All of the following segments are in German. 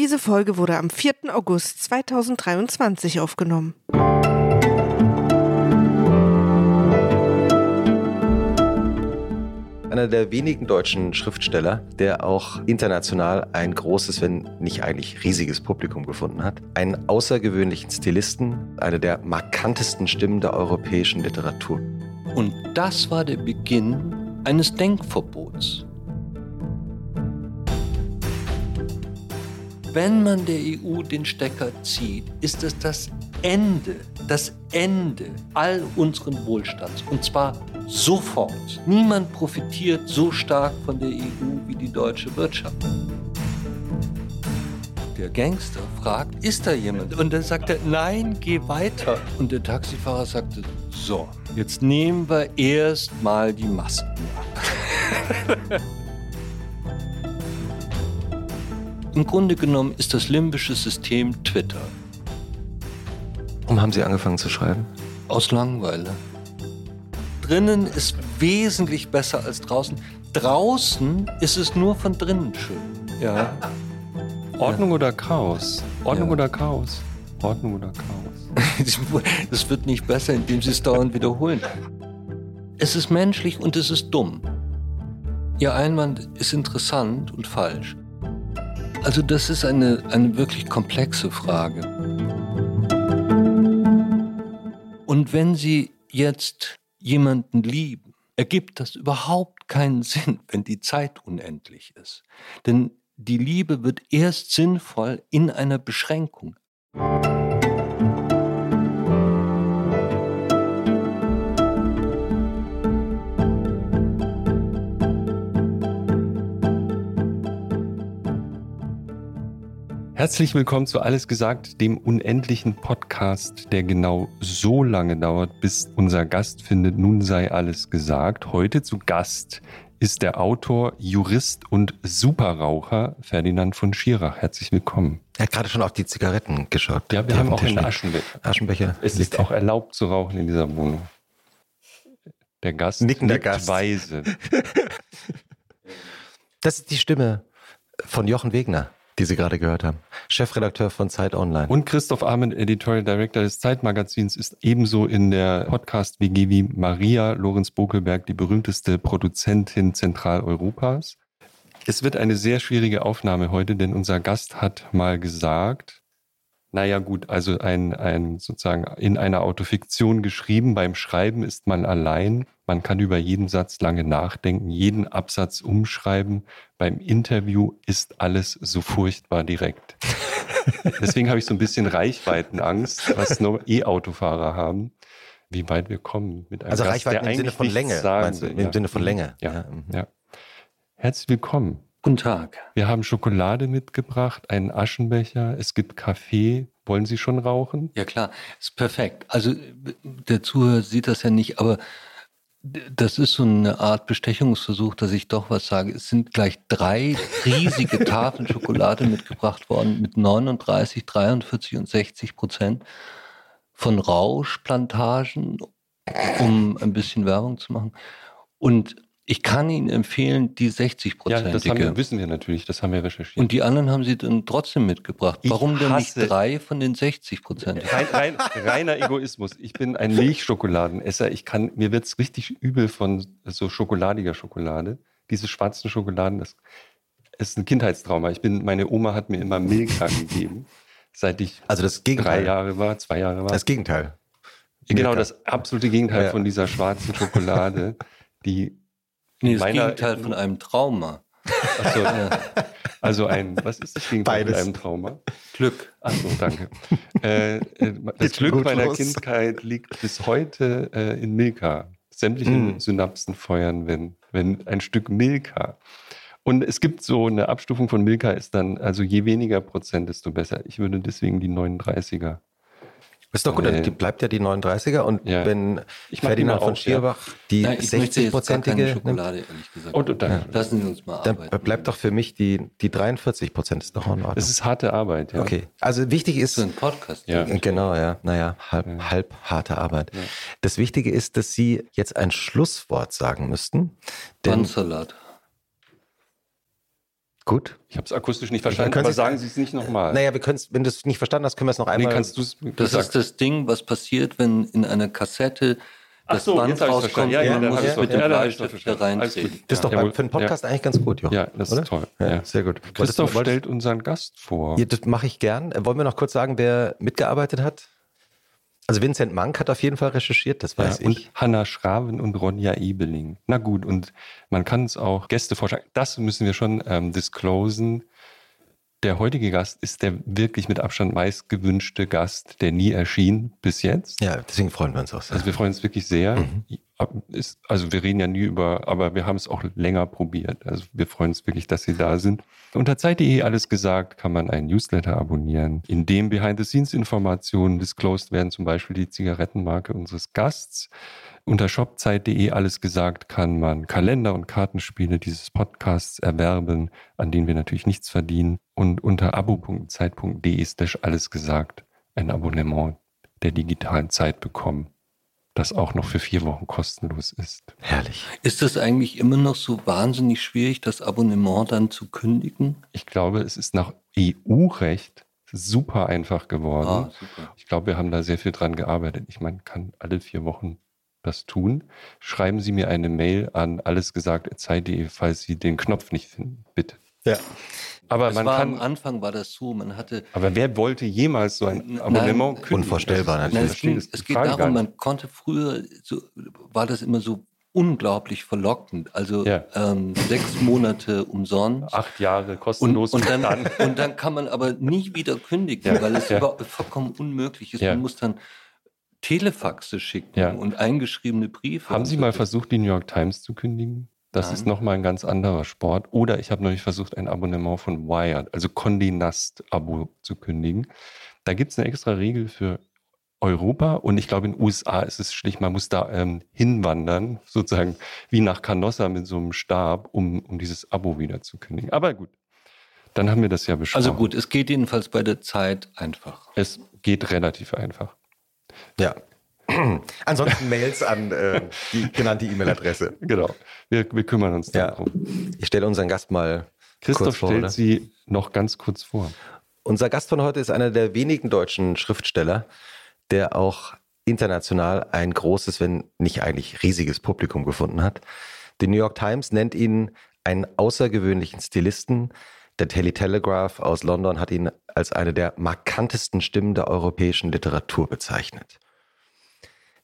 Diese Folge wurde am 4. August 2023 aufgenommen. Einer der wenigen deutschen Schriftsteller, der auch international ein großes, wenn nicht eigentlich riesiges Publikum gefunden hat. Einen außergewöhnlichen Stilisten, eine der markantesten Stimmen der europäischen Literatur. Und das war der Beginn eines Denkverbots. Wenn man der EU den Stecker zieht, ist es das Ende, das Ende all unseren Wohlstands. Und zwar sofort. Niemand profitiert so stark von der EU wie die deutsche Wirtschaft. Der Gangster fragt, ist da jemand? Und dann sagt er, nein, geh weiter. Und der Taxifahrer sagte, so, jetzt nehmen wir erst mal die Masken ab. Im Grunde genommen ist das limbische System Twitter. Warum haben Sie angefangen zu schreiben? Aus Langeweile. Drinnen ist wesentlich besser als draußen. Draußen ist es nur von drinnen schön. Ja. Ordnung oder Chaos? Ordnung Ja. oder Chaos? Ordnung oder Chaos? Das wird nicht besser, indem Sie es dauernd wiederholen. Es ist menschlich und es ist dumm. Ihr Einwand ist interessant und falsch. Also das ist eine, eine wirklich komplexe Frage. Und wenn Sie jetzt jemanden lieben, ergibt das überhaupt keinen Sinn, wenn die Zeit unendlich ist. Denn die Liebe wird erst sinnvoll in einer Beschränkung. Herzlich willkommen zu Alles gesagt, dem unendlichen Podcast, der genau so lange dauert, bis unser Gast findet, nun sei alles gesagt. Heute zu Gast ist der Autor, Jurist und Superraucher Ferdinand von Schirach. Herzlich willkommen. Er hat gerade schon auf die Zigaretten geschaut. Ja, wir die haben auch einen. Aschenbecher. Aschenbecher. Es ist auch erlaubt zu rauchen in dieser Wohnung. Der Gast Nickender nickt Gast. weise. Das ist die Stimme von Jochen Wegner, die Sie gerade gehört haben. Chefredakteur von Zeit Online. Und Christoph Ahmed, Editorial Director des Zeitmagazins, ist ebenso in der Podcast-WG wie Maria Lorenz Bokelberg, die berühmteste Produzentin Zentraleuropas. Es wird eine sehr schwierige Aufnahme heute, denn unser Gast hat mal gesagt, naja gut, also ein, ein sozusagen in einer Autofiktion geschrieben, beim Schreiben ist man allein, man kann über jeden Satz lange nachdenken, jeden Absatz umschreiben, beim Interview ist alles so furchtbar direkt. Deswegen habe ich so ein bisschen Reichweitenangst, was nur E-Autofahrer haben, wie weit wir kommen mit einem also Gast, Reichweiten der im Sinne von Länge. sagen meinst du? Im Ja. Sinne von Länge. Ja. mhm. Ja. Herzlich willkommen. Guten Tag. Wir haben Schokolade mitgebracht, einen Aschenbecher, es gibt Kaffee. Wollen Sie schon rauchen? Ja klar, ist perfekt. Also der Zuhörer sieht das ja nicht, aber das ist so eine Art Bestechungsversuch, dass ich doch was sage. Es sind gleich drei riesige Tafeln Schokolade mitgebracht worden mit 39, 43 und 60 Prozent von Rauschplantagen, um ein bisschen Werbung zu machen. Und ich kann Ihnen empfehlen, die 60 Ja, das wir, wissen wir natürlich, das haben wir recherchiert. und die anderen haben Sie dann trotzdem mitgebracht. Ich Warum denn nicht drei von den 60 Prozent? Rein, rein, reiner Egoismus. Ich bin ein Milchschokoladenesser. Ich kann, mir wird's richtig übel von so schokoladiger Schokolade. Diese schwarzen Schokoladen, das ist ein Kindheitstrauma. Ich bin, meine Oma hat mir immer Milka gegeben, seit ich Also das drei. Jahre war, zwei Jahre war. Das Gegenteil. genau, Milka. das absolute Gegenteil Ja. von dieser schwarzen Schokolade, die Nee, das meiner- Gegenteil von einem Trauma. Achso, Ja. also ein, was ist das Gegenteil Beides. von einem Trauma? Glück. Achso, danke. äh, äh, das Geht Glück meiner los. Kindheit liegt bis heute äh, in Milka. Sämtliche Mm. Synapsen feuern, wenn, wenn ein Stück Milka. Und es gibt so eine Abstufung von Milka, ist dann, also je weniger Prozent, desto besser. Ich würde deswegen die 39er. Ist doch gut, Äh, dann die bleibt ja die 39er und Ja. wenn Ich Ferdinand von auf, ja. Schierbach die Nein, ich möchte jetzt gar keine 60-prozentige nimmt, Schokolade, ehrlich gesagt. Und, und dann, Lassen Sie uns mal dann arbeiten. bleibt doch für mich die, die 43 Prozent ist doch in Ordnung. Das ist harte Arbeit, ja. Okay, also wichtig ist, so ein Podcast. Ja. Äh, Genau, ja. Naja, halb, Ja. halb harte Arbeit. Das Wichtige ist, dass Sie jetzt ein Schlusswort sagen müssten. Bandsalat. Gut. Ich habe es akustisch nicht verstanden, können aber Sie- sagen Sie es nicht nochmal. Naja, wir können wenn du es nicht verstanden hast, können wir es noch nee, einmal. kannst du es Das ist das Ding, was passiert, wenn in einer Kassette das so, Band rauskommt. Ja, und ja, man dann muss es mit dem. Ja, ich's Bleistift gut. das ist doch für einen Podcast eigentlich ganz gut, Jochen. Ja, das ist toll. Ja, Ja. Sehr gut. Christoph stellt unseren Gast vor. Ja, das mache ich gern. Wollen wir noch kurz sagen, wer mitgearbeitet hat? Also Vincent Mank hat auf jeden Fall recherchiert, das weiß Ja, und ich. Hanna Schraven und Ronja Ebeling. Na gut, und man kann es auch Gäste vorschlagen. Das müssen wir schon ähm, disclosen. Der heutige Gast ist der wirklich mit Abstand meist gewünschte Gast, der nie erschien bis jetzt. Ja, deswegen freuen wir uns auch sehr. Also wir freuen uns wirklich sehr. Ist, also wir reden ja nie über, aber wir haben es auch länger probiert. Also wir freuen uns wirklich, dass Sie da sind. Unter Zeit.de alles gesagt kann man einen Newsletter abonnieren, in dem Behind-the-Scenes-Informationen disclosed werden, zum Beispiel die Zigarettenmarke unseres Gasts. Unter shopzeit.de alles gesagt kann man Kalender und Kartenspiele dieses Podcasts erwerben, an denen wir natürlich nichts verdienen. Und unter abo.zeit.de slash alles gesagt ein Abonnement der digitalen Zeit bekommen, das auch noch für vier Wochen kostenlos ist. Herrlich. Ist es eigentlich immer noch so wahnsinnig schwierig, das Abonnement dann zu kündigen? Ich glaube, es ist nach EU-Recht super einfach geworden. Ah, super. Ich glaube, wir haben da sehr viel dran gearbeitet. Ich meine, kann alle vier Wochen das tun. Schreiben Sie mir eine Mail an allesgesagt.zeit.de, falls Sie den Knopf nicht finden, bitte. Ja. Aber Es man war am kann. Anfang war das so, man hatte Aber wer wollte jemals so ein Nein, Abonnement kündigen? unvorstellbar Das ist- Nein, natürlich. es, ging, es geht darum, man konnte früher, so, war das immer so unglaublich verlockend. Also Ja. ähm, sechs Monate umsonst. acht Jahre Und, kostenlos und, dann, und dann kann man aber nie wieder kündigen, Ja, weil es ja. überhaupt vollkommen unmöglich ist. Ja. Man muss dann Telefaxe schicken Ja. und eingeschriebene Briefe. Haben Sie mal versucht, die New York Times zu kündigen? Das Nein. ist nochmal ein ganz anderer Sport. Oder ich habe neulich versucht, ein Abonnement von Wired, also Condé Nast-Abo zu kündigen. Da gibt es eine extra Regel für Europa und ich glaube, in den USA ist es schlicht, man muss da ähm, hinwandern, sozusagen wie nach Canossa mit so einem Stab, um, um dieses Abo wieder zu kündigen. Aber gut, dann haben wir das ja besprochen. Also gut, es geht jedenfalls bei der Zeit einfach. Es geht relativ einfach. Ja. Ansonsten Mails an äh, die genannte E-Mail-Adresse. Genau. Wir, wir kümmern uns Ja. darum. Ich stelle unseren Gast mal Christoph vor. stellt oder? sie noch ganz kurz vor. Unser Gast von heute ist einer der wenigen deutschen Schriftsteller, der auch international ein großes, wenn nicht eigentlich riesiges Publikum gefunden hat. Die New York Times nennt ihn einen außergewöhnlichen Stilisten. Der Daily Telegraph aus London hat ihn als eine der markantesten Stimmen der europäischen Literatur bezeichnet.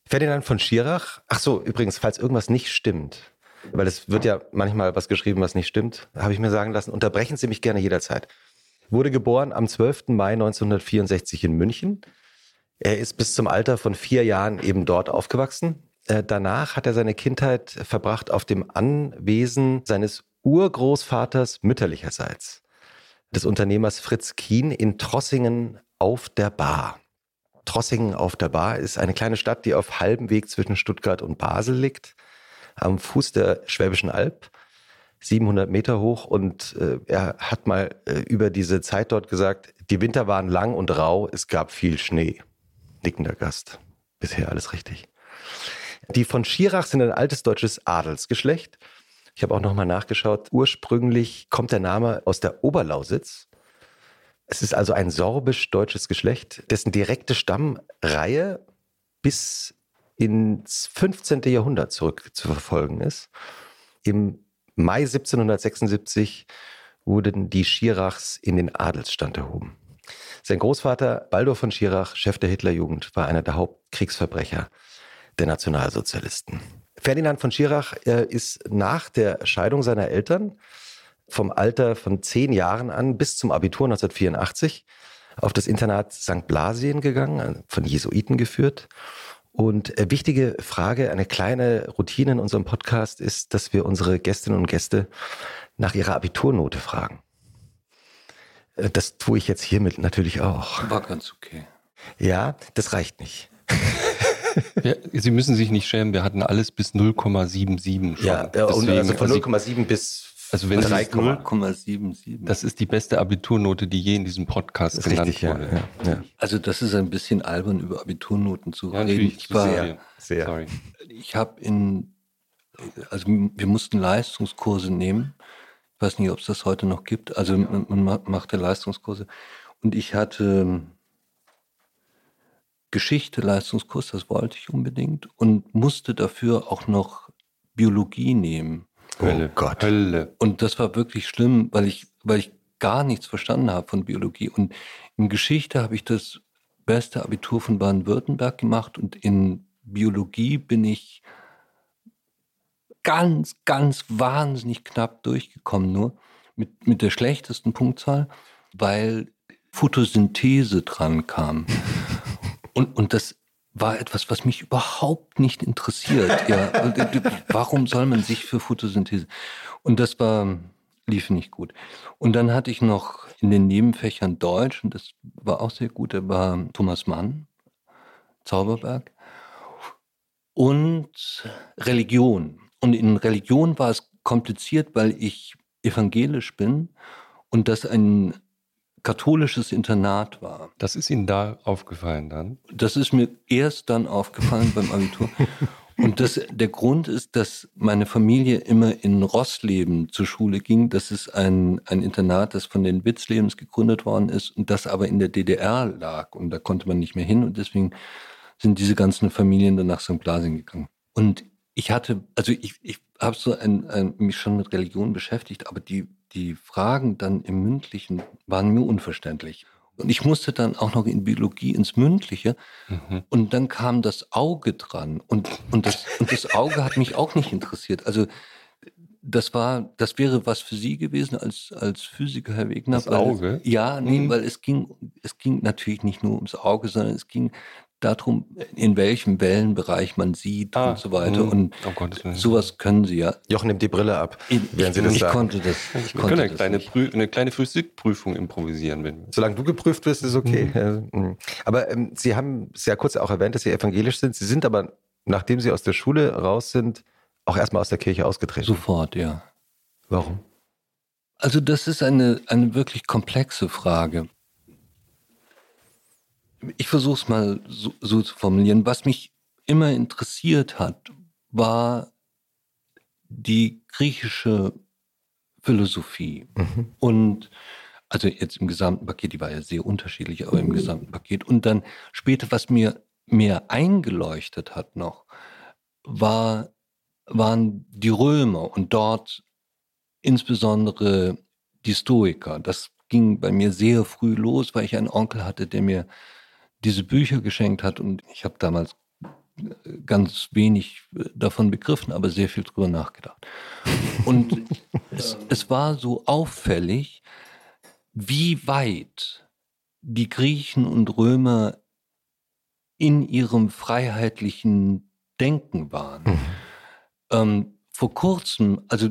Ferdinand von Schirach, ach so, übrigens, falls irgendwas nicht stimmt, weil es wird ja manchmal was geschrieben, was nicht stimmt, habe ich mir sagen lassen, unterbrechen Sie mich gerne jederzeit. Wurde geboren am 12. Mai 1964 in München. Er ist bis zum Alter von vier Jahren eben dort aufgewachsen. Äh, danach hat er seine Kindheit verbracht auf dem Anwesen seines Urgroßvaters mütterlicherseits, des Unternehmers Fritz Kien in Trossingen auf der Bar. Trossingen auf der Bar ist eine kleine Stadt, die auf halbem Weg zwischen Stuttgart und Basel liegt, am Fuß der Schwäbischen Alb. 700 Meter hoch und äh, er hat mal äh, über diese Zeit dort gesagt, die Winter waren lang und rau, es gab viel Schnee. Nickender Gast. Bisher alles richtig. Die von Schirach sind ein altes deutsches Adelsgeschlecht. Ich habe auch nochmal nachgeschaut. Ursprünglich kommt der Name aus der Oberlausitz. Es ist also ein sorbisch-deutsches Geschlecht, dessen direkte Stammreihe bis ins 15. Jahrhundert zurück zu verfolgen ist. Im Mai 1776 wurden die Schirachs in den Adelsstand erhoben. Sein Großvater Baldur von Schirach, Chef der Hitlerjugend, war einer der Hauptkriegsverbrecher der Nationalsozialisten. Ferdinand von Schirach äh, ist nach der Scheidung seiner Eltern vom Alter von zehn Jahren an bis zum Abitur 1984 auf das Internat St. Blasien gegangen, äh, von Jesuiten geführt. Und äh, wichtige Frage, eine kleine Routine in unserem Podcast ist, dass wir unsere Gästinnen und Gäste nach ihrer Abiturnote fragen. Äh, Das tue ich jetzt hiermit natürlich auch. War ganz okay. Ja, das reicht nicht. Ja, Sie müssen sich nicht schämen, wir hatten alles bis 0,77 schon. Ja, ja und Deswegen, also von Sie- 0,7 bis Also wenn Sie- 3, 0,77. Das ist die beste Abiturnote, die je in diesem Podcast genannt richtig, wurde. ja, ja. Also das ist ein bisschen albern, über Abiturnoten zu Ja, reden. Ich war, Sehr, sehr. Sorry. ich habe in, also wir mussten Leistungskurse nehmen. Ich weiß nicht, ob es das heute noch gibt. Also man, man machte Leistungskurse. Und ich hatte Geschichte, Leistungskurs, das wollte ich unbedingt und musste dafür auch noch Biologie nehmen. Hölle. Oh Gott. Hölle. Und das war wirklich schlimm, weil ich, weil ich gar nichts verstanden habe von Biologie. Und in Geschichte habe ich das beste Abitur von Baden-Württemberg gemacht und in Biologie bin ich ganz, ganz wahnsinnig knapp durchgekommen, nur mit, mit der schlechtesten Punktzahl, weil Photosynthese dran kam. Und, und das war etwas, was mich überhaupt nicht interessiert. Ja, warum soll man sich für Photosynthese? Und das war, lief nicht gut. Und dann hatte ich noch in den Nebenfächern Deutsch, und das war auch sehr gut, da war Thomas Mann, Zauberberg, und Religion. Und in Religion war es kompliziert, weil ich evangelisch bin und das ein katholisches Internat war. Das ist Ihnen da aufgefallen dann? Das ist mir erst dann aufgefallen beim Abitur. Und das, der Grund ist, dass meine Familie immer in Rossleben zur Schule ging. Das ist ein, ein Internat, das von den Witzlebens gegründet worden ist und das aber in der DDR lag. Und da konnte man nicht mehr hin. Und deswegen sind diese ganzen Familien dann nach St. Blasien gegangen. Und ich hatte, also ich, ich habe so ein, ein, mich schon mit Religion beschäftigt, aber die die Fragen dann im Mündlichen waren mir unverständlich. Und ich musste dann auch noch in Biologie ins Mündliche. Mhm. Und dann kam das Auge dran. Und, und, das, und das Auge hat mich auch nicht interessiert. Also das war, das wäre was für Sie gewesen als, als Physiker, Herr Wegner. Das Auge? ja, nee, mhm. weil es ging, es ging natürlich nicht nur ums Auge, sondern es ging darum, in welchem Wellenbereich man sieht ah, und so weiter. Mh. Und oh sowas können Sie ja. Jochen nimmt die Brille ab, während Sie das ich sagen. Konnte das, ich Wir konnte können eine kleine, eine kleine Physikprüfung improvisieren. Wenn Solange du geprüft wirst, ist okay. Mhm. mhm. Aber ähm, Sie haben sehr kurz auch erwähnt, dass Sie evangelisch sind. Sie sind aber, nachdem Sie aus der Schule raus sind, auch erstmal aus der Kirche ausgetreten. Sofort, ja. Warum? Also das ist eine, eine wirklich komplexe Frage ich versuche es mal so, so, zu formulieren. Was mich immer interessiert hat, war die griechische Philosophie. Mhm. Und also jetzt im gesamten Paket, die war ja sehr unterschiedlich, aber im gesamten Paket. Und dann später, was mir mehr eingeleuchtet hat noch, war, waren die Römer und dort insbesondere die Stoiker. Das ging bei mir sehr früh los, weil ich einen Onkel hatte, der mir diese Bücher geschenkt hat. Und ich habe damals ganz wenig davon begriffen, aber sehr viel drüber nachgedacht. Und es, es war so auffällig, wie weit die Griechen und Römer in ihrem freiheitlichen Denken waren. Mhm. Ähm, vor kurzem, also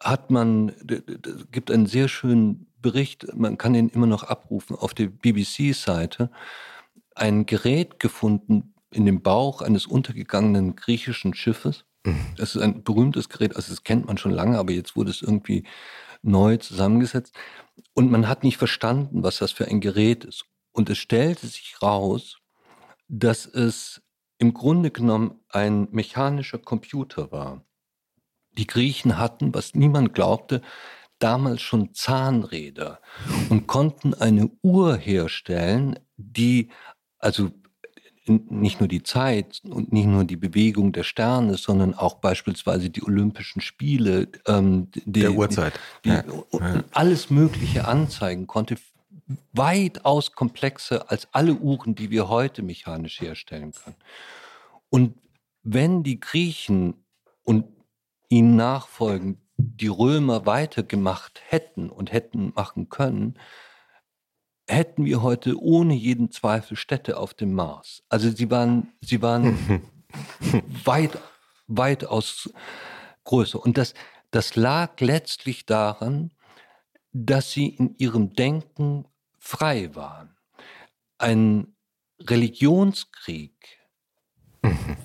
hat man, gibt einen sehr schönen Bericht, man kann ihn immer noch abrufen auf der BBC-Seite, ein Gerät gefunden in dem Bauch eines untergegangenen griechischen Schiffes. Mhm. Das ist ein berühmtes Gerät, also das kennt man schon lange, aber jetzt wurde es irgendwie neu zusammengesetzt. Und man hat nicht verstanden, was das für ein Gerät ist. Und es stellte sich raus, dass es im Grunde genommen ein mechanischer Computer war. Die Griechen hatten, was niemand glaubte, damals schon Zahnräder und konnten eine Uhr herstellen, die also nicht nur die Zeit und nicht nur die Bewegung der Sterne, sondern auch beispielsweise die Olympischen Spiele, ähm, die, der Uhrzeit, die, ja. alles Mögliche anzeigen konnte, weitaus komplexer als alle Uhren, die wir heute mechanisch herstellen können. Und wenn die Griechen und ihnen nachfolgend die Römer weitergemacht hätten und hätten machen können, hätten wir heute ohne jeden Zweifel Städte auf dem Mars. Also sie waren, sie waren weit, weitaus größer. Und das, das lag letztlich daran, dass sie in ihrem Denken frei waren. Ein Religionskrieg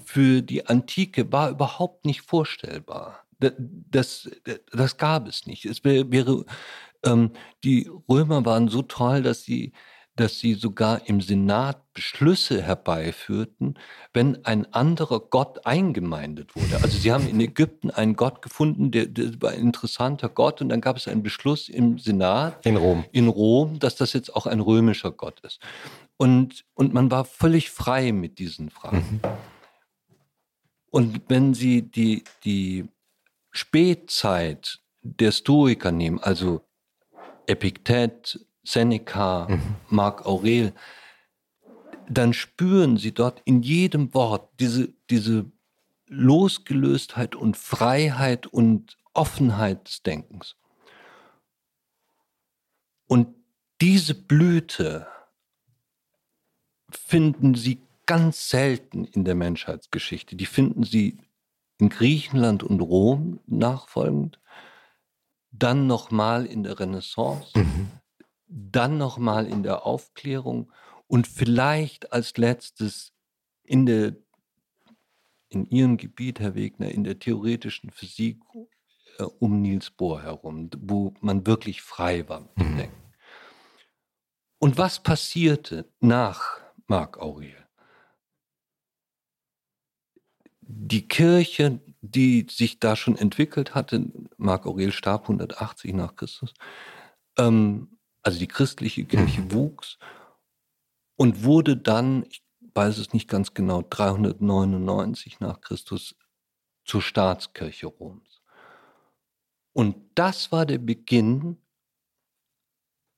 für die Antike war überhaupt nicht vorstellbar. Das, das, das gab es nicht. Es wäre ähm, die Römer waren so toll, dass sie dass sie sogar im Senat Beschlüsse herbeiführten, wenn ein anderer Gott eingemeindet wurde. Also sie haben in Ägypten einen Gott gefunden, der, der war ein interessanter Gott und dann gab es einen Beschluss im Senat in Rom. in Rom, dass das jetzt auch ein römischer Gott ist. Und, und man war völlig frei mit diesen Fragen. Mhm. Und wenn Sie die, die Spätzeit der Stoiker nehmen, also Epiktet, Seneca, mhm. Marc Aurel, dann spüren sie dort in jedem Wort diese, diese Losgelöstheit und Freiheit und Offenheit des Denkens. Und diese Blüte finden sie ganz selten in der Menschheitsgeschichte. Die finden sie in Griechenland und Rom nachfolgend, dann nochmal in der Renaissance, mhm. dann nochmal in der Aufklärung und vielleicht als letztes in der in Ihrem Gebiet, Herr Wegner, in der theoretischen Physik äh, um Niels Bohr herum, wo man wirklich frei war mit dem mhm. Denken. Und was passierte nach Marc Aurel? Die Kirche, die sich da schon entwickelt hatte, Marc Aurel starb 180 nach Christus, ähm, also die christliche Kirche mhm. wuchs und wurde dann, ich weiß es nicht ganz genau, 399 nach Christus zur Staatskirche Roms. Und das war der Beginn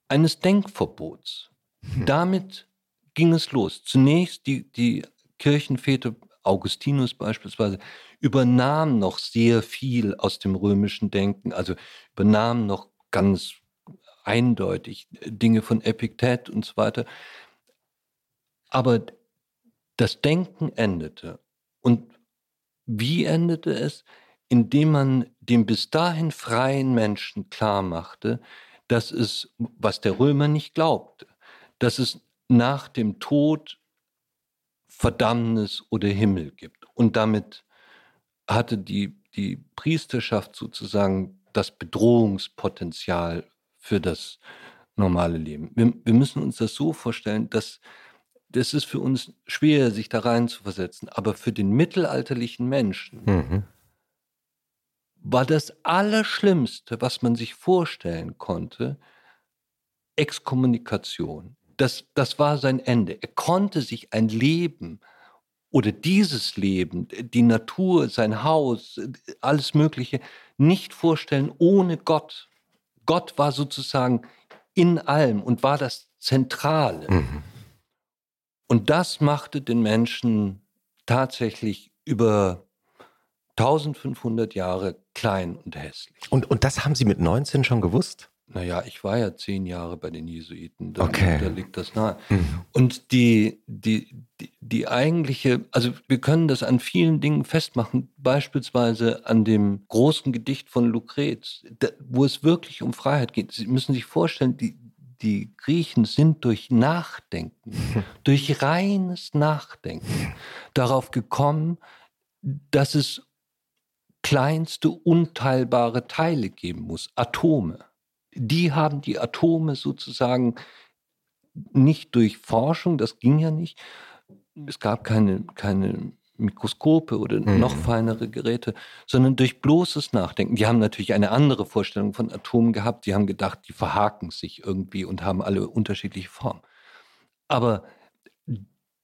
eines Denkverbots. Hm. Damit ging es los. Zunächst die, die Kirchenväter, Augustinus beispielsweise, übernahmen noch sehr viel aus dem römischen Denken, also übernahmen noch ganz eindeutig Dinge von Epiktet und so weiter. Aber das Denken endete. Und wie endete es? Indem man dem bis dahin freien Menschen klar machte, dass es, was der Römer nicht glaubte, dass es nach dem Tod Verdammnis oder Himmel gibt. Und damit hatte die, die Priesterschaft sozusagen das Bedrohungspotenzial für das normale Leben. Wir, wir müssen uns das so vorstellen, dass das ist für uns schwer, sich da rein zu versetzen. Aber für den mittelalterlichen Menschen mhm. war das Allerschlimmste, was man sich vorstellen konnte, Exkommunikation. Das, das war sein Ende. Er konnte sich ein Leben oder dieses Leben, die Natur, sein Haus, alles Mögliche nicht vorstellen ohne Gott. Gott war sozusagen in allem und war das Zentrale. Mhm. Und das machte den Menschen tatsächlich über 1500 Jahre klein und hässlich. Und, und das haben Sie mit 19 schon gewusst? Naja, ich war ja zehn Jahre bei den Jesuiten. Da, okay. da liegt das nahe. Mhm. Und die, die, die, die eigentliche, also wir können das an vielen Dingen festmachen, beispielsweise an dem großen Gedicht von Lucrez, da, wo es wirklich um Freiheit geht. Sie müssen sich vorstellen, die, die Griechen sind durch Nachdenken, durch reines Nachdenken darauf gekommen, dass es kleinste unteilbare Teile geben muss, Atome. Die haben die Atome sozusagen nicht durch Forschung, das ging ja nicht. Es gab keine, keine Mikroskope oder mhm. noch feinere Geräte, sondern durch bloßes Nachdenken. Die haben natürlich eine andere Vorstellung von Atomen gehabt. Die haben gedacht, die verhaken sich irgendwie und haben alle unterschiedliche Formen. Aber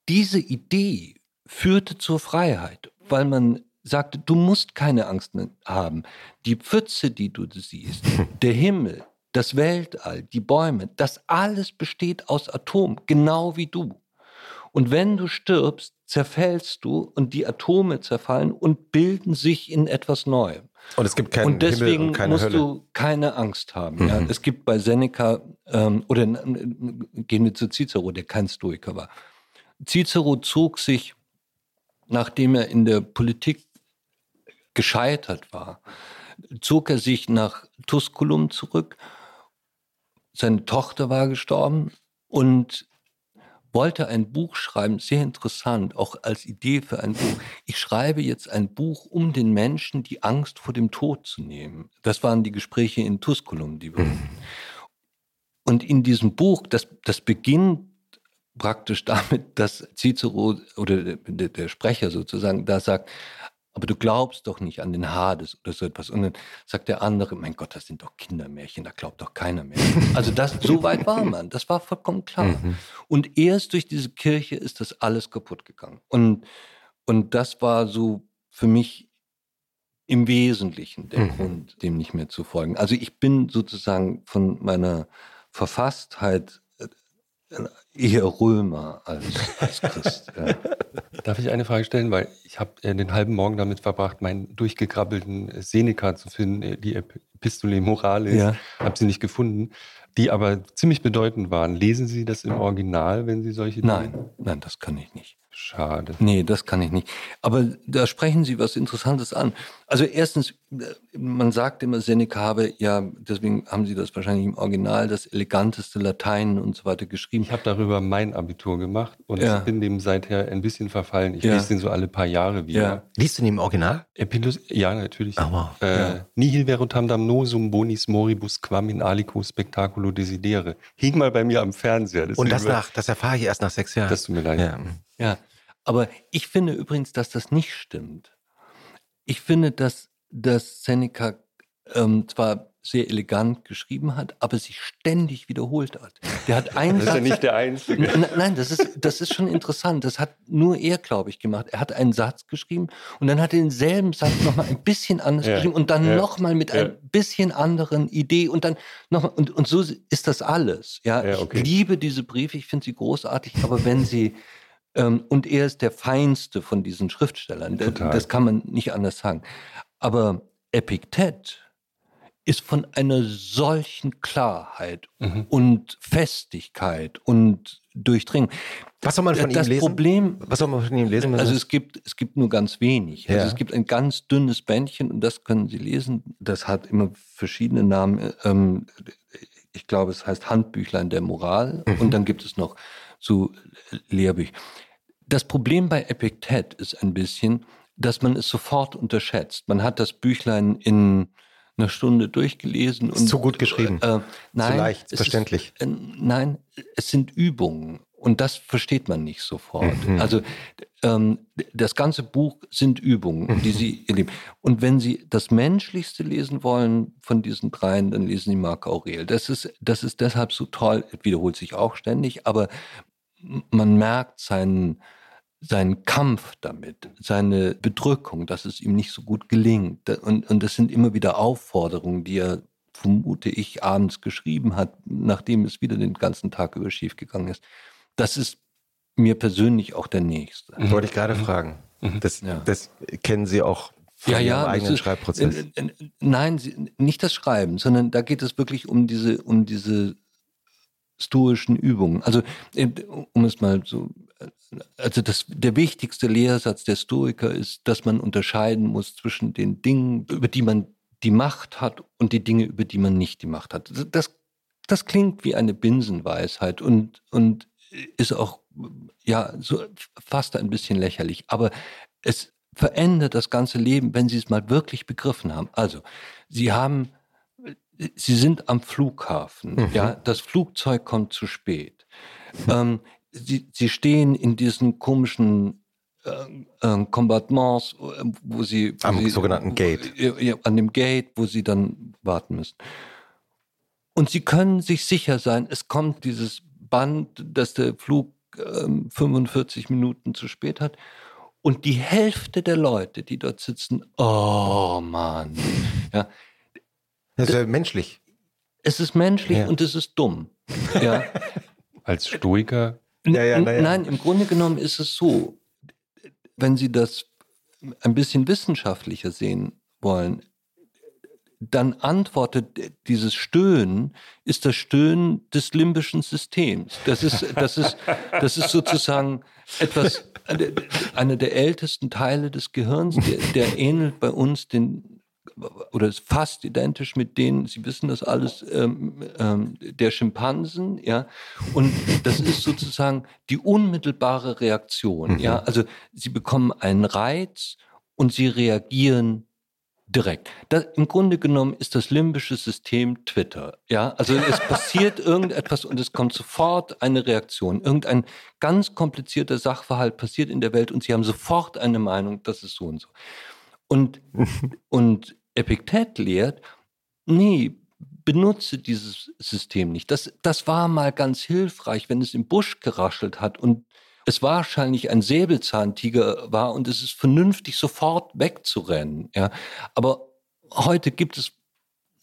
diese Idee führte zur Freiheit, weil man sagte, du musst keine Angst haben. Die Pfütze, die du siehst, der Himmel, das Weltall, die Bäume, das alles besteht aus Atomen, genau wie du. Und wenn du stirbst, zerfällst du und die Atome zerfallen und bilden sich in etwas Neuem. Und es gibt keinen Und deswegen und musst Hölle. du keine Angst haben. Mhm. Ja. Es gibt bei Seneca, ähm, oder gehen wir zu Cicero, der kein Stoiker war. Cicero zog sich, nachdem er in der Politik gescheitert war, zog er sich nach Tusculum zurück. Seine Tochter war gestorben und wollte ein Buch schreiben, sehr interessant, auch als Idee für ein Buch. Ich schreibe jetzt ein Buch, um den Menschen die Angst vor dem Tod zu nehmen. Das waren die Gespräche in Tusculum, die wir. Mhm. und in diesem Buch, das, das beginnt praktisch damit, dass Cicero oder der, der Sprecher sozusagen da sagt, aber du glaubst doch nicht an den Hades oder so etwas. Und dann sagt der andere, mein Gott, das sind doch Kindermärchen, da glaubt doch keiner mehr. Also das, so weit war man, das war vollkommen klar. Mhm. Und erst durch diese Kirche ist das alles kaputt gegangen. Und, und das war so für mich im Wesentlichen der mhm. Grund, dem nicht mehr zu folgen. Also ich bin sozusagen von meiner Verfasstheit eher Römer als, als Christ. Ja. Darf ich eine Frage stellen? Weil ich habe äh, den halben Morgen damit verbracht, meinen durchgekrabbelten Seneca zu finden, äh, die Epistole Moralis. Ja. Habe sie nicht gefunden, die aber ziemlich bedeutend waren. Lesen Sie das im Original, wenn Sie solche? Nein, nein, das kann ich nicht. Schade. Nee, das kann ich nicht. Aber da sprechen Sie was Interessantes an. Also erstens, man sagt immer, Seneca habe, ja, deswegen haben Sie das wahrscheinlich im Original, das eleganteste Latein und so weiter geschrieben. Ich habe darüber mein Abitur gemacht und ja. ich bin dem seither ein bisschen verfallen. Ich ja. lese den so alle paar Jahre wieder. Ja. Liest du den im Original? Epilus ja, natürlich. Oh, wow. äh, Nihil verutam damnosum bonis moribus quam in alico spectaculo desidere. Hing mal bei mir am Fernseher. und das, nach, das erfahre ich erst nach sechs Jahren. Das tut mir leid. Ja. Aber ich finde übrigens, dass das nicht stimmt. Ich finde, dass, dass Seneca ähm, zwar sehr elegant geschrieben hat, aber sich ständig wiederholt hat. Der hat einen das ist ja nicht der Einzige. Nein, das ist, das ist schon interessant. Das hat nur er, glaube ich, gemacht. Er hat einen Satz geschrieben und dann hat er denselben Satz nochmal ein bisschen anders ja, geschrieben und dann ja, nochmal mit ja. ein bisschen anderen Idee und dann nochmal. Und, und so ist das alles. Ja, ja okay. ich liebe diese Briefe, ich finde sie großartig, aber wenn sie und er ist der feinste von diesen Schriftstellern. Total. Das kann man nicht anders sagen. Aber Epiktet ist von einer solchen Klarheit mhm. und Festigkeit und Durchdringung. Was soll man von das ihm lesen? Problem, Was soll man von ihm lesen? Also es gibt, es gibt nur ganz wenig. Also ja. Also es gibt ein ganz dünnes Bändchen und das können Sie lesen. Das hat immer verschiedene Namen. Ähm, ich glaube, es heißt Handbüchlein der Moral. Mhm. Und dann gibt es noch so Lehrbücher. Das Problem bei Epiktet ist ein bisschen, dass man es sofort unterschätzt. Man hat das Büchlein in einer Stunde durchgelesen. Ist und, zu gut geschrieben. Äh, nein, zu leicht, verständlich. Ist, äh, nein, es sind Übungen. Und das versteht man nicht sofort. Mhm. Also ähm, das ganze Buch sind Übungen, die Sie erleben. Und wenn Sie das Menschlichste lesen wollen von diesen dreien, dann lesen Sie Marc Aurel. Das ist, das ist deshalb so toll, wiederholt sich auch ständig, aber man merkt seinen, seinen Kampf damit, seine Bedrückung, dass es ihm nicht so gut gelingt. Und, und das sind immer wieder Aufforderungen, die er, vermute ich, abends geschrieben hat, nachdem es wieder den ganzen Tag über schief gegangen ist das ist mir persönlich auch der nächste. Mhm. Wollte ich gerade mhm. fragen. Mhm. Das, ja. das kennen Sie auch von ja, ja, eigenen ist, Schreibprozess? Nein, nicht das Schreiben, sondern da geht es wirklich um diese, um diese stoischen Übungen. Also, äh, um es mal so, also das, der wichtigste Lehrsatz der Stoiker ist, dass man unterscheiden muss zwischen den Dingen, über die man die Macht hat und die Dinge, über die man nicht die Macht hat. Das, das klingt wie eine Binsenweisheit und, und ist auch ja so fast ein bisschen lächerlich, aber es verändert das ganze Leben, wenn Sie es mal wirklich begriffen haben. Also, Sie haben, Sie sind am Flughafen, mhm. ja, das Flugzeug kommt zu spät. Mhm. Ähm, Sie, Sie stehen in diesen komischen äh, äh, Combattements, wo Sie wo am Sie, sogenannten Gate, ja, an dem Gate, wo Sie dann warten müssen. Und Sie können sich sicher sein, es kommt dieses Band, dass der Flug äh, 45 Minuten zu spät hat. Und die Hälfte der Leute, die dort sitzen, oh Mann. Ja. Das ist ja menschlich. Es ist menschlich ja. und es ist dumm. Ja. Als Stoiker? Ja, ja, ja. Nein, im Grunde genommen ist es so, wenn Sie das ein bisschen wissenschaftlicher sehen wollen, dann antwortet dieses Stöhnen ist das Stöhnen des limbischen Systems. Das ist, das ist, das ist sozusagen etwas, einer der ältesten Teile des Gehirns, der, der ähnelt bei uns den, oder ist fast identisch mit denen, Sie wissen das alles, ähm, ähm, der Schimpansen, ja. Und das ist sozusagen die unmittelbare Reaktion, ja. Mhm. Also Sie bekommen einen Reiz und Sie reagieren Direkt. Das, Im Grunde genommen ist das limbische System Twitter. Ja, also es passiert irgendetwas und es kommt sofort eine Reaktion. Irgendein ganz komplizierter Sachverhalt passiert in der Welt und sie haben sofort eine Meinung, das ist so und so. Und, und Epiktet lehrt, nee, benutze dieses System nicht. Das, das war mal ganz hilfreich, wenn es im Busch geraschelt hat und es wahrscheinlich ein Säbelzahntiger war und es ist vernünftig, sofort wegzurennen. Ja. Aber heute gibt es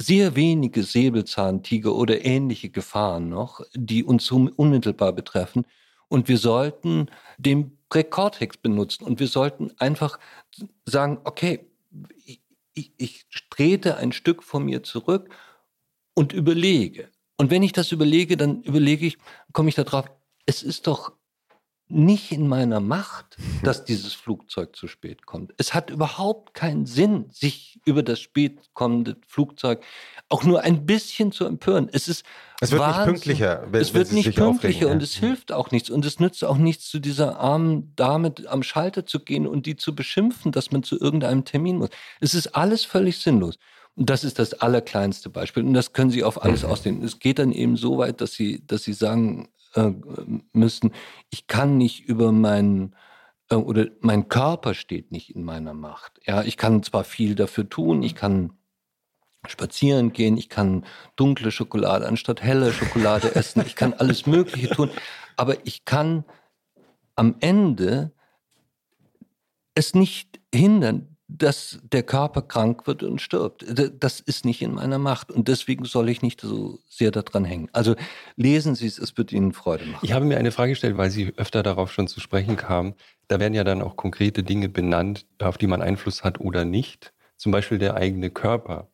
sehr wenige Säbelzahntiger oder ähnliche Gefahren noch, die uns unmittelbar betreffen. Und wir sollten den Präkortex benutzen und wir sollten einfach sagen, okay, ich, ich, trete ein Stück von mir zurück und überlege. Und wenn ich das überlege, dann überlege ich, komme ich darauf, es ist doch nicht in meiner Macht, dass dieses Flugzeug zu spät kommt. Es hat überhaupt keinen Sinn, sich über das spät kommende Flugzeug auch nur ein bisschen zu empören. Es ist es wird Wahnsinn. nicht pünktlicher. Wenn, es wird nicht pünktlicher und ja. es hilft auch nichts. Und es nützt auch nichts, zu dieser armen Dame am Schalter zu gehen und die zu beschimpfen, dass man zu irgendeinem Termin muss. Es ist alles völlig sinnlos. Und das ist das allerkleinste Beispiel. Und das können Sie auf alles mhm. ausdehnen. Es geht dann eben so weit, dass Sie, dass Sie sagen, äh, müssten, ich kann nicht über meinen äh, oder mein Körper steht nicht in meiner Macht. Ja, ich kann zwar viel dafür tun, ich kann spazieren gehen, ich kann dunkle Schokolade anstatt helle Schokolade essen, ich kann alles Mögliche tun, aber ich kann am Ende es nicht hindern, dass der Körper krank wird und stirbt. Das ist nicht in meiner Macht und deswegen soll ich nicht so sehr daran hängen. Also lesen Sie es, es wird Ihnen Freude machen. Ich habe mir eine Frage gestellt, weil Sie öfter darauf schon zu sprechen kamen. Da werden ja dann auch konkrete Dinge benannt, auf die man Einfluss hat oder nicht. Zum Beispiel der eigene Körper.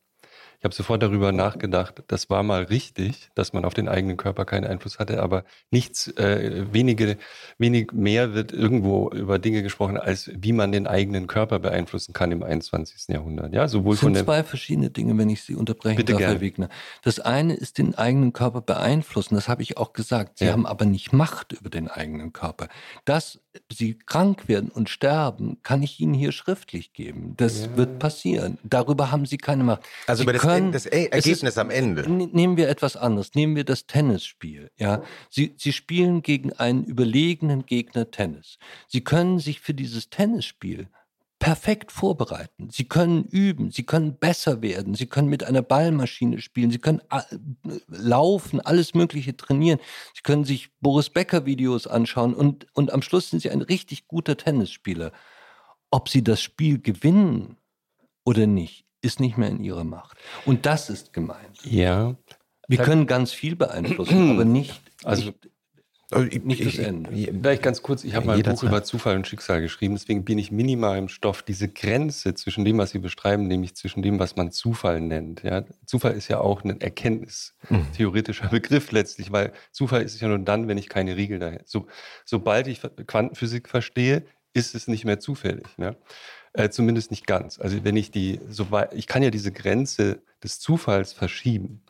Ich habe sofort darüber nachgedacht, das war mal richtig, dass man auf den eigenen Körper keinen Einfluss hatte, aber nichts, äh, wenige, wenig mehr wird irgendwo über Dinge gesprochen, als wie man den eigenen Körper beeinflussen kann im 21. Jahrhundert. Ja, sowohl das sind von zwei verschiedene Dinge, wenn ich Sie unterbrechen Bitte darf, gerne. Herr Wegner. Das eine ist den eigenen Körper beeinflussen, das habe ich auch gesagt. Sie ja. haben aber nicht Macht über den eigenen Körper. Dass Sie krank werden und sterben, kann ich Ihnen hier schriftlich geben. Das ja. wird passieren. Darüber haben Sie keine Macht. Also über das können, das Ergebnis ist, am Ende. Nehmen wir etwas anderes. Nehmen wir das Tennisspiel. Ja, Sie, Sie spielen gegen einen überlegenen Gegner Tennis. Sie können sich für dieses Tennisspiel perfekt vorbereiten. Sie können üben, sie können besser werden, sie können mit einer Ballmaschine spielen, sie können laufen, alles Mögliche trainieren. Sie können sich Boris Becker Videos anschauen und, und am Schluss sind sie ein richtig guter Tennisspieler. Ob sie das Spiel gewinnen oder nicht, ist nicht mehr in ihrer Macht. Und das ist gemeint. Ja. Wir können ganz viel beeinflussen, aber nicht, also, nicht, also nicht das Ende. Vielleicht ganz kurz, ich habe mal ein Buch Zeit. über Zufall und Schicksal geschrieben, deswegen bin ich minimal im Stoff. Diese Grenze zwischen dem, was Sie beschreiben, nämlich zwischen dem, was man Zufall nennt. Ja? Zufall ist ja auch ein erkenntnistheoretischer mhm. Begriff letztlich, weil Zufall ist ja nur dann, wenn ich keine Riegel daher. So, sobald ich Quantenphysik verstehe, ist es nicht mehr zufällig. Ne? Äh, zumindest nicht ganz. Also wenn ich die, so ich kann ja diese Grenze des Zufalls verschieben.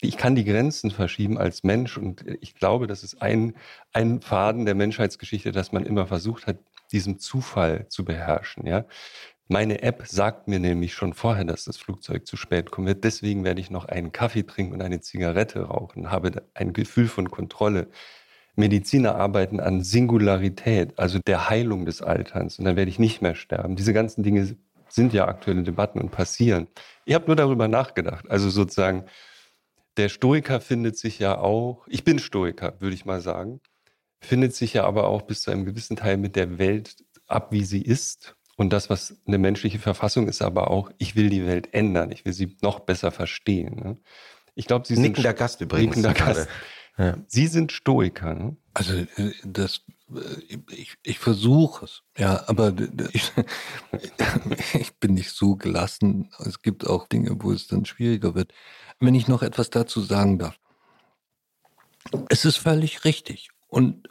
Ich kann die Grenzen verschieben als Mensch und ich glaube, das ist ein, ein Faden der Menschheitsgeschichte, dass man immer versucht hat, diesen Zufall zu beherrschen. Ja? Meine App sagt mir nämlich schon vorher, dass das Flugzeug zu spät kommen wird. Deswegen werde ich noch einen Kaffee trinken und eine Zigarette rauchen, habe ein Gefühl von Kontrolle. Mediziner arbeiten an Singularität, also der Heilung des Alterns. Und dann werde ich nicht mehr sterben. Diese ganzen Dinge sind ja aktuelle Debatten und passieren. Ich habe nur darüber nachgedacht. Also sozusagen, der Stoiker findet sich ja auch, ich bin Stoiker, würde ich mal sagen, findet sich ja aber auch bis zu einem gewissen Teil mit der Welt ab, wie sie ist. Und das, was eine menschliche Verfassung ist, aber auch, ich will die Welt ändern, ich will sie noch besser verstehen. Ne? Ich glaube, Sie sind. Nickender Gast übrigens. Nickender Gast. Ja. Sie sind Stoiker, ne? Also äh, das, äh, ich, ich versuche es, ja, aber ich, ich bin nicht so gelassen. Es gibt auch Dinge, wo es dann schwieriger wird. Wenn ich noch etwas dazu sagen darf. Es ist völlig richtig. Und,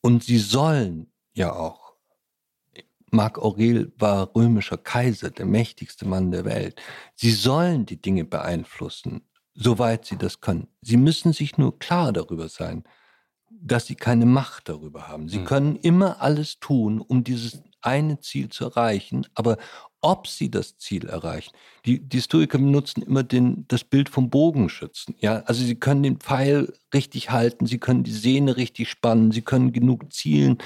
und sie sollen ja auch. Marc Aurel war römischer Kaiser, der mächtigste Mann der Welt. Sie sollen die Dinge beeinflussen soweit sie das können. Sie müssen sich nur klar darüber sein, dass sie keine Macht darüber haben. Sie mhm. können immer alles tun, um dieses eine Ziel zu erreichen, aber ob sie das Ziel erreichen. Die, die Stoiker benutzen immer den, das Bild vom Bogenschützen. Ja, also sie können den Pfeil richtig halten, sie können die Sehne richtig spannen, sie können genug zielen,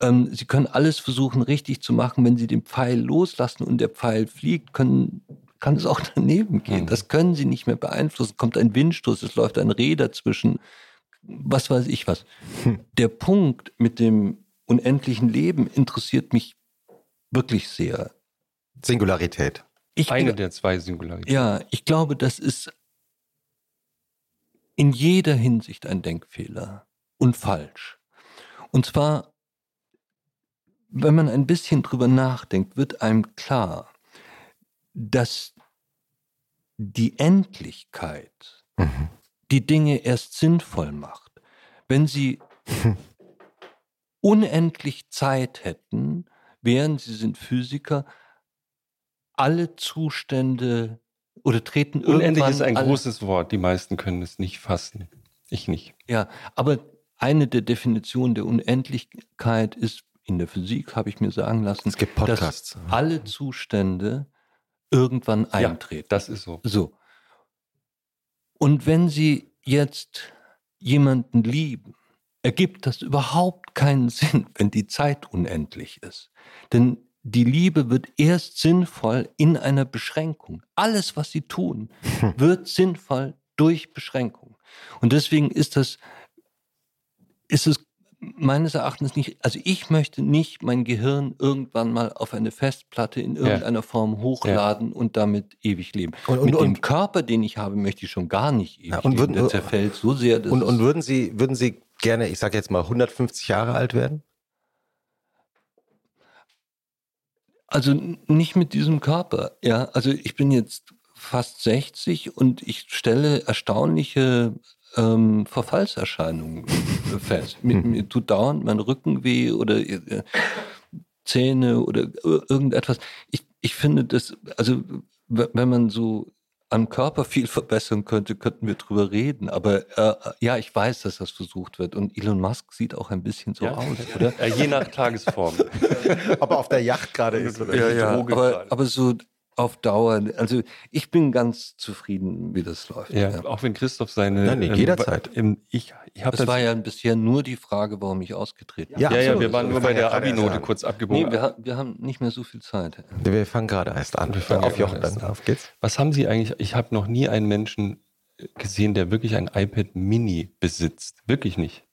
ähm, sie können alles versuchen richtig zu machen. Wenn sie den Pfeil loslassen und der Pfeil fliegt, können, kann es auch daneben gehen. Das können sie nicht mehr beeinflussen. Kommt ein Windstoß, es läuft ein Reh dazwischen, was weiß ich was. Hm. Der Punkt mit dem unendlichen Leben interessiert mich wirklich sehr. Singularität. Ich, Eine der zwei Singularitäten. Ja, ich glaube, das ist in jeder Hinsicht ein Denkfehler und falsch. Und zwar, wenn man ein bisschen drüber nachdenkt, wird einem klar, dass die Endlichkeit mhm. die Dinge erst sinnvoll macht. Wenn sie unendlich Zeit hätten, wären, Sie sind Physiker, alle Zustände oder treten Unendlich ist ein großes Wort. Die meisten können es nicht fassen. Ich nicht. Ja, aber eine der Definitionen der Unendlichkeit ist in der Physik, habe ich mir sagen lassen, es gibt Podcasts. dass alle Zustände irgendwann eintreten. Ja, das ist so. So. Und wenn Sie jetzt jemanden lieben, ergibt das überhaupt keinen Sinn, wenn die Zeit unendlich ist. Denn die Liebe wird erst sinnvoll in einer Beschränkung. Alles, was sie tun, wird sinnvoll durch Beschränkung. Und deswegen ist das, ist es meines Erachtens nicht, also ich möchte nicht mein Gehirn irgendwann mal auf eine Festplatte in irgendeiner ja. Form hochladen ja. und damit ewig leben. Und, und, Mit und, dem Körper, den ich habe, möchte ich schon gar nicht ewig ja, und würden, leben. Der zerfällt so sehr. und, und würden Sie, würden Sie gerne, ich sage jetzt mal, 150 Jahre alt werden? Also nicht mit diesem Körper. Ja, also ich bin jetzt fast 60 und ich stelle erstaunliche ähm, Verfallserscheinungen fest. mir, mir, tut dauernd mein Rücken weh oder äh, Zähne oder irgendetwas. Ich, ich finde das, also wenn man so am Körper viel verbessern könnte, könnten wir drüber reden. Aber äh, ja, ich weiß, dass das versucht wird. Und Elon Musk sieht auch ein bisschen so ja. aus, oder? Ja, je nach Tagesform. Ob er auf der Yacht gerade ist oder ja, ja. Aber, aber, so auf Dauer, also ich bin ganz zufrieden, wie das läuft. Ja, ja. auch wenn Christoph seine. Nein, nee, jederzeit. Ähm, ich, ich das, das war ja bisher nur die Frage, warum ich ausgetreten bin. Ja, ja, ja, wir waren nur bei der Abi-Note kurz abgebogen. Nee, wir, wir, haben nicht mehr so viel Zeit. Wir fangen gerade erst an. Wir fangen auf Jochen dann. Auf geht's. Was haben Sie eigentlich? Ich habe noch nie einen Menschen gesehen, der wirklich ein iPad Mini besitzt. Wirklich nicht.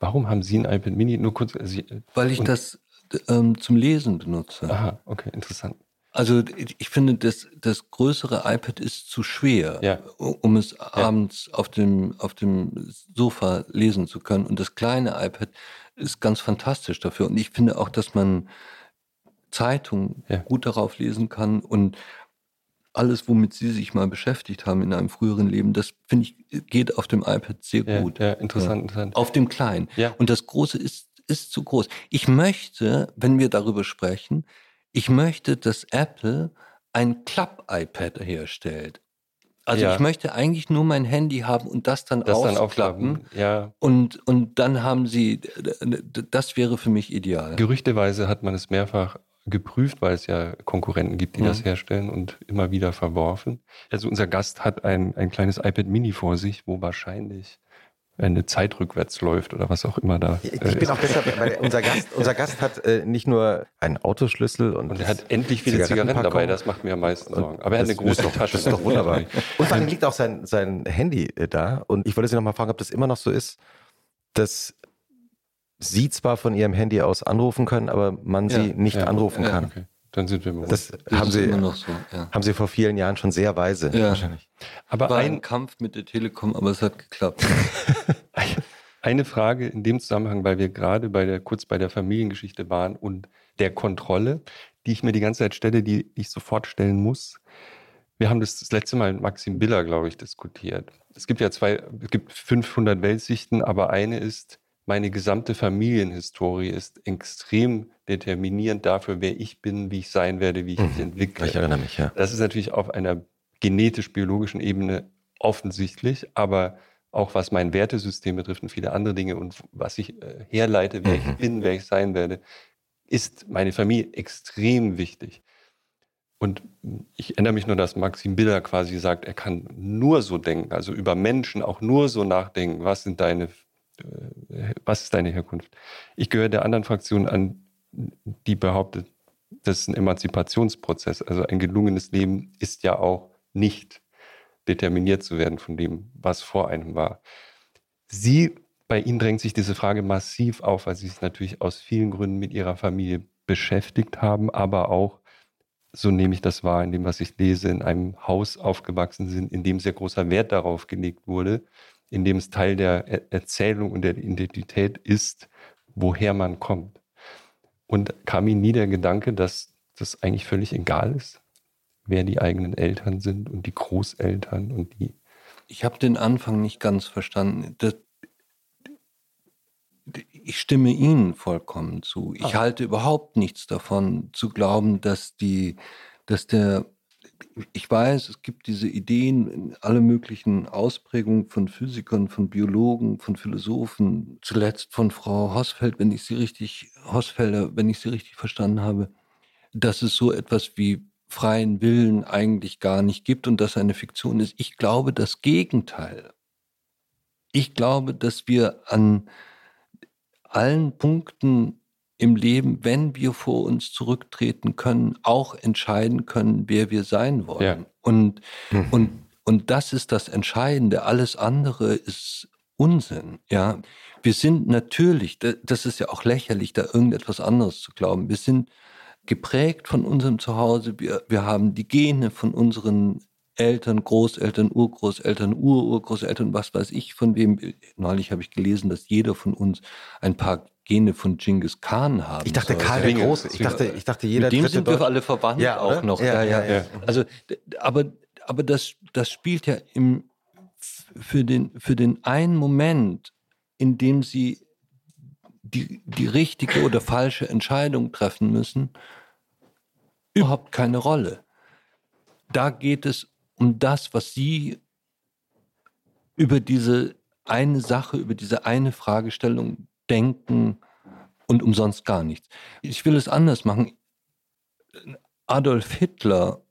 Warum haben Sie ein iPad Mini? Nur kurz. Also, Weil ich das ähm, zum Lesen benutze. Aha, okay, interessant. Also ich finde, das, das größere iPad ist zu schwer, ja. um es ja. abends auf dem, auf dem Sofa lesen zu können. Und das kleine iPad ist ganz fantastisch dafür. Und ich finde auch, dass man Zeitungen ja. gut darauf lesen kann und alles, womit Sie sich mal beschäftigt haben in einem früheren Leben, das finde ich, geht auf dem iPad sehr gut. Ja, interessant, interessant. Auf dem kleinen. Ja. Und das große ist, ist zu groß. Ich möchte, wenn wir darüber sprechen, ich möchte, dass Apple ein Klapp-iPad herstellt. Also ja. ich möchte eigentlich nur mein Handy haben und das dann das ausklappen. Dann ja. Und, und dann haben sie, das wäre für mich ideal. Gerüchteweise hat man es mehrfach geprüft, weil es ja Konkurrenten gibt, die mhm. das herstellen und immer wieder verworfen. Also unser Gast hat ein, ein kleines iPad Mini vor sich, wo wahrscheinlich eine Zeit rückwärts läuft oder was auch immer da. Ich, ich äh, bin auch besser, weil unser Gast, unser Gast hat äh, nicht nur einen Autoschlüssel und, und er hat endlich viele Zigaretten dabei, das macht mir am meisten Sorgen. Aber er hat eine große doch, Tasche. Das ist doch wunderbar. und vor allem liegt auch sein, sein Handy äh, da. Und ich wollte Sie noch mal fragen, ob das immer noch so ist, dass Sie zwar von Ihrem Handy aus anrufen können, aber man ja, Sie nicht ja, anrufen ja, kann. Okay. Dann sind wir Das, das haben, Sie, so, ja. haben Sie vor vielen Jahren schon sehr weise ja. wahrscheinlich. Aber War ein, ein Kampf mit der Telekom, aber es hat geklappt. Eine Frage in dem Zusammenhang, weil wir gerade bei der, kurz bei der Familiengeschichte waren und der Kontrolle, die ich mir die ganze Zeit stelle, die ich sofort stellen muss. Wir haben das das letzte Mal mit Maxim Biller, glaube ich, diskutiert. Es gibt ja zwei, es gibt 500 Weltsichten, aber eine ist, meine gesamte Familienhistorie ist extrem determinierend dafür, wer ich bin, wie ich sein werde, wie ich mich mhm. entwickle. Ich erinnere mich, ja. Das ist natürlich auf einer genetisch-biologischen Ebene offensichtlich, aber auch was mein Wertesystem betrifft und viele andere Dinge und was ich äh, herleite, wer ich mhm. bin, wer ich sein werde, ist meine Familie extrem wichtig. Und ich erinnere mich nur, dass Maxim Biller quasi sagt, er kann nur so denken, also über Menschen auch nur so nachdenken, was sind deine, was ist deine Herkunft. Ich gehöre der anderen Fraktion an, die behauptet, das ist ein Emanzipationsprozess. Also ein gelungenes Leben ist ja auch nicht determiniert zu werden von dem, was vor einem war. Sie, bei Ihnen drängt sich diese Frage massiv auf, weil Sie sich natürlich aus vielen Gründen mit Ihrer Familie beschäftigt haben, aber auch, so nehme ich das wahr, in dem, was ich lese, in einem Haus aufgewachsen sind, in dem sehr großer Wert darauf gelegt wurde, in dem es Teil der Erzählung und der Identität ist, woher man kommt. Und kam Ihnen nie der Gedanke, dass das eigentlich völlig egal ist, wer die eigenen Eltern sind und die Großeltern und die. Ich habe den Anfang nicht ganz verstanden. Das, ich stimme Ihnen vollkommen zu. Ich ah. halte überhaupt nichts davon, zu glauben, dass die, dass der ich weiß, es gibt diese Ideen in alle möglichen Ausprägungen von Physikern, von Biologen, von Philosophen, zuletzt von Frau Hosfeld, wenn ich sie richtig, Hosfelder, wenn ich sie richtig verstanden habe, dass es so etwas wie freien Willen eigentlich gar nicht gibt und dass eine Fiktion ist. Ich glaube das Gegenteil. Ich glaube, dass wir an allen Punkten im Leben, wenn wir vor uns zurücktreten können, auch entscheiden können, wer wir sein wollen. Ja. Und, mhm. und, und das ist das Entscheidende. Alles andere ist Unsinn. Ja, wir sind natürlich, das ist ja auch lächerlich, da irgendetwas anderes zu glauben. Wir sind geprägt von unserem Zuhause. Wir, wir haben die Gene von unseren Eltern, Großeltern, Urgroßeltern, Ururgroßeltern, was weiß ich von wem. Neulich habe ich gelesen, dass jeder von uns ein paar Gene von Genghis Khan haben. Ich dachte Karl der Große. Ich dachte, ich dachte jeder Mit dem sind wir alle verwandt ja, auch noch. Ja, ja, ja, Also, aber, aber das, das spielt ja im, für den, für den einen Moment, in dem sie die, die richtige oder falsche Entscheidung treffen müssen, überhaupt keine Rolle. Da geht es um das, was sie über diese eine Sache, über diese eine Fragestellung denken und umsonst gar nichts. Ich will es anders machen. Adolf Hitler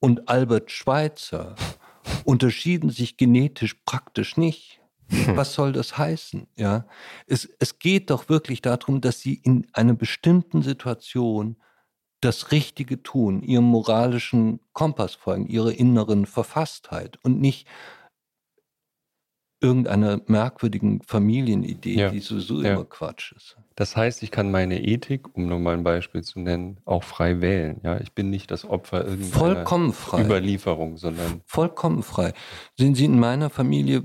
und Albert Schweitzer unterschieden sich genetisch praktisch nicht. Was soll das heißen? Ja, es, es geht doch wirklich darum, dass sie in einer bestimmten Situation das Richtige tun, ihrem moralischen Kompass folgen, ihrer inneren Verfasstheit und nicht irgendeiner merkwürdigen Familienidee, ja. die sowieso ja. immer Quatsch ist. Das heißt, ich kann meine Ethik, um nur mal ein Beispiel zu nennen, auch frei wählen. Ja, ich bin nicht das Opfer irgendeiner Vollkommen frei. Überlieferung, sondern vollkommen frei. Sehen Sie, in meiner Familie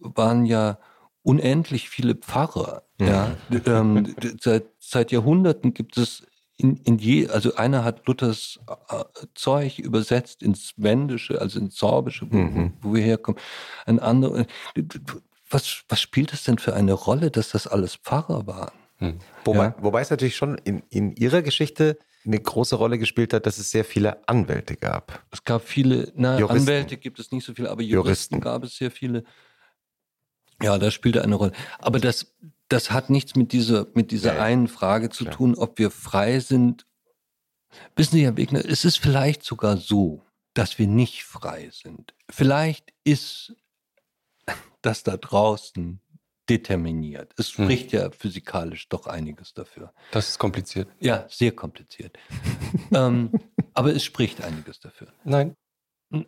waren ja unendlich viele Pfarrer. Ja, ähm, seit, seit Jahrhunderten gibt es in, in je, also einer hat Luthers äh, Zeug übersetzt ins Wendische, also ins Sorbische, wo, mhm. wo wir herkommen. Ein anderer, äh, was, was spielt es denn für eine Rolle, dass das alles Pfarrer waren? Mhm. Wobei, ja. wobei es natürlich schon in, in ihrer Geschichte eine große Rolle gespielt hat, dass es sehr viele Anwälte gab. Es gab viele, na, Anwälte gibt es nicht so viele, aber Juristen, Juristen. gab es sehr viele. Ja, das spielte eine Rolle. Aber das, das hat nichts mit dieser, mit dieser ja, einen Frage zu klar. tun, ob wir frei sind. Wissen Sie, Herr Wegner, es ist vielleicht sogar so, dass wir nicht frei sind. Vielleicht ist das da draußen determiniert. Es hm. spricht hm. ja physikalisch doch einiges dafür. Das ist kompliziert. Ja, sehr kompliziert. ähm, aber es spricht einiges dafür. Nein.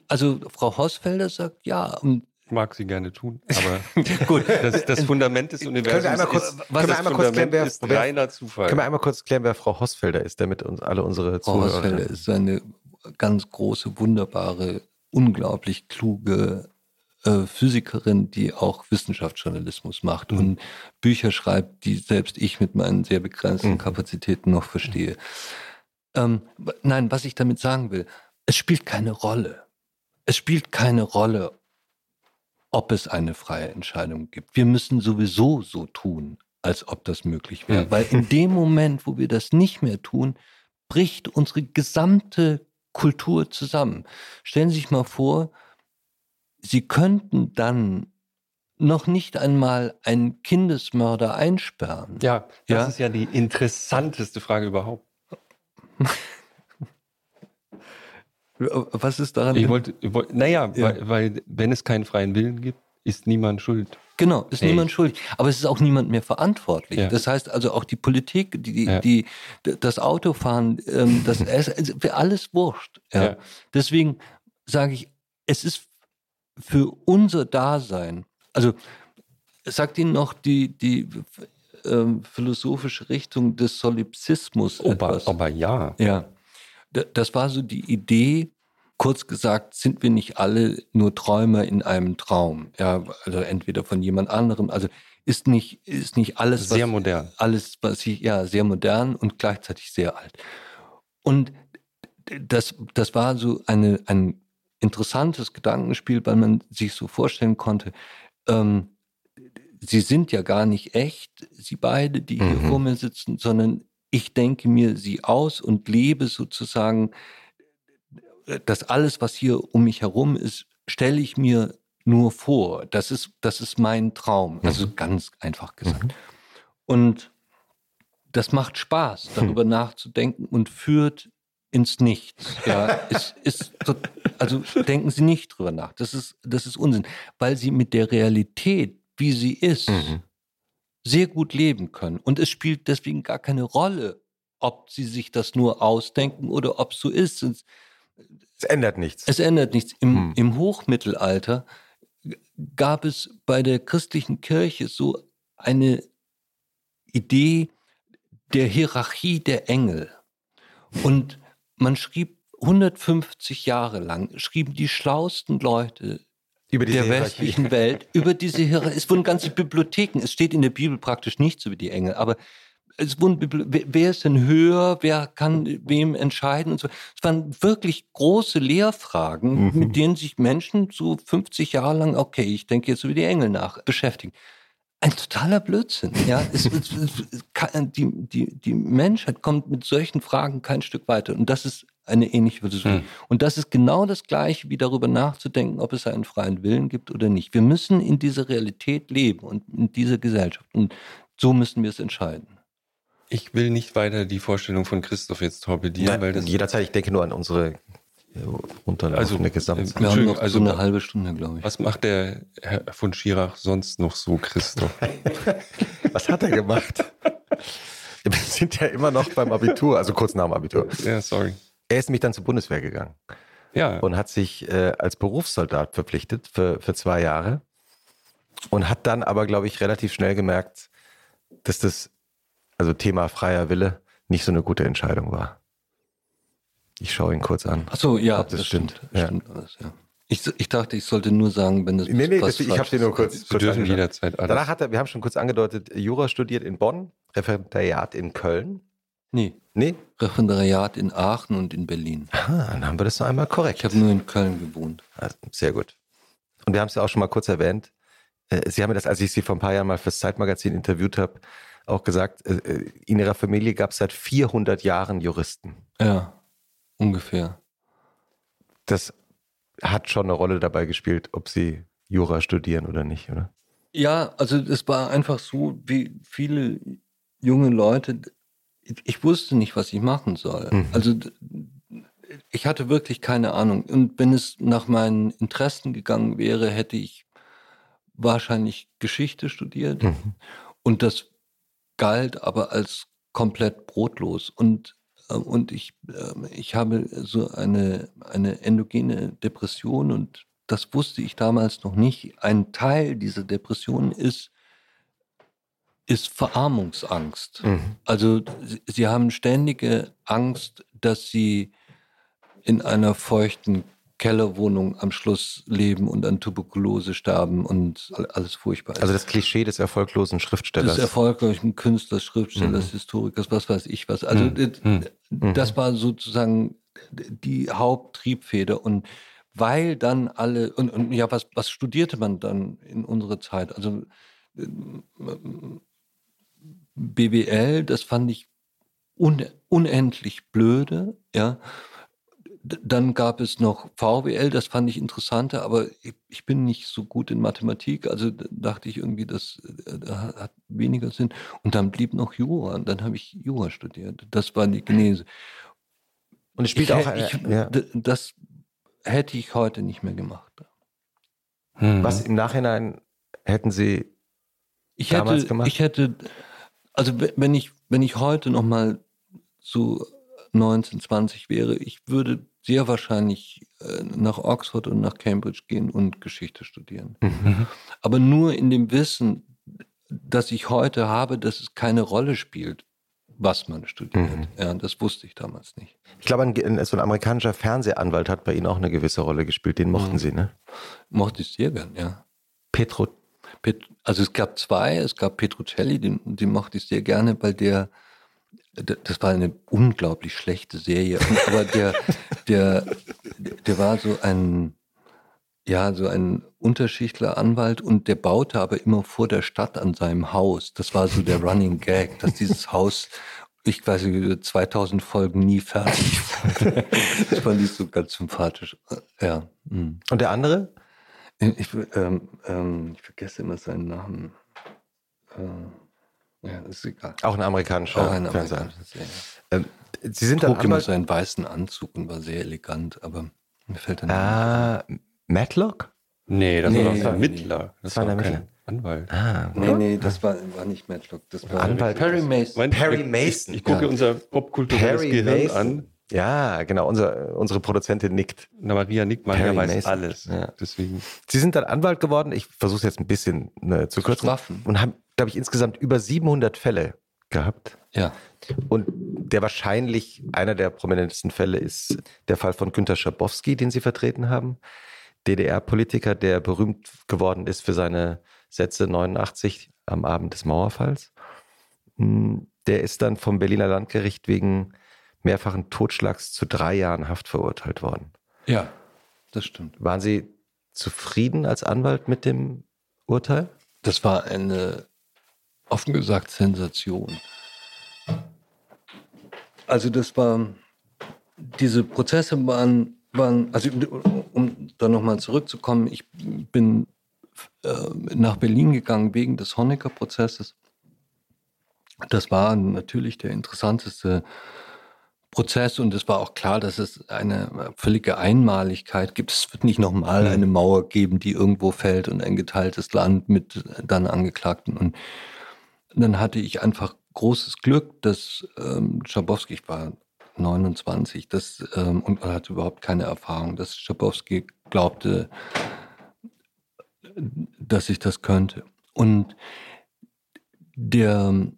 Also Frau Hausfelder sagt ja, und mag sie gerne tun, aber gut, das, das, Fundament des Universums können wir einmal kurz, ist, klären, wer, ist reiner Zufall. Können wir einmal kurz klären, wer Frau Hosfelder ist, damit uns alle unsere Frau Zuhörer Hosfelder ist eine ganz große, wunderbare, unglaublich kluge äh, Physikerin, die auch Wissenschaftsjournalismus macht mhm. und Bücher schreibt, die selbst ich mit meinen sehr begrenzten mhm. Kapazitäten noch verstehe. Ähm, nein, was ich damit sagen will, es spielt keine Rolle. Es spielt keine Rolle, ob es eine freie Entscheidung gibt. Wir müssen sowieso so tun, als ob das möglich wäre. Mhm. Weil in dem Moment, wo wir das nicht mehr tun, bricht unsere gesamte Kultur zusammen. Stellen Sie sich mal vor, Sie könnten dann noch nicht einmal einen Kindesmörder einsperren. Ja, das ja? ist ja die interessanteste Frage überhaupt. Was ist daran? Ich wollte, ich wollte naja, ja. weil, weil wenn es keinen freien Willen gibt, ist niemand schuld. Genau, ist hey. niemand schuldig. Aber es ist auch niemand mehr verantwortlich. Ja. Das heißt also auch die Politik, die, ja. die, das Autofahren, ähm, das ist alles wurscht. Ja. Deswegen sage ich, es ist für unser Dasein, also sagt Ihnen noch die, die ähm, philosophische Richtung des Solipsismus etwas? Aber ja. Ja. Das war so die Idee, Kurz gesagt, sind wir nicht alle nur Träumer in einem Traum? Ja, also entweder von jemand anderem. Also ist nicht, ist nicht alles sehr was, modern. Alles, was ich, ja, sehr modern und gleichzeitig sehr alt. Und das, das war so eine, ein interessantes Gedankenspiel, weil man sich so vorstellen konnte, ähm, sie sind ja gar nicht echt, sie beide, die hier mhm. vor mir sitzen, sondern ich denke mir sie aus und lebe sozusagen das alles, was hier um mich herum ist, stelle ich mir nur vor. Das ist, das ist mein Traum. Also mhm. ganz einfach gesagt. Mhm. Und das macht Spaß, darüber hm. nachzudenken und führt ins Nichts. Ja, es ist, also denken Sie nicht drüber nach. Das ist, das ist Unsinn, weil Sie mit der Realität, wie sie ist, mhm. Sehr gut leben können. Und es spielt deswegen gar keine Rolle, ob Sie sich das nur ausdenken oder ob es so ist. Es ändert nichts. Es ändert nichts. Im, hm. Im Hochmittelalter gab es bei der christlichen Kirche so eine Idee der Hierarchie der Engel. Und man schrieb 150 Jahre lang, schrieben die schlauesten Leute der Hierarchie. westlichen Welt über diese Hierarchie. Es wurden ganze Bibliotheken, es steht in der Bibel praktisch nichts über die Engel, aber es wurden, wer ist denn höher, wer kann wem entscheiden und so. Es waren wirklich große Lehrfragen, mhm. mit denen sich Menschen so 50 Jahre lang, okay, ich denke jetzt über die Engel nach, beschäftigen. Ein totaler Blödsinn. Ja, es, es, es, die, die, die Menschheit kommt mit solchen Fragen kein Stück weiter. Und das ist eine ähnliche Philosophie. Mhm. Und das ist genau das Gleiche, wie darüber nachzudenken, ob es einen freien Willen gibt oder nicht. Wir müssen in dieser Realität leben und in dieser Gesellschaft. Und so müssen wir es entscheiden. Ich will nicht weiter die Vorstellung von Christoph jetzt torpedieren, Nein, weil das jederzeit, ich denke nur an unsere runterlaufende also, Gesamtzeit. Wir haben noch also, so eine halbe Stunde, glaube ich. Was macht der Herr von Schirach sonst noch so, Christoph? was hat er gemacht? Wir sind ja immer noch beim Abitur, also kurz nach dem Abitur. Ja, sorry. Er ist nämlich dann zur Bundeswehr gegangen. Ja. Und hat sich äh, als Berufssoldat verpflichtet für, für zwei Jahre. Und hat dann aber, glaube ich, relativ schnell gemerkt, dass das also Thema freier Wille, nicht so eine gute Entscheidung war. Ich schaue ihn kurz an. Ach so, ja, das, das, stimmt. stimmt, ja. stimmt alles, ja. Ich, ich, dachte, ich sollte nur sagen, wenn das Nee, nee, das, ich habe dir nur kurz. Wir dürfen jederzeit alles. Danach hat er, wir haben schon kurz angedeutet, Jura studiert in Bonn, Referendariat in Köln. Nee. Nee? Referendariat in Aachen und in Berlin. Ah, dann haben wir das noch einmal korrekt. Ich habe nur in Köln gewohnt. Also, sehr gut. Und wir haben es ja auch schon mal kurz erwähnt. Äh, Sie haben mir das, als ich Sie vor ein paar Jahren mal fürs Zeitmagazin interviewt habe, auch gesagt, äh, äh, in ihrer Familie gab es seit 400 Jahren Juristen. Ja, ungefähr. Das hat schon eine Rolle dabei gespielt, ob sie Jura studieren oder nicht, oder? Ja, also es war einfach so, wie viele junge Leute, ich wusste nicht, was ich machen soll. Mhm. Also ich hatte wirklich keine Ahnung. Und wenn es nach meinen Interessen gegangen wäre, hätte ich wahrscheinlich Geschichte studiert. Mhm. Und das galt aber als komplett brotlos. Und, äh, und ich, äh, ich habe so eine, eine endogene Depression und das wusste ich damals noch nicht. Ein Teil dieser Depression ist, ist Verarmungsangst. Mhm. Also sie, haben ständige Angst, dass sie in einer feuchten Kellerwohnung am Schluss leben und an Tuberkulose sterben und alles furchtbar. Also das Klischee des erfolglosen Schriftstellers. Des erfolgreichen Künstlers, Schriftstellers, mhm. Historikers, was weiß ich was. Also mhm. mhm. das war sozusagen die Haupttriebfeder und weil dann alle und, und ja, was, was studierte man dann in unserer Zeit? Also BWL, das fand ich un, unendlich blöde, ja. Dann gab es noch VWL, das fand ich interessanter, aber ich, ich bin nicht so gut in Mathematik, also dachte ich irgendwie, das, äh, hat weniger Sinn. Und dann blieb noch Jura und dann habe ich Jura studiert. Das war die Genese. Und es spielt ich, auch ich, ja. Das hätte ich heute nicht mehr gemacht. Hm. Was im Nachhinein hätten Sie Ich Damals hätte, gemacht? ich hätte, also we- wenn ich, wenn ich heute noch mal so 19, 20 wäre, ich würde sehr wahrscheinlich äh, nach Oxford und nach Cambridge gehen und Geschichte studieren. Mhm. Aber nur in dem Wissen, dass ich heute habe, dass es keine Rolle spielt, was man studiert. Mhm. Ja, das wusste ich damals nicht. Ich glaube, ein, ein, so ein amerikanischer Fernsehanwalt hat bei Ihnen auch eine gewisse Rolle gespielt. Den mochten Mhm. Sie, ne? Mochte ich sehr gern, ja. Petro. Pet, also es gab zwei, es gab Petrucelli, den, den mochte ich sehr gerne, weil der, das war eine unglaublich schlechte Serie, aber der, der, der war so ein, ja, so ein Unterschichtler-Anwalt und der baute aber immer vor der Stadt an seinem Haus. Das war so der Running Gag, dass dieses Haus, ich weiß nicht, 2000 Folgen nie fertig wurde. Das fand ich so ganz sympathisch. Ja. mm. Und der andere? Ich, ähm, ähm, ich vergesse immer seinen Namen. Äh, ja, ist egal. Auch ein amerikanischer Auch ein amerikanischer. Ähm, Sie sind dann Trug immer Anwalt. so einen weißen Anzug und war sehr elegant, aber mir fällt Name Ah, Matlock? Nee, das Nee, war doch der nee. Mittler. Das Das war der kein Mittler. Anwalt. Ah. Nee, nee, das war, war nicht Matlock. Das war Anwalt. Perry Mason. Perry ich- Mason. Ich, ich gucke Ja. unser popkulturelles Gehirn Mason. an. Ja, genau. Unser, unsere Produzentin nickt. Na, Maria nickt, Maria Perry weiß Mason. alles. Ja. Deswegen. Sie sind dann Anwalt geworden. Ich versuche es jetzt ein bisschen ne, zu kürzen. straffen. Und haben, glaube ich, insgesamt über 700 Fälle gehabt. Ja. Und der wahrscheinlich einer der prominentesten Fälle ist der Fall von Günter Schabowski, den Sie vertreten haben. DDR-Politiker, der berühmt geworden ist für seine Sätze 89 am Abend des Mauerfalls. Hm, Der ist dann vom Berliner Landgericht wegen mehrfachen Totschlags zu drei Jahren Haft verurteilt worden. Ja, das stimmt. Waren Sie zufrieden als Anwalt mit dem Urteil? Das war eine, offen gesagt, Sensation. Also das war, diese Prozesse waren, waren also um da nochmal zurückzukommen, ich bin äh, nach Berlin gegangen wegen des Honecker-Prozesses. Das war natürlich der interessanteste Prozess und es war auch klar, dass es eine völlige Einmaligkeit gibt. Es wird nicht nochmal eine Mauer geben, die irgendwo fällt und ein geteiltes Land mit dann Angeklagten. Und dann hatte ich einfach großes Glück, dass ähm, Schabowski, ich war 29, das, ähm, und man hatte überhaupt keine Erfahrung, dass Schabowski glaubte, dass ich das könnte. Und der,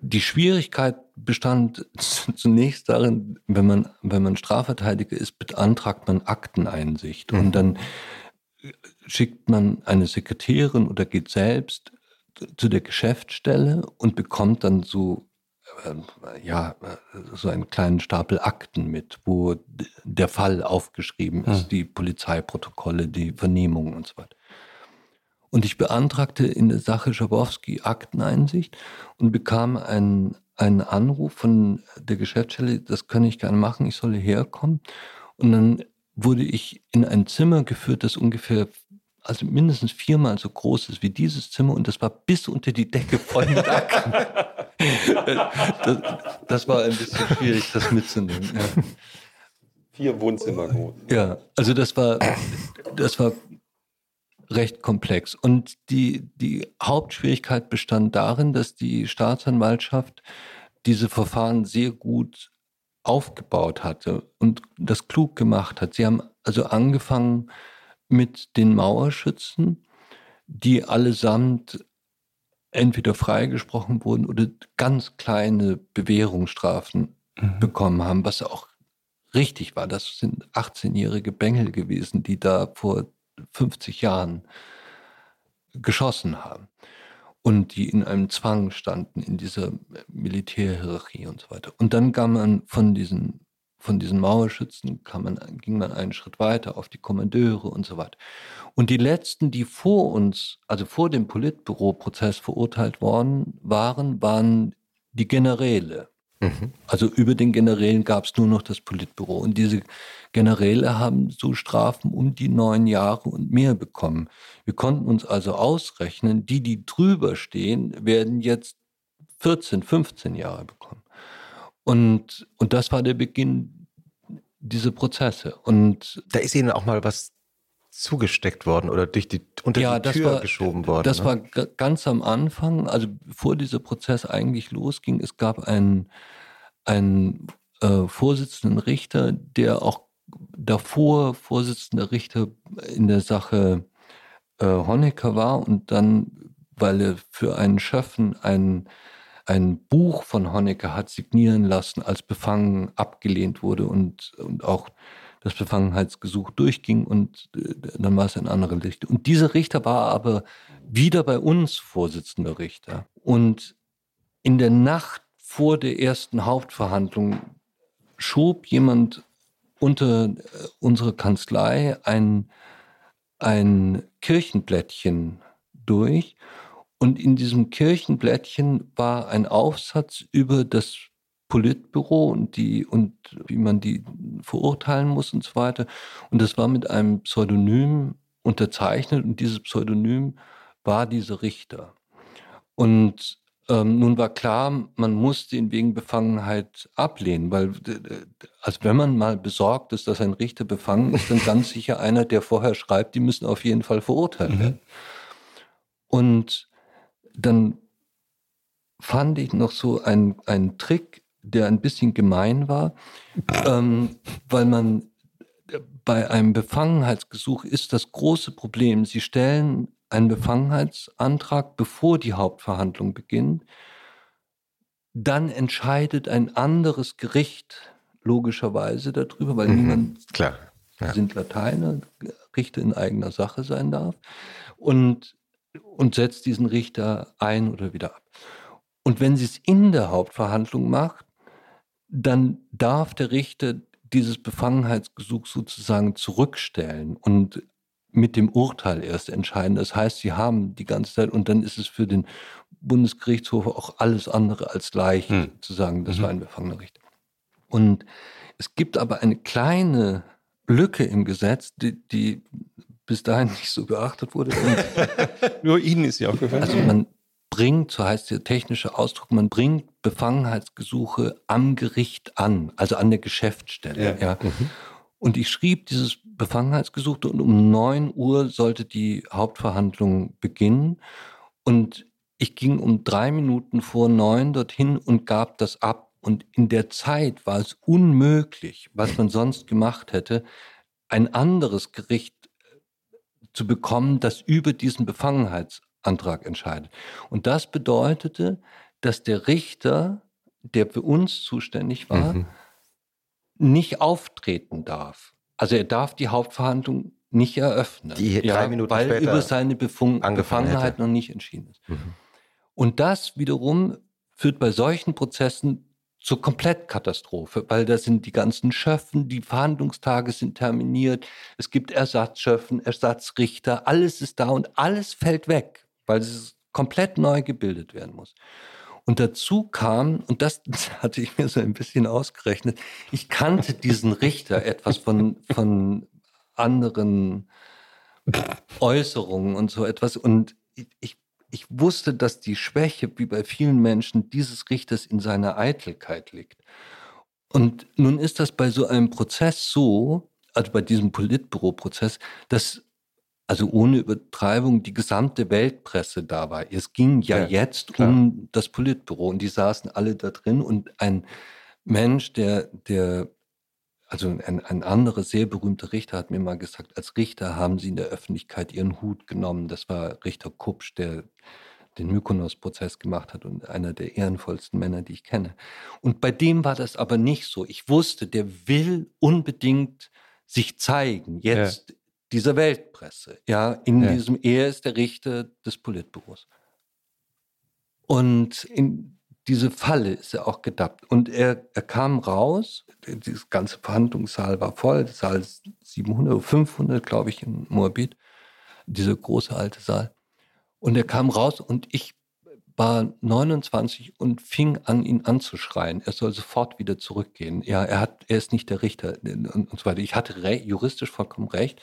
die Schwierigkeit bestand zunächst darin, wenn man, wenn man Strafverteidiger ist, beantragt man Akteneinsicht. Und dann schickt man eine Sekretärin oder geht selbst zu der Geschäftsstelle und bekommt dann so, äh, ja, so einen kleinen Stapel Akten mit, wo der Fall aufgeschrieben ist, die Polizeiprotokolle, die Vernehmungen und so weiter. Und ich beantragte in der Sache Schabowski Akteneinsicht und bekam einen, einen Anruf von der Geschäftsstelle, das kann ich gerne machen, ich solle herkommen. Und dann wurde ich in ein Zimmer geführt, das ungefähr, also mindestens viermal so groß ist wie dieses Zimmer und das war bis unter die Decke voll mit Akten. das, das war ein bisschen schwierig, das mitzunehmen. Ja. Vier Wohnzimmer groß. Ja, also das war, das war recht komplex. Und die, die Hauptschwierigkeit bestand darin, dass die Staatsanwaltschaft diese Verfahren sehr gut aufgebaut hatte und das klug gemacht hat. Sie haben also angefangen mit den Mauerschützen, die allesamt entweder freigesprochen wurden oder ganz kleine Bewährungsstrafen bekommen haben, was auch richtig war. Das sind 18-jährige Bengel gewesen, die da vor 50 Jahren geschossen haben und die in einem Zwang standen in dieser Militärhierarchie und so weiter. Und dann kam man von diesen von diesen Mauerschützen kam man, ging man einen Schritt weiter auf die Kommandeure und so weiter. Und die letzten, die vor uns, also vor dem Politbüro-Prozess verurteilt worden waren, waren die Generäle. Also über den Generälen gab es nur noch das Politbüro. Und diese Generäle haben so Strafen um die neun Jahre und mehr bekommen. Wir konnten uns also ausrechnen, die, die drüber stehen, werden jetzt 14, 15 Jahre bekommen. Und, und das war der Beginn diese Prozesse. Und da ist Ihnen auch mal was zugesteckt worden oder durch die unter ja, die Tür war, geschoben worden. Das ne? war ganz am Anfang, also bevor dieser Prozess eigentlich losging, es gab einen, einen äh, Vorsitzenden Richter, der auch davor Vorsitzender Richter in der Sache äh, Honecker war und dann, weil er für einen Schöffen ein, ein Buch von Honecker hat signieren lassen, als befangen abgelehnt wurde und, und auch das Befangenheitsgesuch durchging und äh, dann war es ein anderer Richter. Und dieser Richter war aber wieder bei uns Vorsitzender Richter. Und in der Nacht vor der ersten Hauptverhandlung schob jemand unter äh, unsere Kanzlei ein, ein Kirchenblättchen durch. Und in diesem Kirchenblättchen war ein Aufsatz über das Politbüro und die und wie man die verurteilen muss und so weiter. Und das war mit einem Pseudonym unterzeichnet und dieses Pseudonym war dieser Richter. Und ähm, nun war klar, man musste ihn wegen Befangenheit ablehnen, weil also wenn man mal besorgt ist, dass ein Richter befangen ist, dann ganz sicher einer, der vorher schreibt, die müssen auf jeden Fall verurteilt werden. Mhm. Und dann fand ich noch so einen Trick der ein bisschen gemein war, ähm, weil man bei einem Befangenheitsgesuch ist das große Problem, Sie stellen einen Befangenheitsantrag, bevor die Hauptverhandlung beginnt, dann entscheidet ein anderes Gericht logischerweise darüber, weil mhm, niemand klar, ja. sind Lateiner, Richter in eigener Sache sein darf und, und setzt diesen Richter ein oder wieder ab. Und wenn sie es in der Hauptverhandlung macht, dann darf der Richter dieses Befangenheitsgesuch sozusagen zurückstellen und mit dem Urteil erst entscheiden. Das heißt, sie haben die ganze Zeit und dann ist es für den Bundesgerichtshof auch alles andere als leicht hm. zu sagen, das mhm. war ein befangener Richter. Und es gibt aber eine kleine Lücke im Gesetz, die, die bis dahin nicht so beachtet wurde. Nur Ihnen ist sie aufgefallen. Also man bringt, so heißt der technische Ausdruck, man bringt Befangenheitsgesuche am Gericht an, also an der Geschäftsstelle. Ja. ja. Mhm. Und ich schrieb dieses Befangenheitsgesuch und um 9 Uhr sollte die Hauptverhandlung beginnen. Und ich ging um drei Minuten vor neun dorthin und gab das ab. Und in der Zeit war es unmöglich, was man sonst gemacht hätte, ein anderes Gericht zu bekommen, das über diesen Befangenheits Antrag entscheidet. Und das bedeutete, dass der Richter, der für uns zuständig war, mhm. nicht auftreten darf. Also er darf die Hauptverhandlung nicht eröffnen. Die ja, drei Minuten weil später über seine Befung Befangenheit noch nicht entschieden ist. Mhm. Und das wiederum führt bei solchen Prozessen zur Komplettkatastrophe, weil da sind die ganzen Schöffen, die Verhandlungstage sind terminiert, es gibt Ersatzschöffen, Ersatzrichter, alles ist da und alles fällt weg weil es komplett neu gebildet werden muss. Und dazu kam, und das hatte ich mir so ein bisschen ausgerechnet, ich kannte diesen Richter etwas von, von anderen Äußerungen und so etwas. Und ich, ich wusste, dass die Schwäche, wie bei vielen Menschen, dieses Richters in seiner Eitelkeit liegt. Und nun ist das bei so einem Prozess so, also bei diesem Politbüro-Prozess, dass also ohne Übertreibung, die gesamte Weltpresse da war. Es ging ja, ja jetzt klar. um das Politbüro und die saßen alle da drin und ein Mensch, der, der, also ein, ein anderer sehr berühmter Richter hat mir mal gesagt, als Richter haben sie in der Öffentlichkeit ihren Hut genommen. Das war Richter Kupsch, der den Mykonos-Prozess gemacht hat und einer der ehrenvollsten Männer, die ich kenne. Und bei dem war das aber nicht so. Ich wusste, der will unbedingt sich zeigen, jetzt ja dieser Weltpresse. Ja, in ja. diesem, er ist der Richter des Politbüros. Und in diese Falle ist er auch gedappt. Und er, er kam raus, dieses ganze Verhandlungssaal war voll, der Saal 700 oder 500, glaube ich, in Moabit, dieser große alte Saal. Und er kam raus und ich war 29 und fing an, ihn anzuschreien. Er soll sofort wieder zurückgehen. Ja, er, hat, er ist nicht der Richter und, und so weiter. Ich hatte juristisch vollkommen recht.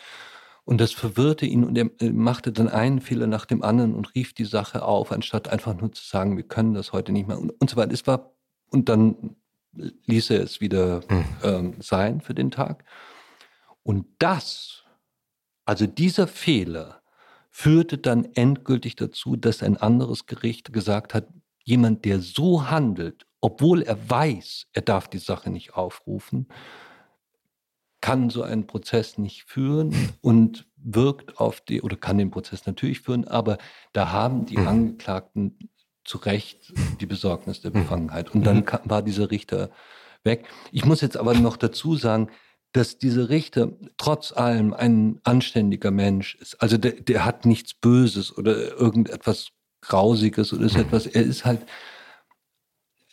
Und das verwirrte ihn und er machte dann einen Fehler nach dem anderen und rief die Sache auf, anstatt einfach nur zu sagen, wir können das heute nicht mehr und, und so weiter. Es war, und dann ließ er es wieder Hm. ähm, sein für den Tag. Und das, also dieser Fehler, führte dann endgültig dazu, dass ein anderes Gericht gesagt hat, jemand, der so handelt, obwohl er weiß, er darf die Sache nicht aufrufen, kann so einen Prozess nicht führen und wirkt auf die, oder kann den Prozess natürlich führen, aber da haben die Mhm. Angeklagten zu Recht die Besorgnis der Befangenheit. Und dann ka- war dieser Richter weg. Ich muss jetzt aber noch dazu sagen, dass dieser Richter trotz allem ein anständiger Mensch ist. Also der, der hat nichts Böses oder irgendetwas Grausiges oder ist etwas, er ist halt,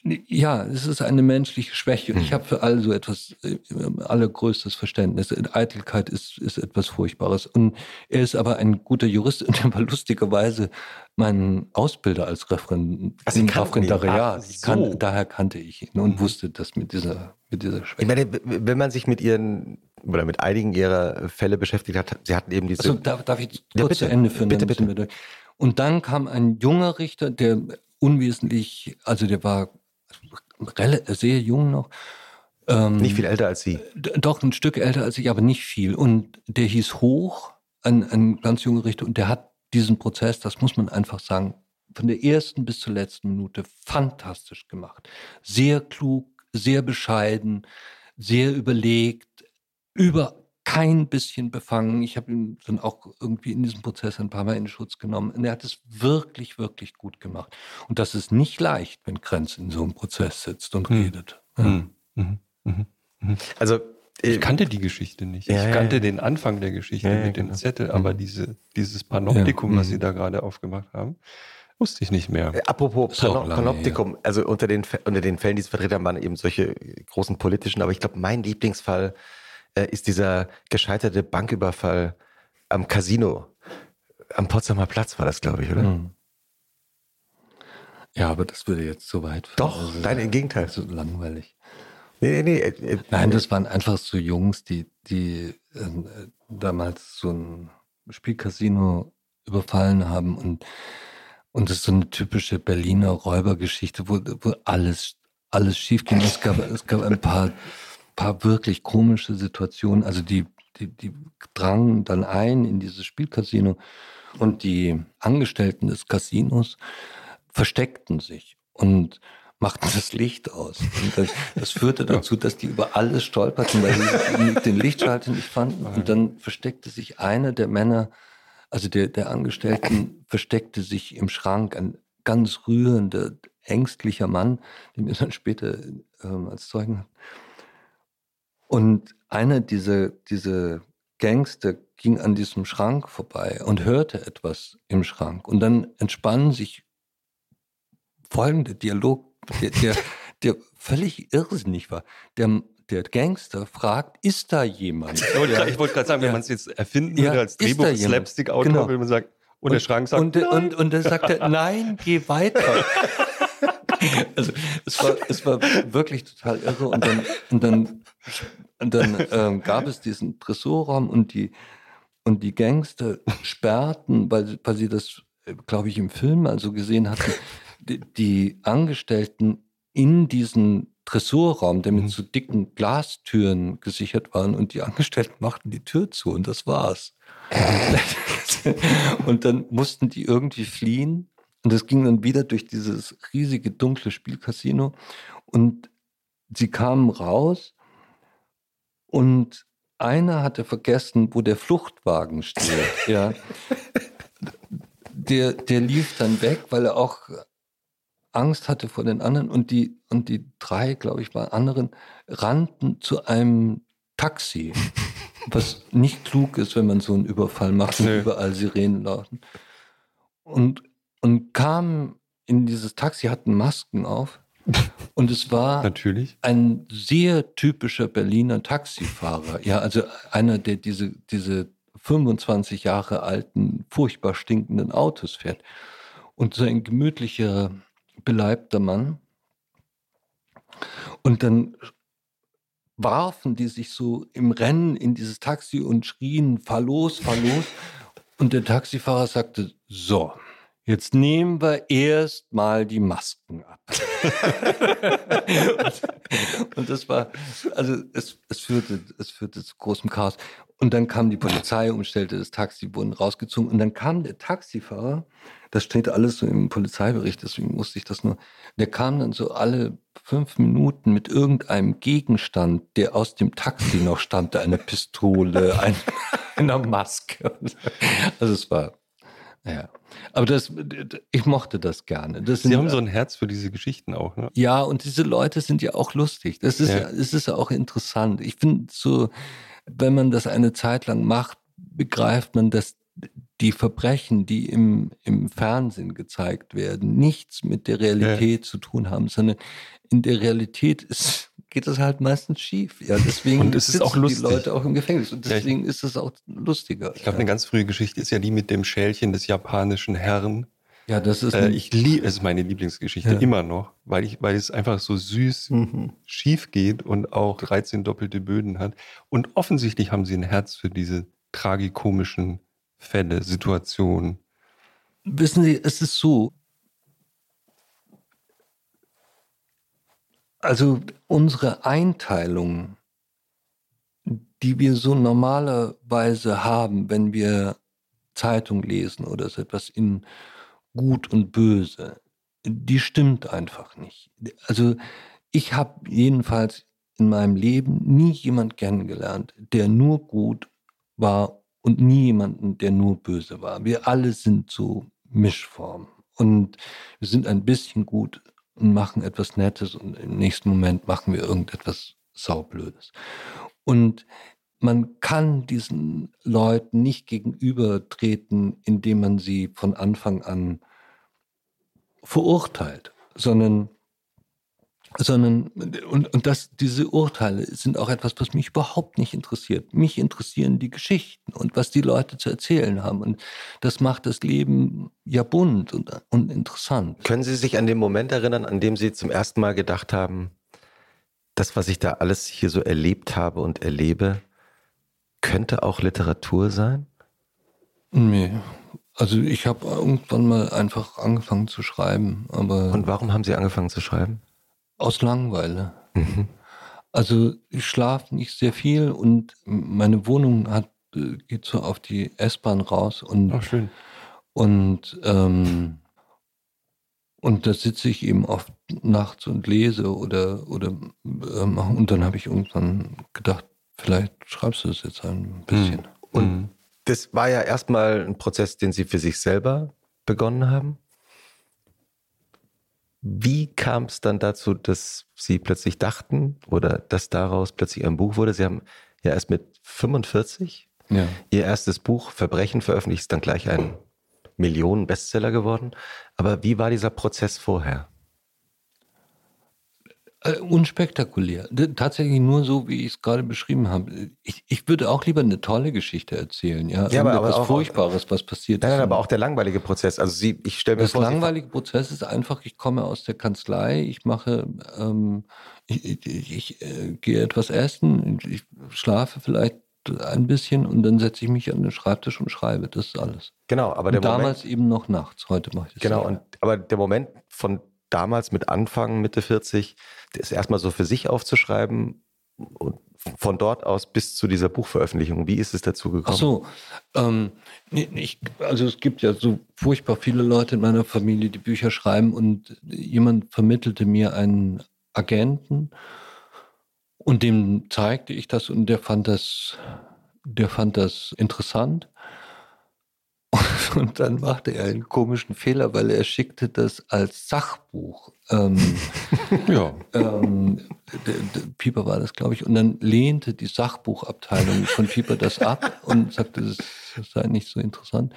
ja, es ist eine menschliche Schwäche. Ich habe für all so etwas äh, allergrößtes Verständnis. Eitelkeit ist, ist etwas Furchtbares. Und er ist aber ein guter Jurist und er war lustigerweise mein Ausbilder als Referent, Sie im? Referendariat. Ich so. daher kannte ich ihn und wusste das mit dieser, mit dieser Ich Schwäche. meine, wenn man sich mit ihren oder mit einigen ihrer Fälle beschäftigt hat, sie hatten eben diese. Also darf, darf ich kurz Ja, bitte. zu Ende führen? Bitte, durch. Und dann kam ein junger Richter, der unwesentlich, also der war sehr jung noch. Ähm, nicht viel älter als Sie. Doch, ein Stück älter als ich, aber nicht viel. Und der hieß Hoch, ein, ein ganz junger Richter, und der hat diesen Prozess, das muss man einfach sagen, von der ersten bis zur letzten Minute fantastisch gemacht. Sehr klug, sehr bescheiden, sehr überlegt, über kein bisschen befangen. Ich habe ihn dann auch irgendwie in diesem Prozess ein paar Mal in Schutz genommen. Und er hat es wirklich, wirklich gut gemacht. Und das ist nicht leicht, wenn Krenz in so einem Prozess sitzt und Hm. redet. Ja. Mhm. Mhm. Mhm. Also äh, Ich kannte die Geschichte nicht. Ja, ich ja, kannte ja. den Anfang der Geschichte Ja, ja, mit dem genau. Zettel, aber diese, dieses Panoptikum, Ja. was Mhm. Sie da gerade aufgemacht haben, wusste ich nicht mehr. Äh, Apropos Ist auch Pano lange Panoptikum, also unter den, unter den Fällen, die es vertreten haben, waren eben solche großen politischen, aber ich glaube, mein Lieblingsfall äh, ist dieser gescheiterte Banküberfall am Casino. Am Potsdamer Platz war das, glaube ich, oder? Hm. Ja, aber das würde jetzt zu weit. Doch, Also, nein, im Gegenteil. So langweilig. Nee, nee, nee. äh, äh, Nein, das waren einfach so Jungs, die, die äh, damals so ein Spielcasino überfallen haben und und das ist so eine typische Berliner Räubergeschichte, wo, wo alles, alles schief ging. Es gab, es gab ein paar, paar wirklich komische Situationen. Also die, die, die drangen dann ein in dieses Spielcasino und die Angestellten des Casinos versteckten sich und machten das Licht aus. Und das, das führte dazu, dass die über alles stolperten, weil sie den Lichtschalter nicht fanden. Und dann versteckte sich einer der Männer, also der, der Angestellten, versteckte sich im Schrank. Ein ganz rührender, ängstlicher Mann, den wir dann später ähm, als Zeugen hatten. Und einer dieser, dieser Gangster ging an diesem Schrank vorbei und hörte etwas im Schrank. Und dann entspann sich folgender Dialog, der, der, der völlig irrsinnig war. Der, der Gangster fragt, ist da jemand? Ich wollte wollte gerade sagen, wenn Ja. man es jetzt erfinden Ja, würde als Drehbuch? Slapstick-Autor, Genau. würde man sagen, und, der Schrank sagt, und, und, und dann sagt er, nein, geh weiter. also es war, es war wirklich total irre. Und dann, und dann, und dann ähm, gab es diesen Dressurraum und die, und die Gangster sperrten, weil, weil sie das, glaube ich, im Film also gesehen hatten, die, die Angestellten in diesen Dressurraum, der mit so dicken Glastüren gesichert waren und die Angestellten machten die Tür zu und das war's. und dann mussten die irgendwie fliehen und das ging dann wieder durch dieses riesige dunkle Spielcasino und sie kamen raus und einer hatte vergessen, wo der Fluchtwagen steht. ja. Der, der lief dann weg, weil er auch Angst hatte vor den anderen und die, und die drei, glaube ich, waren anderen, rannten zu einem Taxi, was nicht klug ist, wenn man so einen Überfall macht und überall Sirenen lauten. Und, und kamen in dieses Taxi, hatten Masken auf und es war natürlich. ein sehr typischer Berliner Taxifahrer. Ja, also einer, der diese, diese 25 Jahre alten, furchtbar stinkenden Autos fährt. Und so ein gemütlicher, beleibter Mann. Und dann warfen die sich so im Rennen in dieses Taxi und schrien, fahr los, fahr los. Und der Taxifahrer sagte, so, Jetzt nehmen wir erst mal die Masken ab. und, und, das war, also es, es, führte, es führte zu großem Chaos. Und dann kam die Polizei, umstellte das Taxi, wurden rausgezogen. Und dann kam der Taxifahrer, das steht alles so im Polizeibericht, deswegen wusste ich das nur. Der kam dann so alle fünf Minuten mit irgendeinem Gegenstand, der aus dem Taxi noch stammte, eine Pistole, ein, einer Maske. Also es war ja, aber das, ich mochte das gerne. Das Sie sind, haben so ein Herz für diese Geschichten auch, ne? Ja, und diese Leute sind ja auch lustig. Das ist, ja. das ist auch interessant. Ich finde so, wenn man das eine Zeit lang macht, begreift man, dass die Verbrechen, die im, im Fernsehen gezeigt werden, nichts mit der Realität ja. zu tun haben, sondern in der Realität ist geht das halt meistens schief. Ja, deswegen und es ist auch lustig. die Leute auch im Gefängnis. Und deswegen ja, ich, ist es auch lustiger. Ich glaube, ja. eine ganz frühe Geschichte ist ja die mit dem Schälchen des japanischen Herrn. Ja, das ist. Äh, ich liebe, es ist meine Lieblingsgeschichte ja. immer noch, weil ich, weil es einfach so süß mhm. schief geht und auch 13 doppelte Böden hat. Und offensichtlich haben sie ein Herz für diese tragikomischen Fälle, Situationen. Wissen Sie, es ist so, Also unsere Einteilung, die wir so normalerweise haben, wenn wir Zeitung lesen oder so etwas in gut und böse, die stimmt einfach nicht. Also ich habe jedenfalls in meinem Leben nie jemand kennengelernt, der nur gut war und nie jemanden, der nur böse war. Wir alle sind so Mischformen und wir sind ein bisschen gut und machen etwas Nettes und im nächsten Moment machen wir irgendetwas Saublödes. Und man kann diesen Leuten nicht gegenübertreten, indem man sie von Anfang an verurteilt, sondern sondern und, und das, diese Urteile sind auch etwas, was mich überhaupt nicht interessiert. Mich interessieren die Geschichten und was die Leute zu erzählen haben. Und das macht das Leben ja bunt und, und interessant. Können Sie sich an den Moment erinnern, an dem Sie zum ersten Mal gedacht haben, das, was ich da alles hier so erlebt habe und erlebe, könnte auch Literatur sein? Nee. Also ich habe irgendwann mal einfach angefangen zu schreiben, aber. Und warum haben Sie angefangen zu schreiben? Aus Langeweile. Mhm. Also ich schlafe nicht sehr viel und meine Wohnung hat, äh, geht so auf die S-Bahn raus und Ach, schön. und ähm, und da sitze ich eben oft nachts und lese oder oder ähm, und dann habe ich irgendwann gedacht, vielleicht schreibst du es jetzt ein bisschen. Mhm. Und das war ja erstmal ein Prozess, den Sie für sich selber begonnen haben. Wie kam es dann dazu, dass Sie plötzlich dachten oder dass daraus plötzlich ein Buch wurde? Sie haben ja erst mit 45 ja. Ihr erstes Buch Verbrechen veröffentlicht, ist dann gleich ein Millionen-Bestseller geworden. Aber wie war dieser Prozess vorher? Äh, unspektakulär. Tatsächlich nur so, wie ich es gerade beschrieben habe. Ich, ich würde auch lieber eine tolle Geschichte erzählen, ja. ja aber, aber was Furchtbares, was passiert nein, ist. Nein, aber auch der langweilige Prozess. Also Sie, ich stelle mir das vor. Das langweilige Prozess ist einfach, ich komme aus der Kanzlei, ich mache, ähm, ich, ich, ich äh, gehe etwas essen, ich schlafe vielleicht ein bisschen und dann setze ich mich an den Schreibtisch und schreibe. Das ist alles. Genau, aber der und damals Moment, eben noch nachts. Heute mache ich das. Genau, und, aber der Moment von damals mit Anfang, Mitte 40, das erstmal so für sich aufzuschreiben und von dort aus bis zu dieser Buchveröffentlichung, wie ist es dazu gekommen? Ach so, ähm, ich, also es gibt ja so furchtbar viele Leute in meiner Familie, die Bücher schreiben und jemand vermittelte mir einen Agenten und dem zeigte ich das und der fand das, der fand das interessant Und dann machte er einen komischen Fehler, weil er schickte das als Sachbuch. Ähm, ja. Ähm, Pieper war das, glaube ich. Und dann lehnte die Sachbuchabteilung von Pieper das ab und sagte, das, das sei nicht so interessant.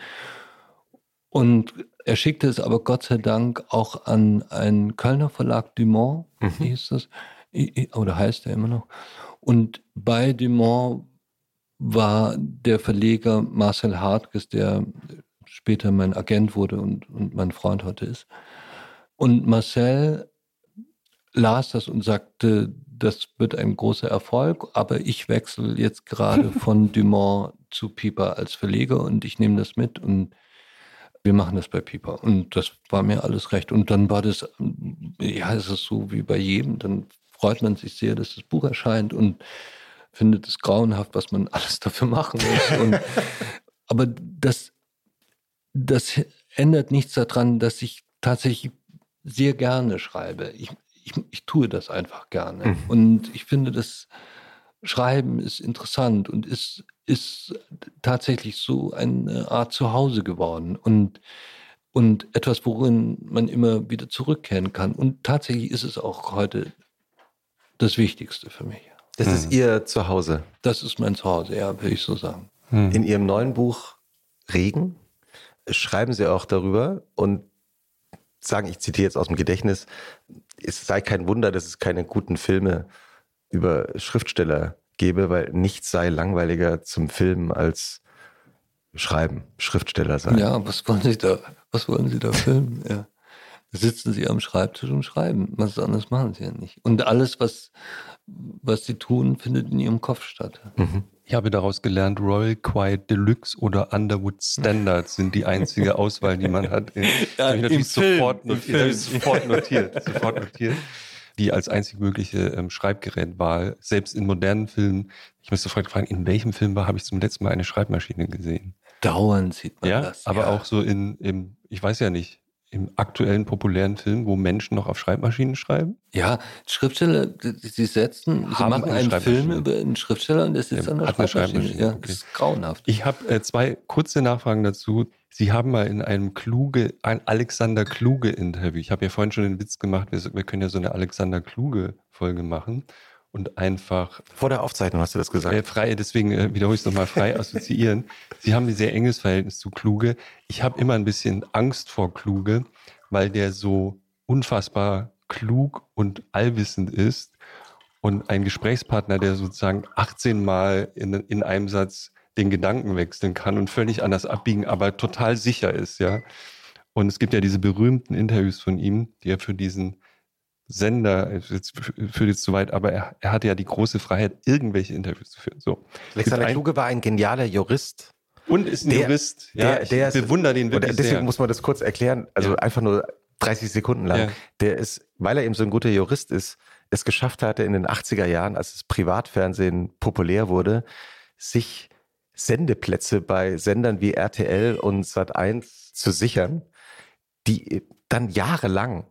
Und er schickte es aber Gott sei Dank auch an einen Kölner Verlag, Dumont, mhm. hieß das, oder heißt er immer noch. Und bei Dumont war der Verleger Marcel Hartges, der später mein Agent wurde und, und mein Freund heute ist. Und Marcel las das und sagte, das wird ein großer Erfolg, aber ich wechsle jetzt gerade von Dumont zu Pieper als Verleger und ich nehme das mit und wir machen das bei Piper. Und das war mir alles recht. Und dann war das, ja, es ist so wie bei jedem, dann freut man sich sehr, dass das Buch erscheint und findet es grauenhaft, was man alles dafür machen muss. Und, aber das, das ändert nichts daran, dass ich tatsächlich sehr gerne schreibe. Ich, ich, ich tue das einfach gerne. Mhm. Und ich finde, das Schreiben ist interessant und ist, ist tatsächlich so eine Art Zuhause geworden. Und und etwas, worin man immer wieder zurückkehren kann. Und tatsächlich ist es auch heute das Wichtigste für mich. Das ist mhm. Ihr Zuhause. Das ist mein Zuhause, ja, würde ich so sagen. Mhm. In Ihrem neuen Buch Regen schreiben Sie auch darüber und sagen, ich zitiere jetzt aus dem Gedächtnis, es sei kein Wunder, dass es keine guten Filme über Schriftsteller gebe, weil nichts sei langweiliger zum Filmen als Schreiben, Schriftsteller sein. Ja, was wollen Sie da, was wollen Sie da filmen? Ja. Sitzen Sie am Schreibtisch und schreiben. Was anderes machen Sie ja nicht. Und alles, was, was Sie tun, findet in Ihrem Kopf statt. Mhm. Ich habe daraus gelernt, Royal Quiet Deluxe oder Underwood Standards sind die einzige Auswahl, die man hat. ja, habe ich natürlich sofort, notiert, sofort notiert. Sofort notiert die als einzig mögliche ähm, Schreibgerätwahl, selbst in modernen Filmen. Ich muss sofort fragen, in welchem Film war, habe ich zum letzten Mal eine Schreibmaschine gesehen? Dauernd sieht man ja, das. Aber ja. auch so in, im, ich weiß ja nicht, im aktuellen populären Film, wo Menschen noch auf Schreibmaschinen schreiben? Ja, Schriftsteller, sie setzen, sie machen einen Film über einen Schriftsteller und der sitzt ja, an der Schreibmaschine. Schreibmaschine. Ja, okay. das ist grauenhaft. Ich habe äh, zwei kurze Nachfragen dazu. Sie haben mal in einem kluge, ein Alexander Kluge Interview, ich habe ja vorhin schon den Witz gemacht, wir, wir können ja so eine Alexander Kluge Folge machen und einfach. Vor der Aufzeichnung hast du das gesagt. Äh, frei, deswegen äh, wiederhole ich es nochmal frei assoziieren. Sie haben ein sehr enges Verhältnis zu Kluge. Ich habe immer ein bisschen Angst vor Kluge, weil der so unfassbar klug und allwissend ist und ein Gesprächspartner, der sozusagen 18 Mal in, in einem Satz den Gedanken wechseln kann und völlig anders abbiegen, aber total sicher ist, ja. Und es gibt ja diese berühmten Interviews von ihm, die er für diesen Sender, jetzt führt jetzt zu weit, aber er, er hatte ja die große Freiheit, irgendwelche Interviews zu führen. So. Alexander Kluge war ein genialer Jurist. Und ist ein der, Jurist. Ja, der, der bewundere ihn wirklich Deswegen sehr. muss man das kurz erklären. Also ja. einfach nur 30 Sekunden lang. Ja. Der ist, weil er eben so ein guter Jurist ist, es geschafft hatte in den 80er Jahren, als das Privatfernsehen populär wurde, sich Sendeplätze bei Sendern wie RTL und Sat1 zu sichern, die dann jahrelang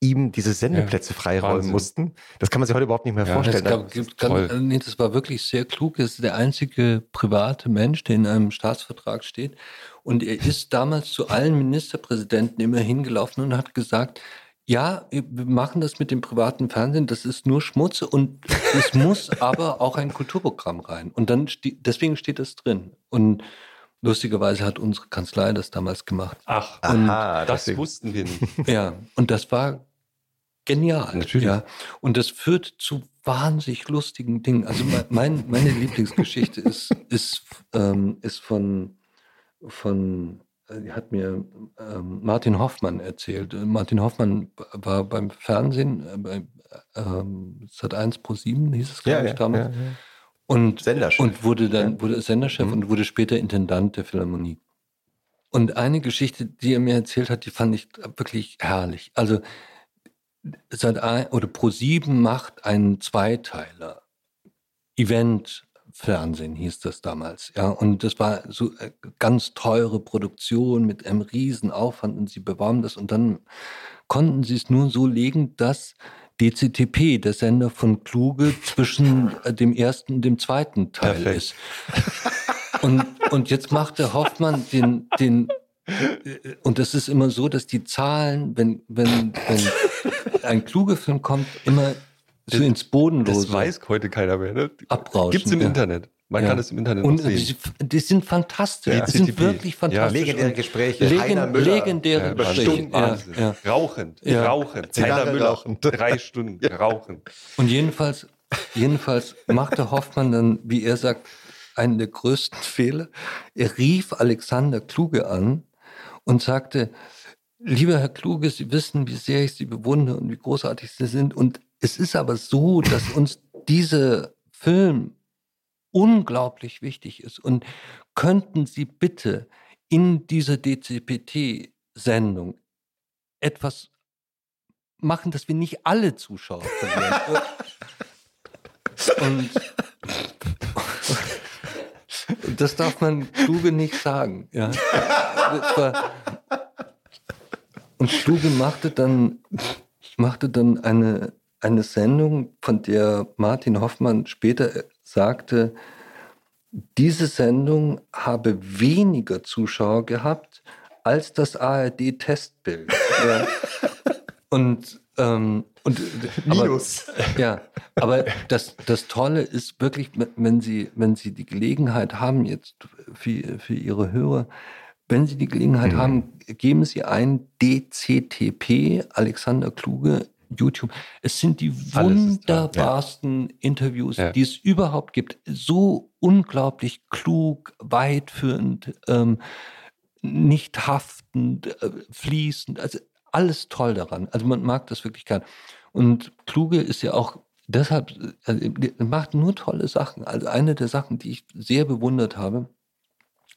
ihm diese Sendeplätze ja, freiräumen Wahnsinn. mussten. Das kann man sich heute überhaupt nicht mehr ja, vorstellen. Das, gab, kann, nee, das war wirklich sehr klug. Er ist der einzige private Mensch, der in einem Staatsvertrag steht. Und er ist damals zu allen Ministerpräsidenten immer hingelaufen und hat gesagt, ja, wir machen das mit dem privaten Fernsehen, das ist nur Schmutz und es muss aber auch ein Kulturprogramm rein. Und dann deswegen steht das drin. Und lustigerweise hat unsere Kanzlei das damals gemacht. Ach, und aha, das deswegen. wussten wir nicht. Ja, und das war genial. Natürlich. Ja. Und das führt zu wahnsinnig lustigen Dingen. Also mein, meine Lieblingsgeschichte ist, ist, ähm, ist von, von äh, hat mir ähm, Martin Hoffmann erzählt. Martin Hoffmann war beim Fernsehen, äh, bei ähm, Sat1 Pro 7 hieß es, glaube ja, ich, damals. Ja, ja. Und, Senderchef. und wurde dann wurde Senderchef mhm. und wurde später Intendant der Philharmonie. Und eine Geschichte, die er mir erzählt hat, die fand ich wirklich herrlich. Also seit ein, oder Pro7 macht einen Zweiteiler. Event Fernsehen hieß das damals, ja. Und das war so äh, ganz teure Produktion mit einem riesen Aufwand und sie bewarben das und dann konnten sie es nur so legen, dass DCTP, der Sender von Kluge, zwischen äh, dem ersten und dem zweiten Teil Perfekt. ist. Und, und jetzt machte Hoffmann den, den und es ist immer so, dass die Zahlen, wenn, wenn, wenn ein kluger Film kommt, immer so ins Bodenlose. Das weiß heute keiner mehr. Ne? Abrauschen. Gibt es im ja. Internet. Man ja. kann es im Internet und sehen. Die, die sind fantastisch. Ja. Die sind wirklich fantastisch. Ja. Legendäre Gespräche. Legen, legendäre Gespräche. Ja. Rauchend. Rauchend. Heiner Müller. Rauchend. Drei Stunden. Rauchend. Und jedenfalls, jedenfalls machte Hoffmann dann, wie er sagt, einen der größten Fehler. Er rief Alexander Kluge an und sagte, lieber Herr Kluge, Sie wissen, wie sehr ich Sie bewundere und wie großartig Sie sind. Und es ist aber so, dass uns dieser Film unglaublich wichtig ist. Und könnten Sie bitte in dieser DCPT-Sendung etwas machen, dass wir nicht alle Zuschauer verlieren. und, das darf man Kluge nicht sagen. Ja. und Kluge machte dann, machte dann eine, eine Sendung, von der Martin Hoffmann später sagte, diese Sendung habe weniger Zuschauer gehabt als das ARD-Testbild. ja. Und, ähm, und Minus. Aber, ja, aber das, das Tolle ist wirklich, wenn Sie, wenn Sie die Gelegenheit haben, jetzt für, für Ihre Hörer, wenn Sie die Gelegenheit mhm. haben, geben Sie ein DCTP, Alexander Kluge, YouTube. Es sind die wunderbarsten ja. Interviews, ja. die es überhaupt gibt. So unglaublich klug, weitführend, ähm, nicht haftend, äh, fließend. Also alles toll daran. Also man mag das wirklich gern. Und Kluge ist ja auch deshalb, also macht nur tolle Sachen. Also eine der Sachen, die ich sehr bewundert habe,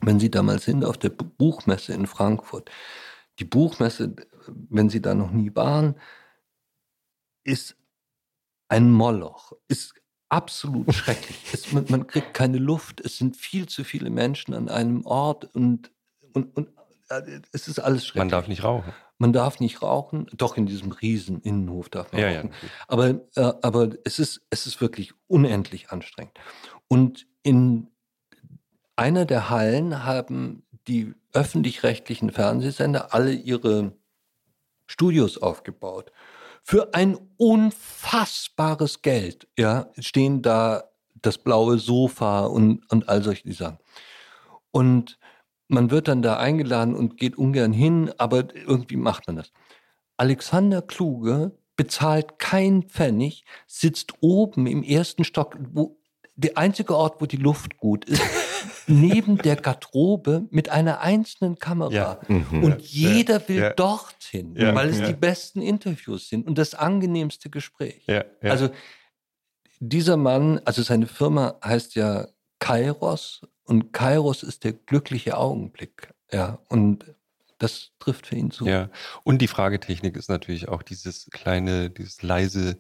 wenn Sie damals sind auf der Buchmesse in Frankfurt. Die Buchmesse, wenn Sie da noch nie waren, ist ein Moloch, ist absolut schrecklich. Es, man, man, kriegt keine Luft, es sind viel zu viele Menschen an einem Ort und, und, und äh, es ist alles schrecklich. Man darf nicht rauchen. Man darf nicht rauchen, doch in diesem riesen Innenhof darf man ja, rauchen. Ja. Aber, äh, aber es, ist, es ist wirklich unendlich anstrengend. Und in einer der Hallen haben die öffentlich-rechtlichen Fernsehsender alle ihre Studios aufgebaut. Für ein unfassbares Geld ja, stehen da das blaue Sofa und, und all solche Sachen. Und man wird dann da eingeladen und geht ungern hin, aber irgendwie macht man das. Alexander Kluge bezahlt keinen Pfennig, sitzt oben im ersten Stock, wo der einzige Ort, wo die Luft gut ist, neben der Garderobe mit einer einzelnen Kamera. Ja. Mhm. Und jeder ja. will ja. dorthin, weil es die besten Interviews sind und das angenehmste Gespräch. Also dieser Mann, also seine Firma heißt ja Kairos und Kairos ist der glückliche Augenblick. Ja, und das trifft für ihn zu. Ja, und die Fragetechnik ist natürlich auch dieses kleine, dieses leise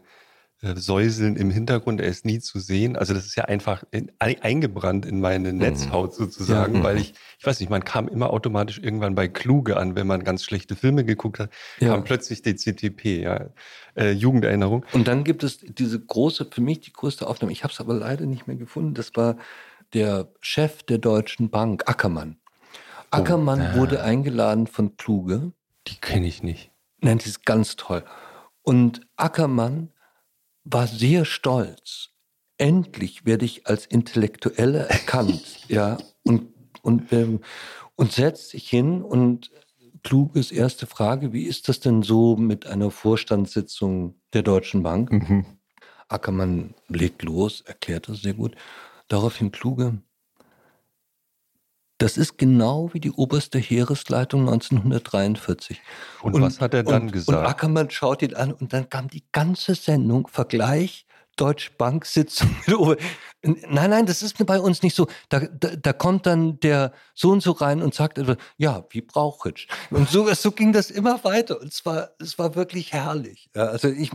Säuseln im Hintergrund, er ist nie zu sehen. Also das ist ja einfach in, eingebrannt in meine mhm. Netzhaut sozusagen, ja. weil ich, ich weiß nicht, man kam immer automatisch irgendwann bei Kluge an, wenn man ganz schlechte Filme geguckt hat, ja. kam plötzlich die CTP, ja, äh, Jugenderinnerung. Und dann gibt es diese große, für mich die größte Aufnahme, ich habe es aber leider nicht mehr gefunden, das war der Chef der Deutschen Bank, Ackermann. Oh, Ackermann oh, wurde eingeladen von Kluge. Die kenne ich nicht. Nein, die ist ganz toll. Und Ackermann war sehr stolz. Endlich werde ich als Intellektueller erkannt, ja, und, und, ähm, und setzt sich hin und Kluges erste Frage, wie ist das denn so mit einer Vorstandssitzung der Deutschen Bank? Mhm. Ackermann legt los, erklärt das sehr gut. Daraufhin Kluge, das ist genau wie die oberste Heeresleitung 1943. Und, und was hat er dann und, gesagt? Und Ackermann schaut ihn an und dann kam die ganze Sendung, Vergleich Deutsche Bank Sitzung. nein, nein, das ist bei uns nicht so. Da, da, da, kommt dann der so und so rein und sagt etwa, ja, wie Brauchitsch. Und so, so ging das immer weiter. Und es war, es war wirklich herrlich. Ja, also ich,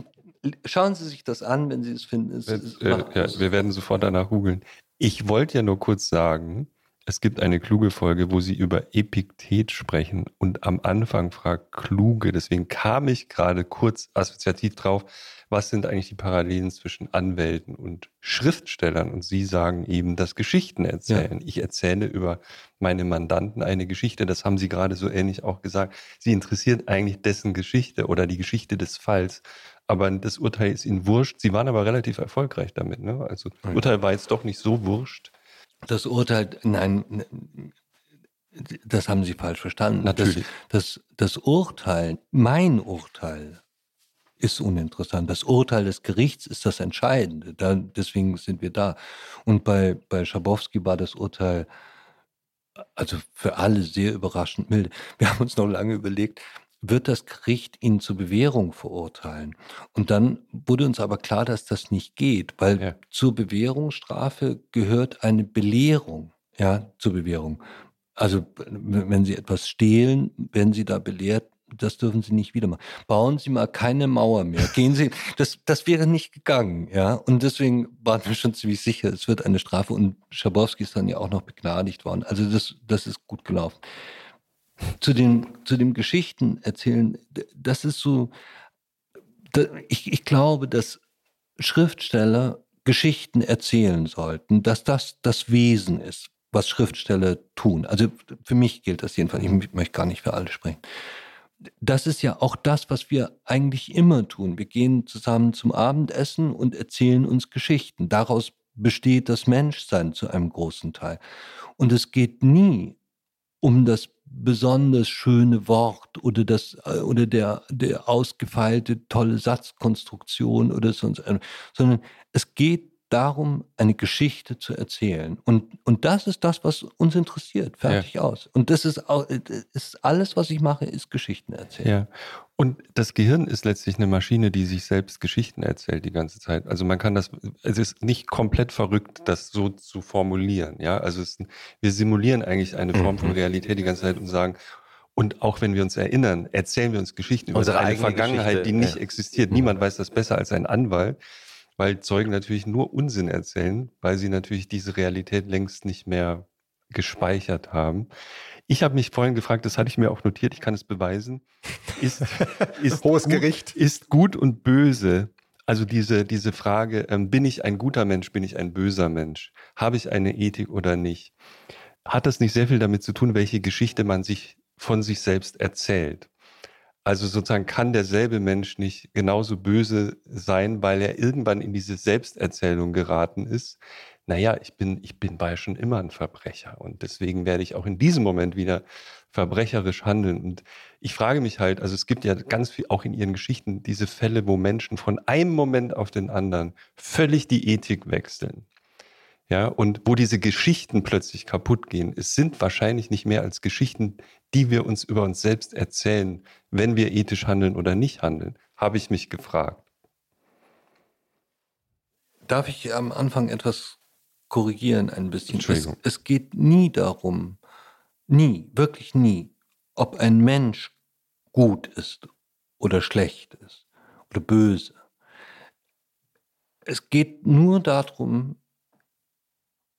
schauen Sie sich das an, wenn Sie es finden. Es, es äh, ja, wir werden sofort danach googeln. Ich wollte ja nur kurz sagen, es gibt eine kluge Folge, wo sie über Epiktet sprechen und am Anfang fragt kluge, deswegen kam ich gerade kurz assoziativ drauf, was sind eigentlich die Parallelen zwischen Anwälten und Schriftstellern? Und sie sagen eben, dass Geschichten erzählen. Ja. Ich erzähle über meine Mandanten eine Geschichte, das haben sie gerade so ähnlich auch gesagt. Sie interessiert eigentlich dessen Geschichte oder die Geschichte des Falls aber das Urteil ist ihnen wurscht. Sie waren aber relativ erfolgreich damit. Ne? Also das Urteil war jetzt doch nicht so wurscht. Das Urteil, nein, das haben Sie falsch verstanden. Natürlich. Das, das, das Urteil, mein Urteil, ist uninteressant. Das Urteil des Gerichts ist das Entscheidende. Da, deswegen sind wir da. Und bei, bei Schabowski war das Urteil also für alle sehr überraschend milde. Wir haben uns noch lange überlegt, wird das Gericht ihn zur Bewährung verurteilen. Und dann wurde uns aber klar, dass das nicht geht, weil ja. zur Bewährungsstrafe gehört eine Belehrung, ja, zur Bewährung. Also wenn Sie etwas stehlen, werden Sie da belehrt, das dürfen Sie nicht wieder machen. Bauen Sie mal keine Mauer mehr. Gehen Sie, das, das wäre nicht gegangen, ja. Und deswegen waren wir schon ziemlich sicher, es wird eine Strafe. Und Schabowski ist dann ja auch noch begnadigt worden. Also das, das ist gut gelaufen. Zu den, zu dem Geschichten erzählen, das ist so, ich, ich glaube, dass Schriftsteller Geschichten erzählen sollten, dass das das Wesen ist, was Schriftsteller tun. Also für mich gilt das jedenfalls. Ich möchte gar nicht für alle sprechen das ist ja auch das, was wir eigentlich immer tun. Wir gehen zusammen zum Abendessen und erzählen uns Geschichten. Daraus besteht das Menschsein zu einem großen Teil. Und es geht nie um das besonders schöne Wort oder das äh, oder der der ausgefeilte tolle Satzkonstruktion oder sonst sondern es geht darum, eine Geschichte zu erzählen. Und, und das ist das, was uns interessiert. Fertig ja. aus. Und das ist, auch, ist alles, was ich mache, ist Geschichten erzählen. Ja. Und das Gehirn ist letztlich eine Maschine, die sich selbst Geschichten erzählt die ganze Zeit. Also man kann das, es ist nicht komplett verrückt, das so zu formulieren. Ja, also es, wir simulieren eigentlich eine Form von mhm. Realität die ganze Zeit und sagen, und auch wenn wir uns erinnern, erzählen wir uns Geschichten über Unsere eine Vergangenheit, Geschichte, die nicht ja. existiert. Niemand weiß das besser als ein Anwalt weil Zeugen natürlich nur Unsinn erzählen, weil sie natürlich diese Realität längst nicht mehr gespeichert haben. Ich habe mich vorhin gefragt, das hatte ich mir auch notiert, ich kann es beweisen. Ist, ist Hohes gut, Gericht. Ist gut und böse. Also diese, diese Frage, ähm, bin ich ein guter Mensch, bin ich ein böser Mensch? Habe ich eine Ethik oder nicht? Hat das nicht sehr viel damit zu tun, welche Geschichte man sich von sich selbst erzählt? Also sozusagen kann derselbe Mensch nicht genauso böse sein, weil er irgendwann in diese Selbsterzählung geraten ist. Naja, ich bin, ich bin bei schon immer ein Verbrecher und deswegen werde ich auch in diesem Moment wieder verbrecherisch handeln. Und ich frage mich halt, also es gibt ja ganz viel auch in ihren Geschichten diese Fälle, wo Menschen von einem Moment auf den anderen völlig die Ethik wechseln ja, und wo diese Geschichten plötzlich kaputt gehen, es sind wahrscheinlich nicht mehr als Geschichten, die wir uns über uns selbst erzählen, wenn wir ethisch handeln oder nicht handeln, habe ich mich gefragt. Darf ich am Anfang etwas korrigieren ein bisschen? Es, es geht nie darum, nie, wirklich nie, ob ein Mensch gut ist oder schlecht ist oder böse. Es geht nur darum,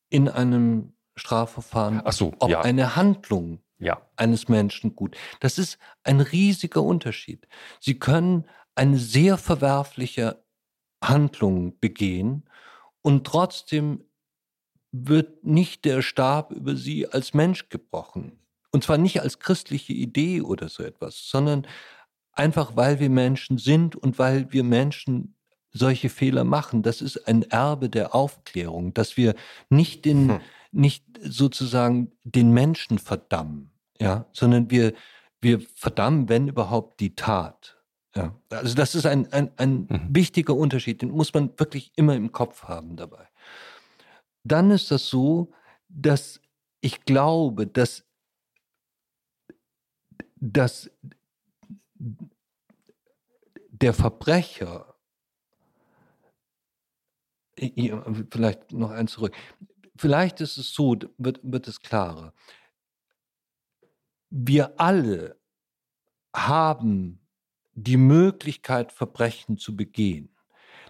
in einem Strafverfahren, so, ob ja. eine Handlung ja. eines Menschen gut. Das ist ein riesiger Unterschied. Sie können eine sehr verwerfliche Handlung begehen und trotzdem wird nicht der Stab über sie als Mensch gebrochen. Und zwar nicht als christliche Idee oder so etwas, sondern einfach weil wir Menschen sind und weil wir Menschen solche Fehler machen. Das ist ein Erbe der Aufklärung, dass wir nicht den, hm. nicht sozusagen den Menschen verdammen, ja, sondern wir, wir verdammen, wenn überhaupt, die Tat. Ja. Also das ist ein, ein, ein mhm. wichtiger Unterschied, den muss man wirklich immer im Kopf haben dabei. Dann ist das so, dass ich glaube, dass, dass der Verbrecher vielleicht noch eins zurück. Vielleicht ist es so, wird, wird es klarer. Wir alle haben die Möglichkeit, Verbrechen zu begehen.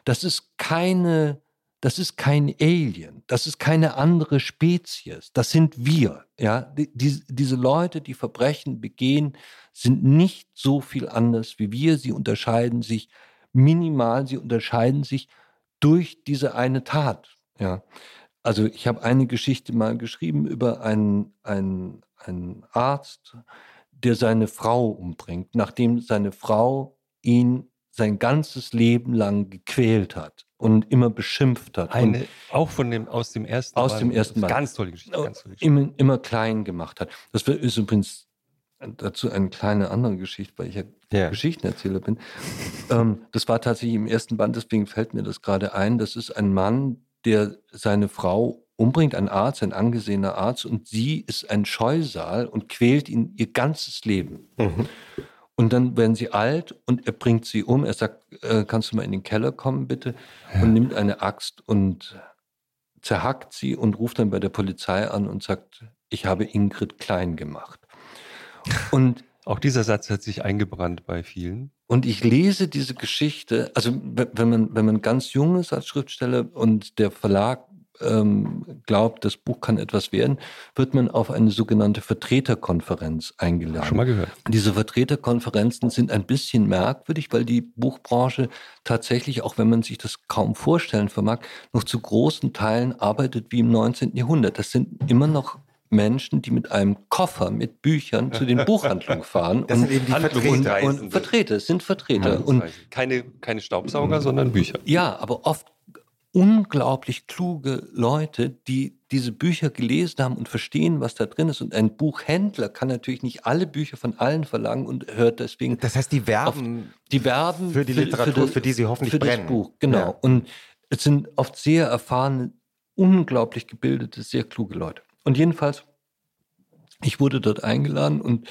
Das ist keine, das ist kein Alien, das ist keine andere Spezies, das sind wir. Ja? Die, diese Leute, die Verbrechen begehen, sind nicht so viel anders wie wir. Sie unterscheiden sich minimal, sie unterscheiden sich durch diese eine Tat. Ja. Also ich habe eine Geschichte mal geschrieben über einen, einen, einen Arzt, der seine Frau umbringt, nachdem seine Frau ihn sein ganzes Leben lang gequält hat und immer beschimpft hat. Eine, auch von dem, aus dem ersten Aus Band. dem ersten Band. Ganz tolle Geschichte. Ganz tolle Geschichte. Immer, immer klein gemacht hat. Das ist übrigens dazu eine kleine andere Geschichte, weil ich ja, ja. Geschichtenerzähler bin. Ähm, das war tatsächlich im ersten Band, deswegen fällt mir das gerade ein. Das ist ein Mann, der seine Frau umbringt, ein Arzt, ein angesehener Arzt, und sie ist ein Scheusal und quält ihn ihr ganzes Leben. Mhm. Und dann werden sie alt und er bringt sie um. Er sagt, äh, kannst du mal in den Keller kommen, bitte? Ja. Und nimmt eine Axt und zerhackt sie und ruft dann bei der Polizei an und sagt, ich habe Ingrid klein gemacht. Und auch dieser Satz hat sich eingebrannt bei vielen. Und ich lese diese Geschichte, also wenn man, wenn man ganz jung ist als Schriftsteller und der Verlag ähm, glaubt, das Buch kann etwas werden, wird man auf eine sogenannte Vertreterkonferenz eingeladen. Schon mal gehört. Diese Vertreterkonferenzen sind ein bisschen merkwürdig, weil die Buchbranche tatsächlich, auch wenn man sich das kaum vorstellen vermag, noch zu großen Teilen arbeitet wie im 19. Jahrhundert. Das sind immer noch Menschen, die mit einem Koffer mit Büchern zu den Buchhandlungen fahren. Das sind eben die Vertreter. Und, und Vertreter, es sind Vertreter. Und keine, keine Staubsauger, sondern Bücher. Ja, aber oft unglaublich kluge Leute, die diese Bücher gelesen haben und verstehen, was da drin ist. Und ein Buchhändler kann natürlich nicht alle Bücher von allen verlangen und hört deswegen. Das heißt, die werben, die werben für die Literatur, für, für, für die sie hoffentlich für brennen. Das Buch, genau. Ja. Und es sind oft sehr erfahrene, unglaublich gebildete, sehr kluge Leute. Und jedenfalls, ich wurde dort eingeladen und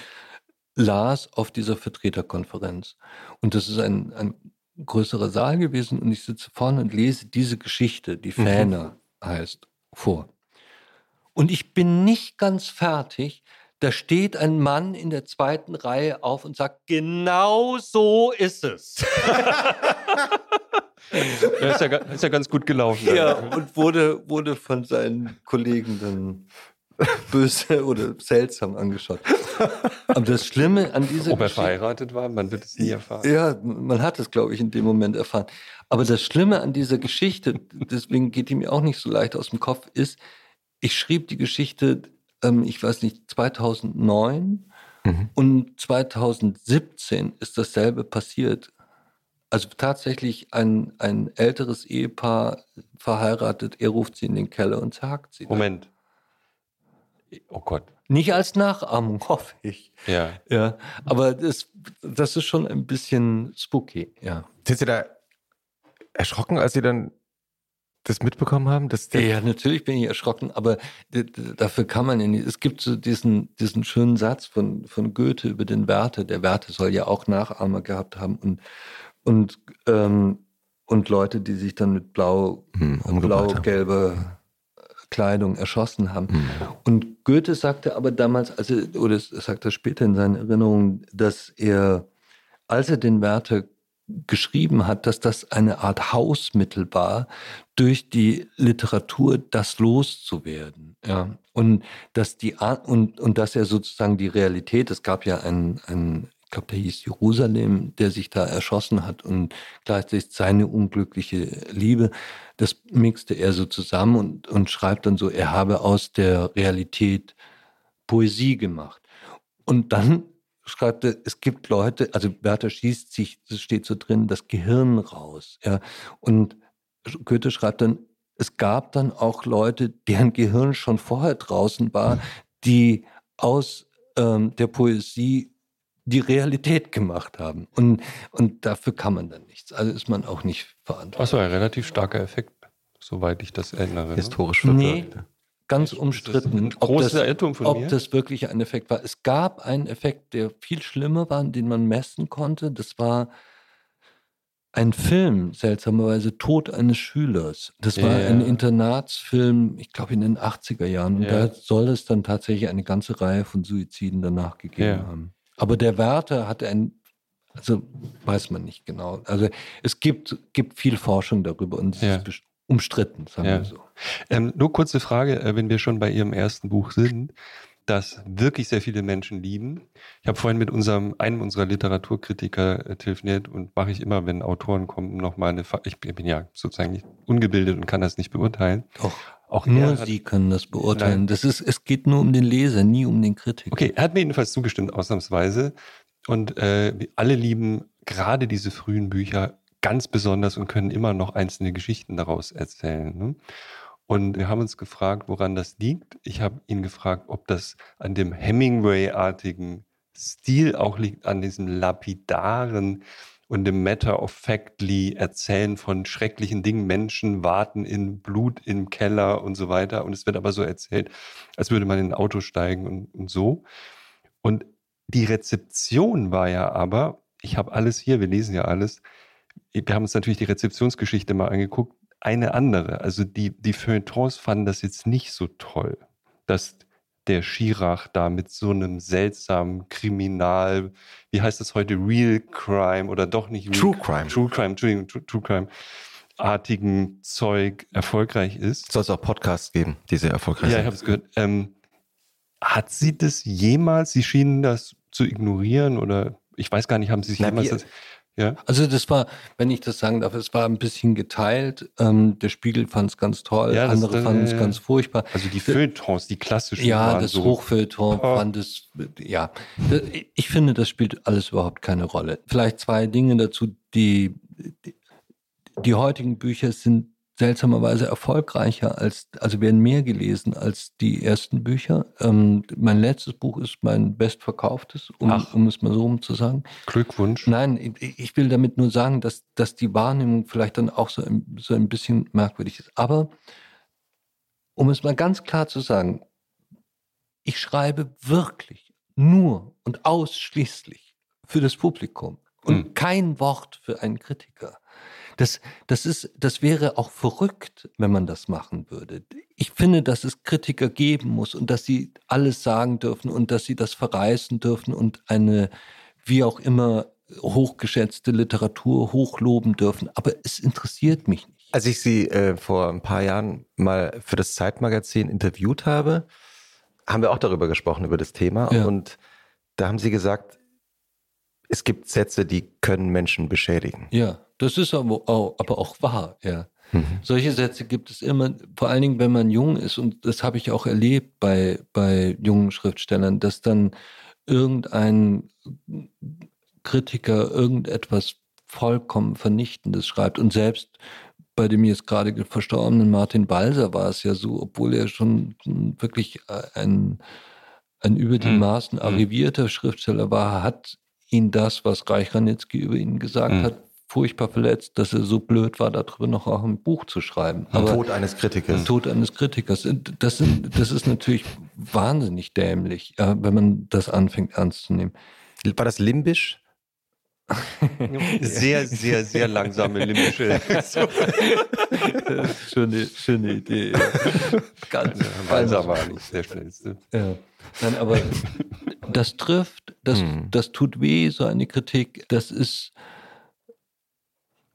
las auf dieser Vertreterkonferenz. Und das ist ein, ein größerer Saal gewesen und ich sitze vorne und lese diese Geschichte, die Fähne mhm. heißt, vor. Und ich bin nicht ganz fertig. Da steht ein Mann in der zweiten Reihe auf und sagt, genau so ist es. ja, ist, ja, ist ja ganz gut gelaufen. Ja, und wurde, wurde von seinen Kollegen dann böse oder seltsam angeschaut. Aber das Schlimme an dieser Ob er verheiratet war, man wird es nie erfahren. Ja, man hat es, glaube ich, in dem Moment erfahren. Aber das Schlimme an dieser Geschichte, deswegen geht die mir auch nicht so leicht aus dem Kopf, ist, ich schrieb die Geschichte, ähm, ich weiß nicht, 2009 mhm. und 2017 ist dasselbe passiert. Also tatsächlich ein, ein älteres Ehepaar verheiratet, er ruft sie in den Keller und sagt sie. Moment. Oh Gott. Nicht als Nachahmung, hoffe ich. Ja. ja aber das, das ist schon ein bisschen spooky, ja. Sind Sie da erschrocken, als Sie dann das mitbekommen haben? Dass ja, natürlich bin ich erschrocken, aber dafür kann man ja nicht. Es gibt so diesen, diesen schönen Satz von, von Goethe über den Werther. Der Werther soll ja auch Nachahmer gehabt haben und, und, ähm, und Leute, die sich dann mit blau, hm, blau-gelber Kleidung erschossen haben. Mhm. Und Goethe sagte aber damals, also, oder sagt er später in seinen Erinnerungen, dass er, als er den Werther geschrieben hat, dass das eine Art Hausmittel war, durch die Literatur das loszuwerden. Ja. Und dass die und, und dass er sozusagen die Realität, es gab ja ein, ein ich glaube, der hieß Jerusalem, der sich da erschossen hat und gleichzeitig seine unglückliche Liebe, das mixte er so zusammen und, und schreibt dann so, er habe aus der Realität Poesie gemacht. Und dann schreibt er, es gibt Leute, also Werther schießt sich, das steht so drin, das Gehirn raus. Ja. Und Goethe schreibt dann, es gab dann auch Leute, deren Gehirn schon vorher draußen war, die aus ähm, der Poesie die Realität gemacht haben. Und, und dafür kann man dann nichts. Also ist man auch nicht verantwortlich. Das war ein relativ starker Effekt, soweit ich das erinnere. Ne? Historisch. Nee, ganz umstritten. Ob, das, von ob das wirklich ein Effekt war. Es gab einen Effekt, der viel schlimmer war, den man messen konnte. Das war ein Film, seltsamerweise Tod eines Schülers. Das war yeah. ein Internatsfilm, ich glaube in den 80er Jahren. Und yeah. da soll es dann tatsächlich eine ganze Reihe von Suiziden danach gegeben yeah. haben. Aber der Wärter hat ein, also weiß man nicht genau. Also es gibt, gibt viel Forschung darüber und es ja. ist umstritten, sagen ja. wir so. Ähm, nur kurze Frage, äh, wenn wir schon bei Ihrem ersten Buch sind, das wirklich sehr viele Menschen lieben. Ich habe vorhin mit unserem, einem unserer Literaturkritiker äh, telefoniert und mache ich immer, wenn Autoren kommen, nochmal eine, ich bin ja sozusagen nicht ungebildet und kann das nicht beurteilen. Doch. Auch nur Sie können das beurteilen. Nein. Das ist, es geht nur um den Leser, nie um den Kritiker. Okay, er hat mir jedenfalls zugestimmt, ausnahmsweise. Und äh, alle lieben gerade diese frühen Bücher ganz besonders und können immer noch einzelne Geschichten daraus erzählen. Ne? Und wir haben uns gefragt, woran das liegt. Ich habe ihn gefragt, ob das an dem Hemingway-artigen Stil auch liegt, an diesem lapidaren, und im Matter of Factly erzählen von schrecklichen Dingen. Menschen warten in Blut im Keller und so weiter. Und es wird aber so erzählt, als würde man in ein Auto steigen und, und so. Und die Rezeption war ja aber, ich habe alles hier, wir lesen ja alles. Wir haben uns natürlich die Rezeptionsgeschichte mal angeguckt, eine andere. Also die, die Feuilletons fanden das jetzt nicht so toll, dass der Schirach da mit so einem seltsamen Kriminal, wie heißt das heute, Real Crime oder doch nicht Real True Crime. True Crime, Entschuldigung, True, True Crime artigen Zeug erfolgreich ist. Soll es auch Podcasts geben, die sehr erfolgreich Ja, ich sind? habe es gehört. Ähm, hat sie das jemals, sie schienen das zu ignorieren oder ich weiß gar nicht, haben sie sich Na, jemals wir- das, ja? Also das war, wenn ich das sagen darf, es war ein bisschen geteilt. Ähm, der Spiegel fand es ganz toll, Ja, andere fanden es ja. ganz furchtbar. Also die Feuilletons, die klassischen Ja, waren das so. Hochfeuilleton Oh. fand es, ja. Das- Ich finde, das spielt alles überhaupt keine Rolle. Vielleicht zwei Dinge dazu. Die, die, die heutigen Bücher sind seltsamerweise erfolgreicher als, also werden mehr gelesen als die ersten Bücher. Ähm, mein letztes Buch ist mein bestverkauftes, um, um es mal so rum zu sagen. Glückwunsch. Nein, ich ich will damit nur sagen, dass, dass die Wahrnehmung vielleicht dann auch so ein, so ein bisschen merkwürdig ist. Aber um es mal ganz klar zu sagen, ich schreibe wirklich nur und ausschließlich für das Publikum und Hm. kein Wort für einen Kritiker. Das, das, ist, das wäre auch verrückt, wenn man das machen würde. Ich finde, dass es Kritiker geben muss und dass sie alles sagen dürfen und dass sie das verreißen dürfen und eine, wie auch immer, hochgeschätzte Literatur hochloben dürfen. Aber es interessiert mich nicht. Als ich sie äh, vor ein paar Jahren mal für das Zeitmagazin interviewt habe, haben wir auch darüber gesprochen, über das Thema. Ja. Und da haben sie gesagt, es gibt Sätze, die können Menschen beschädigen. Ja, das ist aber auch, aber auch wahr, ja. Mhm. Solche Sätze gibt es immer, vor allen Dingen, wenn man jung ist, und das habe ich auch erlebt bei, bei jungen Schriftstellern, dass dann irgendein Kritiker irgendetwas vollkommen Vernichtendes schreibt. Und selbst bei dem jetzt gerade verstorbenen Martin Balser war es ja so, obwohl er schon wirklich ein, ein über die Hm. Maßen Hm. arrivierter Schriftsteller war, hat ihn das, was Reich Ranitzky über ihn gesagt Hm. hat, furchtbar verletzt, dass er so blöd war, darüber noch auch ein Buch zu schreiben. Aber Tod eines Kritikers. Tod eines Kritikers. Das, sind, das ist natürlich wahnsinnig dämlich, ja, wenn man das anfängt ernst zu nehmen. War das limbisch? Sehr, sehr, sehr langsame limbische. schöne, schöne Idee. Ganz Walser war nicht der schnellste. Ja. Nein, aber das trifft, das, Hm. das tut weh, so eine Kritik. Das ist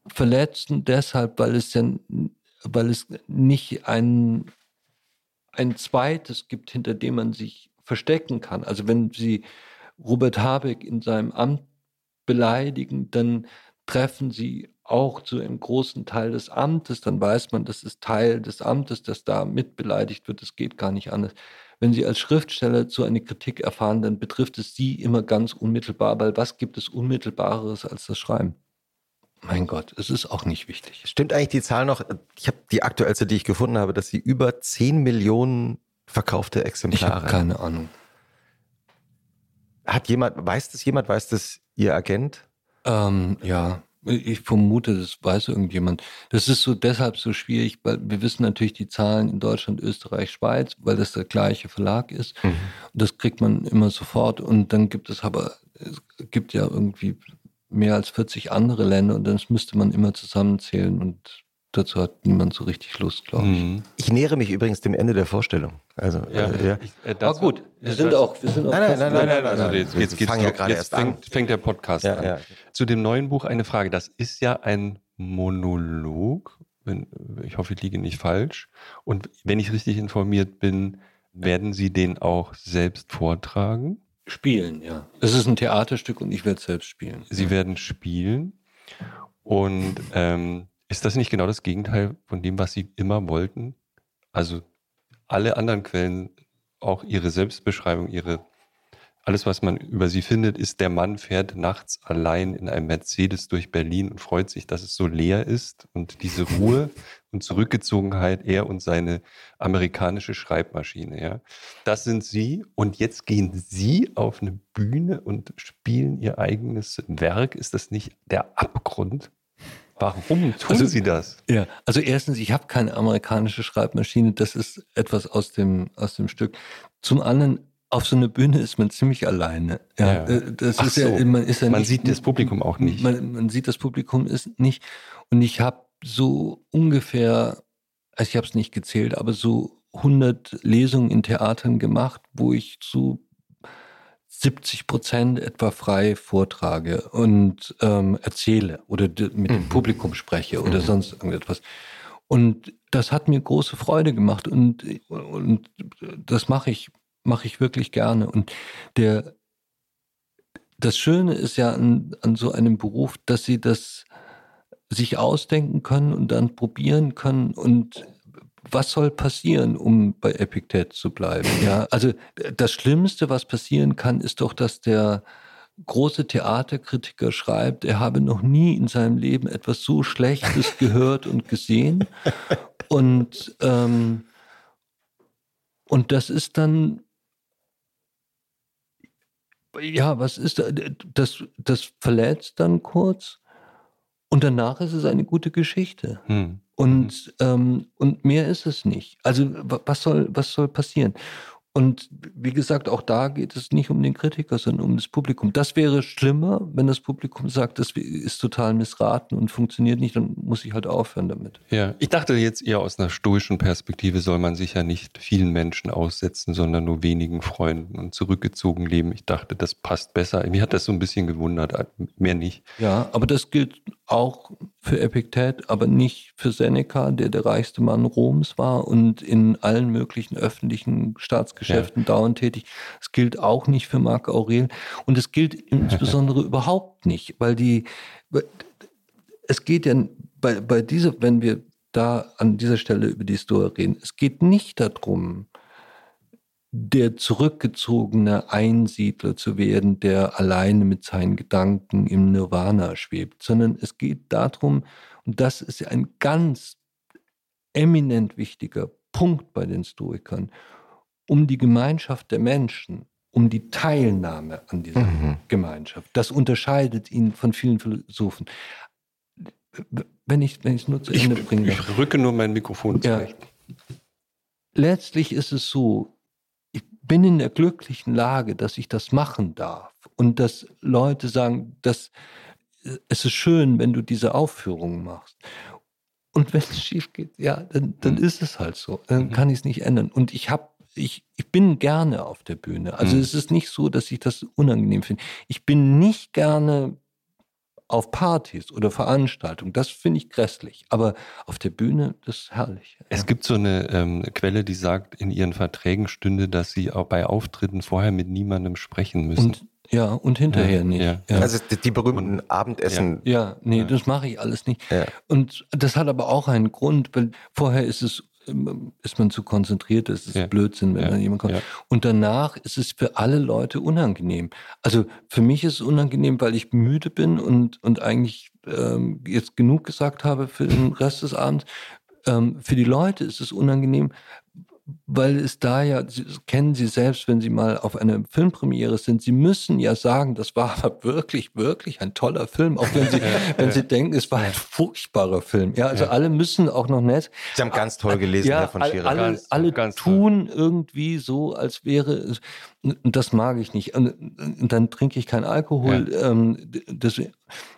verletzend deshalb, weil es ja, weil es nicht ein, ein zweites gibt, hinter dem man sich verstecken kann. Also wenn Sie Robert Habeck in seinem Amt beleidigen, dann treffen Sie auch zu einem großen Teil des Amtes, dann weiß man, das ist Teil des Amtes, das da mit beleidigt wird, das geht gar nicht anders. Wenn Sie als Schriftsteller zu einer Kritik erfahren, dann betrifft es Sie immer ganz unmittelbar, weil was gibt es Unmittelbareres als das Schreiben? Mein Gott, es ist auch nicht wichtig. Stimmt eigentlich die Zahl noch? Ich habe die aktuellste, die ich gefunden habe, dass sie über 10 Millionen verkaufte Ich habe Exemplare. keine Ahnung. Hat jemand, weiß das jemand, weiß das Ihr Agent? Ähm, ja, ich vermute, das weiß irgendjemand. Das ist so deshalb so schwierig, weil wir wissen natürlich die Zahlen in Deutschland, Österreich, Schweiz, weil das der gleiche Verlag ist. Mhm. Und das kriegt man immer sofort. Und dann gibt es aber, es gibt ja irgendwie mehr als 40 andere Länder und das müsste man immer zusammenzählen und dazu hat niemand so richtig Lust, glaube ich. Mhm. Ich nähere mich übrigens dem Ende der Vorstellung. Also, Ja, äh, ja. Ich, äh, das- gut, wir sind auch, wir sind auch Nein, nein, nein, nein, nein, Also nein. jetzt, jetzt, geht's fangen ja gerade jetzt erst an. fängt, fängt der Podcast Ja, an. ja. Zu dem neuen Buch eine Frage. Das ist ja ein Monolog. Wenn, ich hoffe, ich liege nicht falsch. Und wenn ich richtig informiert bin, werden Sie den auch selbst vortragen? Spielen, ja. Es ist ein Theaterstück und ich werde es selbst spielen. Sie werden spielen. Und ähm, ist das nicht genau das Gegenteil von dem, was Sie immer wollten? Also alle anderen Quellen, auch Ihre Selbstbeschreibung, Ihre alles, was man über sie findet, ist, der Mann fährt nachts allein in einem Mercedes durch Berlin und freut sich, dass es so leer ist und diese Ruhe und Zurückgezogenheit, er und seine amerikanische Schreibmaschine, ja. Das sind sie und jetzt gehen sie auf eine Bühne und spielen ihr eigenes Werk. Ist das nicht der Abgrund? Warum tun Also- sie das? Ja, also erstens, ich habe keine amerikanische Schreibmaschine, das ist etwas aus dem, aus dem Stück. Zum anderen, auf so einer Bühne ist man ziemlich alleine. Ja, Ja. äh, das Ach ist ja, so. man ist ja Man nicht, sieht das Publikum auch nicht. Man, man sieht das Publikum ist nicht. Und ich habe so ungefähr, also ich habe es nicht gezählt, aber so 100 Lesungen in Theatern gemacht, wo ich zu 70 Prozent etwa frei vortrage und ähm, erzähle oder mit mhm. dem Publikum spreche oder mhm. sonst irgendetwas. Und das hat mir große Freude gemacht und, und das mache ich, mache ich wirklich gerne. Und der, das Schöne ist ja an, an so einem Beruf, dass sie das sich ausdenken können und dann probieren können und was soll passieren, um bei Epiktet zu bleiben? Ja, also das Schlimmste, was passieren kann, ist doch, dass der große Theaterkritiker schreibt, er habe noch nie in seinem Leben etwas so Schlechtes gehört und gesehen. Und, ähm, und das ist dann, ja, was ist das? Das verletzt dann kurz und danach ist es eine gute Geschichte. Hm. Und, ähm, und mehr ist es nicht. Also was soll, was soll passieren? Und wie gesagt, auch da geht es nicht um den Kritiker, sondern um das Publikum. Das wäre schlimmer, wenn das Publikum sagt, das ist total missraten und funktioniert nicht, dann muss ich halt aufhören damit. Ja, ich dachte jetzt eher aus einer stoischen Perspektive soll man sich ja nicht vielen Menschen aussetzen, sondern nur wenigen Freunden und zurückgezogen leben. Ich dachte, das passt besser. Mir hat das so ein bisschen gewundert, mehr nicht. Ja, aber das gilt auch für Epiktet, aber nicht für Seneca, der der reichste Mann Roms war und in allen möglichen öffentlichen Staatsgeschäften ja. dauernd tätig. Es gilt auch nicht für Marc Aurel und es gilt insbesondere überhaupt nicht, weil die, es geht ja bei, bei dieser, wenn wir da an dieser Stelle über die Stoa reden, es geht nicht darum, der zurückgezogene Einsiedler zu werden, der alleine mit seinen Gedanken im Nirvana schwebt, sondern es geht darum, und das ist ja ein ganz eminent wichtiger Punkt bei den Stoikern, um die Gemeinschaft der Menschen, um die Teilnahme an dieser mhm. Gemeinschaft. Das unterscheidet ihn von vielen Philosophen. Wenn ich, wenn ich es nur zu Ende bringe. Ich rücke nur mein Mikrofon zurecht. Ja. Letztlich ist es so, bin in der glücklichen Lage, dass ich das machen darf und dass Leute sagen, dass äh, es ist schön, wenn du diese Aufführung machst. Und wenn es schief geht, ja, dann, dann mhm. ist es halt so. Dann mhm. kann ich es nicht ändern. Und ich habe ich, ich bin gerne auf der Bühne. Also mhm. es ist nicht so, dass ich das unangenehm finde. Ich bin nicht gerne auf Partys oder Veranstaltungen, das finde ich grässlich. Aber auf der Bühne, das ist herrlich. Es gibt so eine ähm, Quelle, die sagt, in ihren Verträgen stünde, dass sie auch bei Auftritten vorher mit niemandem sprechen müssen. Und, ja, und hinterher ja, nicht. Ja. Ja. Also die berühmten und, Abendessen. Ja, nee, das mache ich alles nicht. Und das hat aber auch einen Grund, weil vorher ist es ist man zu konzentriert, das ist ja. Blödsinn, wenn ja. dann jemand kommt. Ja. Und danach ist es für alle Leute unangenehm. Also für mich ist es unangenehm, weil ich müde bin und, und eigentlich ähm, jetzt genug gesagt habe für den Rest des Abends. Ähm, für die Leute ist es unangenehm, weil es da ja, Sie kennen Sie selbst, wenn Sie mal auf einer Filmpremiere sind, Sie müssen ja sagen, das war wirklich, wirklich ein toller Film, auch wenn Sie, ja, wenn ja. Sie denken, es war ein furchtbarer Film. Ja, also ja. alle müssen auch noch nett. Sie haben ganz toll gelesen, ja, Herr von Schirach. Alle, ganz, alle ganz tun toll. irgendwie so, als wäre es, und das mag ich nicht. Und, und dann trinke ich keinen Alkohol. Ähm, das,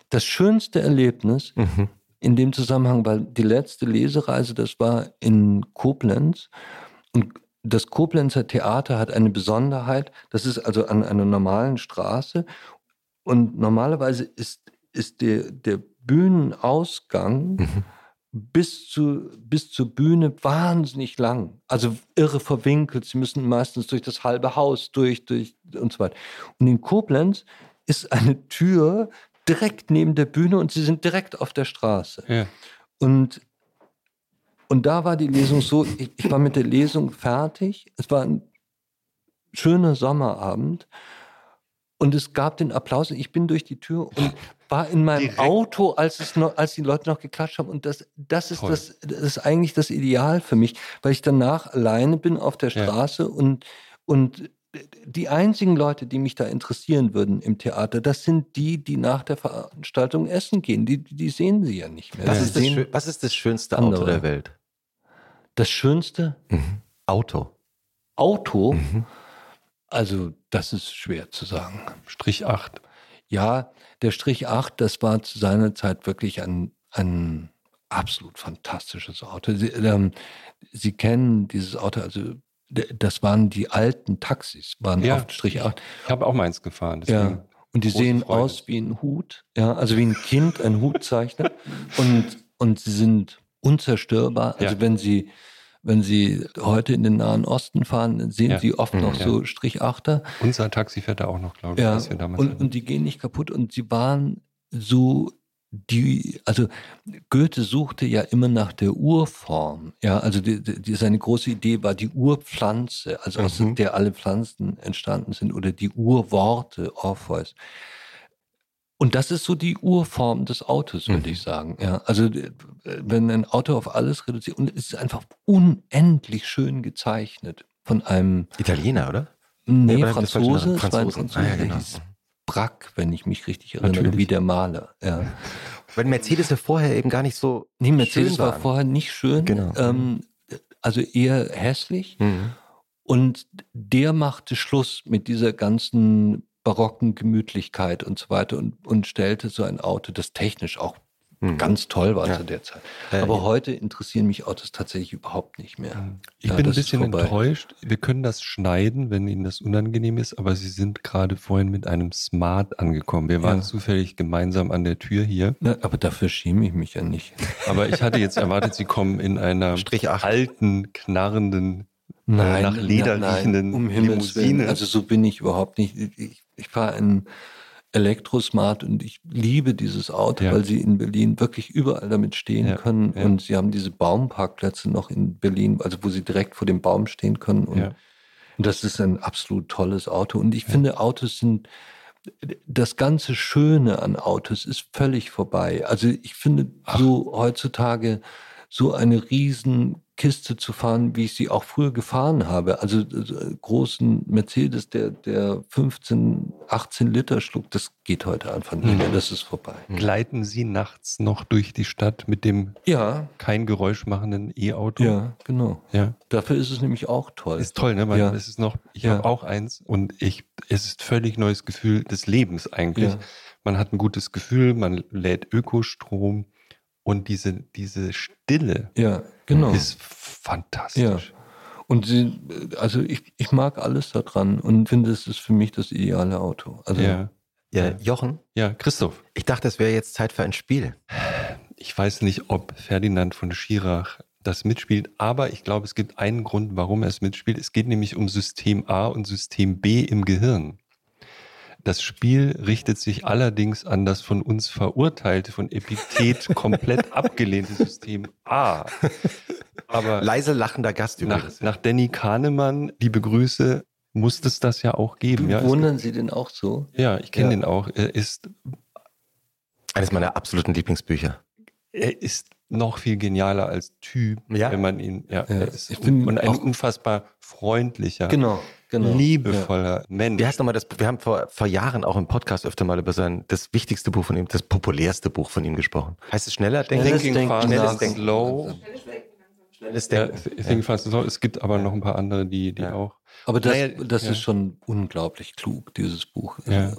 das schönste Erlebnis, mhm. in dem Zusammenhang, weil die letzte Lesereise, das war in Koblenz. Und das Koblenzer Theater hat eine Besonderheit, das ist also an einer normalen Straße und normalerweise ist, ist der, der Bühnenausgang mhm. bis, zu, bis zur Bühne wahnsinnig lang. Also irre verwinkelt. Sie müssen meistens durch das halbe Haus durch, durch und so weiter. Und in Koblenz ist eine Tür direkt neben der Bühne und sie sind direkt auf der Straße. Ja. Und und da war die Lesung so, ich, ich war mit der Lesung fertig. Es war ein schöner Sommerabend. Und es gab den Applaus. Ich bin durch die Tür und war in meinem Direkt. Auto, als, es noch, als die Leute noch geklatscht haben. Und das, das, ist das, das ist eigentlich das Ideal für mich, weil ich danach alleine bin auf der Straße ja. und, und die einzigen Leute, die mich da interessieren würden im Theater, das sind die, die nach der Veranstaltung essen gehen. Die, die sehen sie ja nicht mehr. Was, ist das, was ist das, schönste andere. Auto der Welt? Das schönste? Mhm. Auto. Auto? Mhm. Also, das ist schwer zu sagen. Strich 8. Ja, der Strich 8, das war zu seiner Zeit wirklich ein, ein absolut fantastisches Auto. Sie, ähm, Sie kennen dieses Auto, also das waren die alten Taxis, waren Ja. auf Strich 8. Ich habe auch meins gefahren. Ja. Und die sehen Freude. aus wie ein Hut, ja, also wie ein Kind einen Hut zeichnet. Und, und sie sind unzerstörbar. Also Ja. wenn sie, wenn sie heute in den Nahen Osten fahren, sehen Ja. sie oft noch Mhm, ja. so Strichachter. Unser Taxi fährt da auch noch, glaube ich, Ja, was wir damals und, hatten. und die gehen nicht kaputt. Und sie waren so die, also Goethe suchte ja immer nach der Urform. Ja, also die, die, seine große Idee war die Urpflanze, also aus Mhm. der alle Pflanzen entstanden sind, oder die Urworte, Orpheus. Und das ist so die Urform des Autos, würde Mhm. ich sagen. Ja, also äh, wenn ein Auto auf alles reduziert, und es ist einfach unendlich schön gezeichnet von einem Italiener, oder? Nee, das falsche Franzose. Es war ein. Franzose, Ah, ja, genau. Brack, wenn ich mich richtig erinnere, Natürlich. wie der Maler. Ja. Weil Mercedes ja vorher eben gar nicht so Nee, Mercedes war vorher nicht schön, Genau. ähm, also eher hässlich. Mhm. Und der machte Schluss mit dieser ganzen barocken Gemütlichkeit und so weiter und, und stellte so ein Auto, das technisch auch Mhm. ganz toll war Ja. zu der Zeit. Äh, Aber ja. heute interessieren mich Autos tatsächlich überhaupt nicht mehr. Ich Ja, bin ein bisschen enttäuscht. Wir können das schneiden, wenn Ihnen das unangenehm ist, aber Sie sind gerade vorhin mit einem Smart angekommen. Wir waren Ja. zufällig gemeinsam an der Tür hier. Na, aber dafür schäme ich mich ja nicht. Aber ich hatte jetzt erwartet, Sie kommen in einer Strich 8. alten, knarrenden, nach Leder riechenden um Himmels Willen. Limousine. Also so bin ich überhaupt nicht. Ich, ich, fahre einen Elektrosmart und ich liebe dieses Auto, Ja. weil sie in Berlin wirklich überall damit stehen Ja, können. ja. Und sie haben diese Baumparkplätze noch in Berlin, also wo sie direkt vor dem Baum stehen können. Und, das ist ein absolut tolles Auto. Und ich finde, Autos sind das ganze Schöne an Autos ist völlig vorbei. Also ich finde so heutzutage so eine riesen Kiste zu fahren, wie ich sie auch früher gefahren habe. Also äh, großen Mercedes, der, der 15, 18 Liter schluckt, das geht heute einfach nicht mehr. Das ist vorbei. Gleiten Sie nachts noch durch die Stadt mit dem Ja, kein Geräusch machenden E-Auto? ja, genau. ja. Dafür ist es nämlich auch toll. Ist toll, ne? Weil Ja. es ist noch, ich Ja. habe auch eins und ich, es ist völlig neues Gefühl des Lebens eigentlich. Man hat ein gutes Gefühl, man lädt Ökostrom und diese, diese Stille ja, genau. ist fantastisch. Und sie, also ich, ich mag alles daran und finde, es ist für mich das ideale Auto. Also Ja. Ja, Jochen, Ja, Christoph, ich dachte, es wäre jetzt Zeit für ein Spiel. ich weiß nicht, ob Ferdinand von Schirach das mitspielt, aber ich glaube, es gibt einen Grund, warum er es mitspielt. Es geht nämlich um System A und System B im Gehirn. Das Spiel richtet sich allerdings an das von uns verurteilte, von Epithet komplett abgelehnte System A. Aber Leise lachender Gast nach, übrigens. nach Danny Kahnemann, liebe Grüße, muss es das ja auch geben. Ja, es Bewundern Sie den auch so? ja ich kenne Ja. den auch. Er ist Eines meiner absoluten Lieblingsbücher. er ist noch viel genialer als Typ, Ja. wenn man ihn, ja, Ja, er ist ich bin und ein unfassbar freundlicher, Genau, genau. liebevoller Mensch. Wie heißt nochmal das? Wir haben vor, vor Jahren auch im Podcast öfter mal über sein, das wichtigste Buch von ihm, das populärste Buch von ihm gesprochen. Heißt es schneller denken? Thinking Denken, fast schnelles Denken. Ja. Thinking fast and slow. Es gibt aber noch ein paar andere, die, die Ja. auch. Aber das, Naja, das ja. ist schon unglaublich klug, dieses Buch. Ja.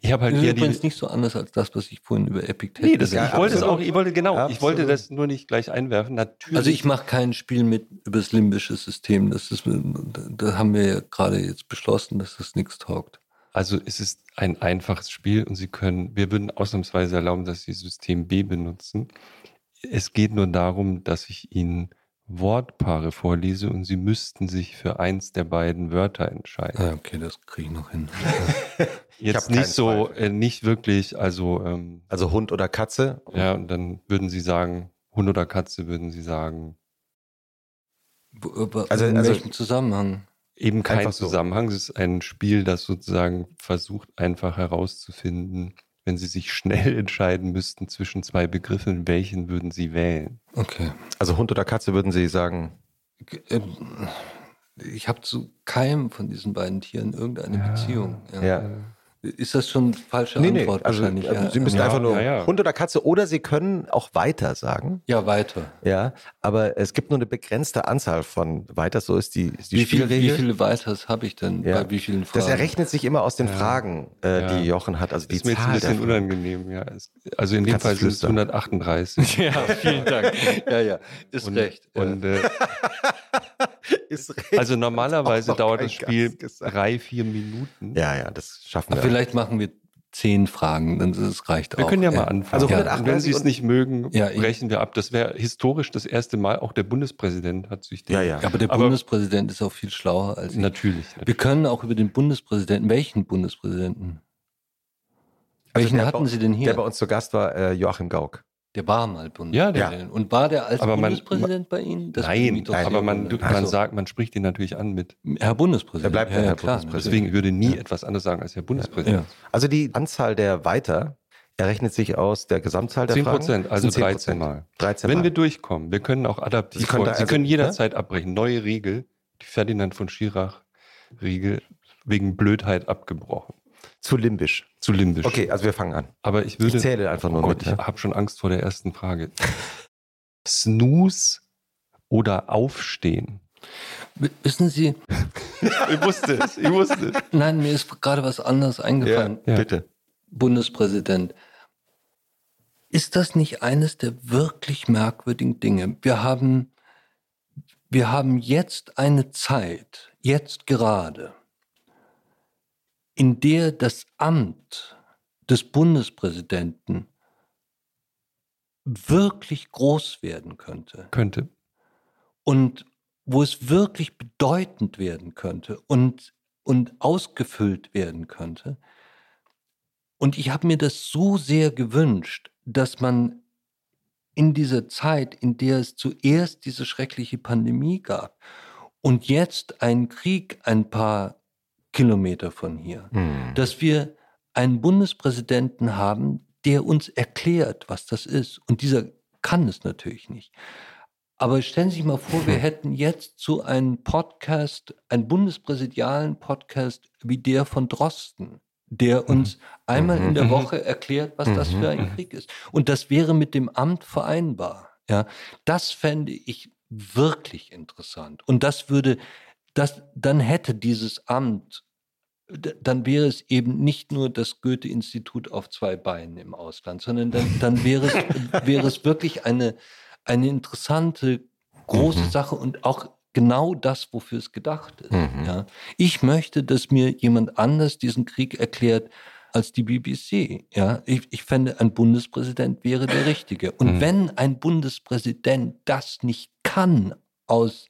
Ich habe halt Das ist eher die, übrigens nicht so anders als das, was ich vorhin über Epiktet Nee, das, gesagt ich wollte es absolut. auch, ich wollte genau, ich wollte Absolut. das nur nicht gleich einwerfen. Natürlich. Also ich mache kein Spiel mit übers limbische System. Das ist, da haben wir ja gerade jetzt beschlossen, dass das nichts taugt. Also es ist ein einfaches Spiel und Sie können, wir würden ausnahmsweise erlauben, dass Sie System B benutzen. Es geht nur darum, dass ich Ihnen Wortpaare vorlese und Sie müssten sich für eins der beiden Wörter entscheiden. Ah, okay, das kriege ich noch hin. Jetzt nicht so, äh, nicht wirklich, also ähm, Also Hund oder Katze? ja, und dann würden Sie sagen, Hund oder Katze, würden Sie sagen, wo- Also- in also- welchem Zusammenhang? eben kein Einfach so. Zusammenhang. Es ist ein Spiel, das sozusagen versucht einfach herauszufinden, wenn Sie sich schnell entscheiden müssten zwischen zwei Begriffen, welchen würden Sie wählen? Okay. Also Hund oder Katze würden Sie sagen? Ähm, Ich habe zu keinem von diesen beiden Tieren irgendeine Ja. Beziehung. Ja. Ja. Ist das schon falsche Nee, nee, Antwort also, wahrscheinlich? äh, Sie müssen Ja, einfach nur ja, ja. Hund oder Katze oder Sie können auch weiter sagen. ja, weiter. Ja, aber es gibt nur eine begrenzte Anzahl von weiter, so ist die, ist die Wie, viel, Spielregel. wie viele Weiters habe ich denn Ja. bei wie vielen Fragen? das errechnet sich immer aus den Fragen, äh, Ja. die Jochen hat, also die ist mir jetzt ein bisschen unangenehm. Ja. Also in dem Fall sind es flüstern. 138. ja, vielen Dank. Ja, ja, ist Und, recht. Ja. und äh, ist recht. also normalerweise dauert das Spiel drei, vier Minuten. Ja, ja, das schaffen Aber wir. vielleicht machen wir zehn Fragen, dann ist es reicht Wir auch. können ja mal anfangen. Also Ja. 138 Und wenn Sie es nicht mögen, Ja, brechen wir ab. Das wäre historisch das erste Mal. Auch der Bundespräsident hat sich den. Ja, ja. Aber der Aber- Bundespräsident ist auch viel schlauer als ich. Natürlich. Wir können auch über den Bundespräsidenten, welchen Bundespräsidenten? Also Welchen der hatten bei- Sie denn Der hier? bei uns zu Gast war, äh, Joachim Gauck. Der war mal Bundespräsident. Und war der als Aber man- Bundespräsident bei Ihnen? Das Nein, nein, aber man. Ach man sagt, man spricht ihn natürlich an mit. Herr Bundespräsident. Er bleibt ja Herr Bundespräsident. Deswegen ich würde nie etwas anderes sagen als Herr Bundespräsident. Ja. Also die Anzahl der Weiter errechnet sich aus der Gesamtzahl der 10 Fragen. Prozent, also Sind 10 13 Mal. 13 Wenn Mal. wir durchkommen, wir können auch adaptiv. Sie können da Sie also- können jederzeit abbrechen. Neue Regel, die Ferdinand von Schirach-Regel, wegen Blödheit abgebrochen. Zu limbisch. Zu limbisch. Okay, also wir fangen an. Aber ich würde. Ich zähle einfach nur oh Gott, mit. ich ne? habe schon Angst vor der ersten Frage. Snooze oder Aufstehen? Wissen Sie, Ich wusste es, ich wusste es. nein, mir ist gerade was anderes eingefallen. Ja. Bitte. Bundespräsident. Ist das nicht eines der wirklich merkwürdigen Dinge? Wir haben, wir haben jetzt eine Zeit, jetzt gerade, in der das Amt des Bundespräsidenten wirklich groß werden könnte Könnte. und wo es wirklich bedeutend werden könnte und, und ausgefüllt werden könnte. Und ich habe mir das so sehr gewünscht, dass man in dieser Zeit, in der es zuerst diese schreckliche Pandemie gab und jetzt einen Krieg ein paar Kilometer von hier, Hm. dass wir einen Bundespräsidenten haben, der uns erklärt, was das ist. Und dieser kann es natürlich nicht. Aber stellen Sie sich mal vor, wir hätten jetzt so einen Podcast, einen bundespräsidialen Podcast wie der von Drosten, der uns einmal in der Mhm. Woche erklärt, was das Mhm. für ein Krieg ist. Und das wäre mit dem Amt vereinbar. Ja, das fände ich wirklich interessant. Und das würde, das, dann hätte dieses Amt dann wäre es eben nicht nur das Goethe-Institut auf zwei Beinen im Ausland, sondern dann, dann wäre, es, wäre es wirklich eine, eine interessante, große Mhm. Sache und auch genau das, wofür es gedacht ist. Mhm. Ja. Ich möchte, dass mir jemand anders diesen Krieg erklärt als die BBC. Ja. Ich, ich fände, ein Bundespräsident wäre der Richtige. Und Mhm. wenn ein Bundespräsident das nicht kann aus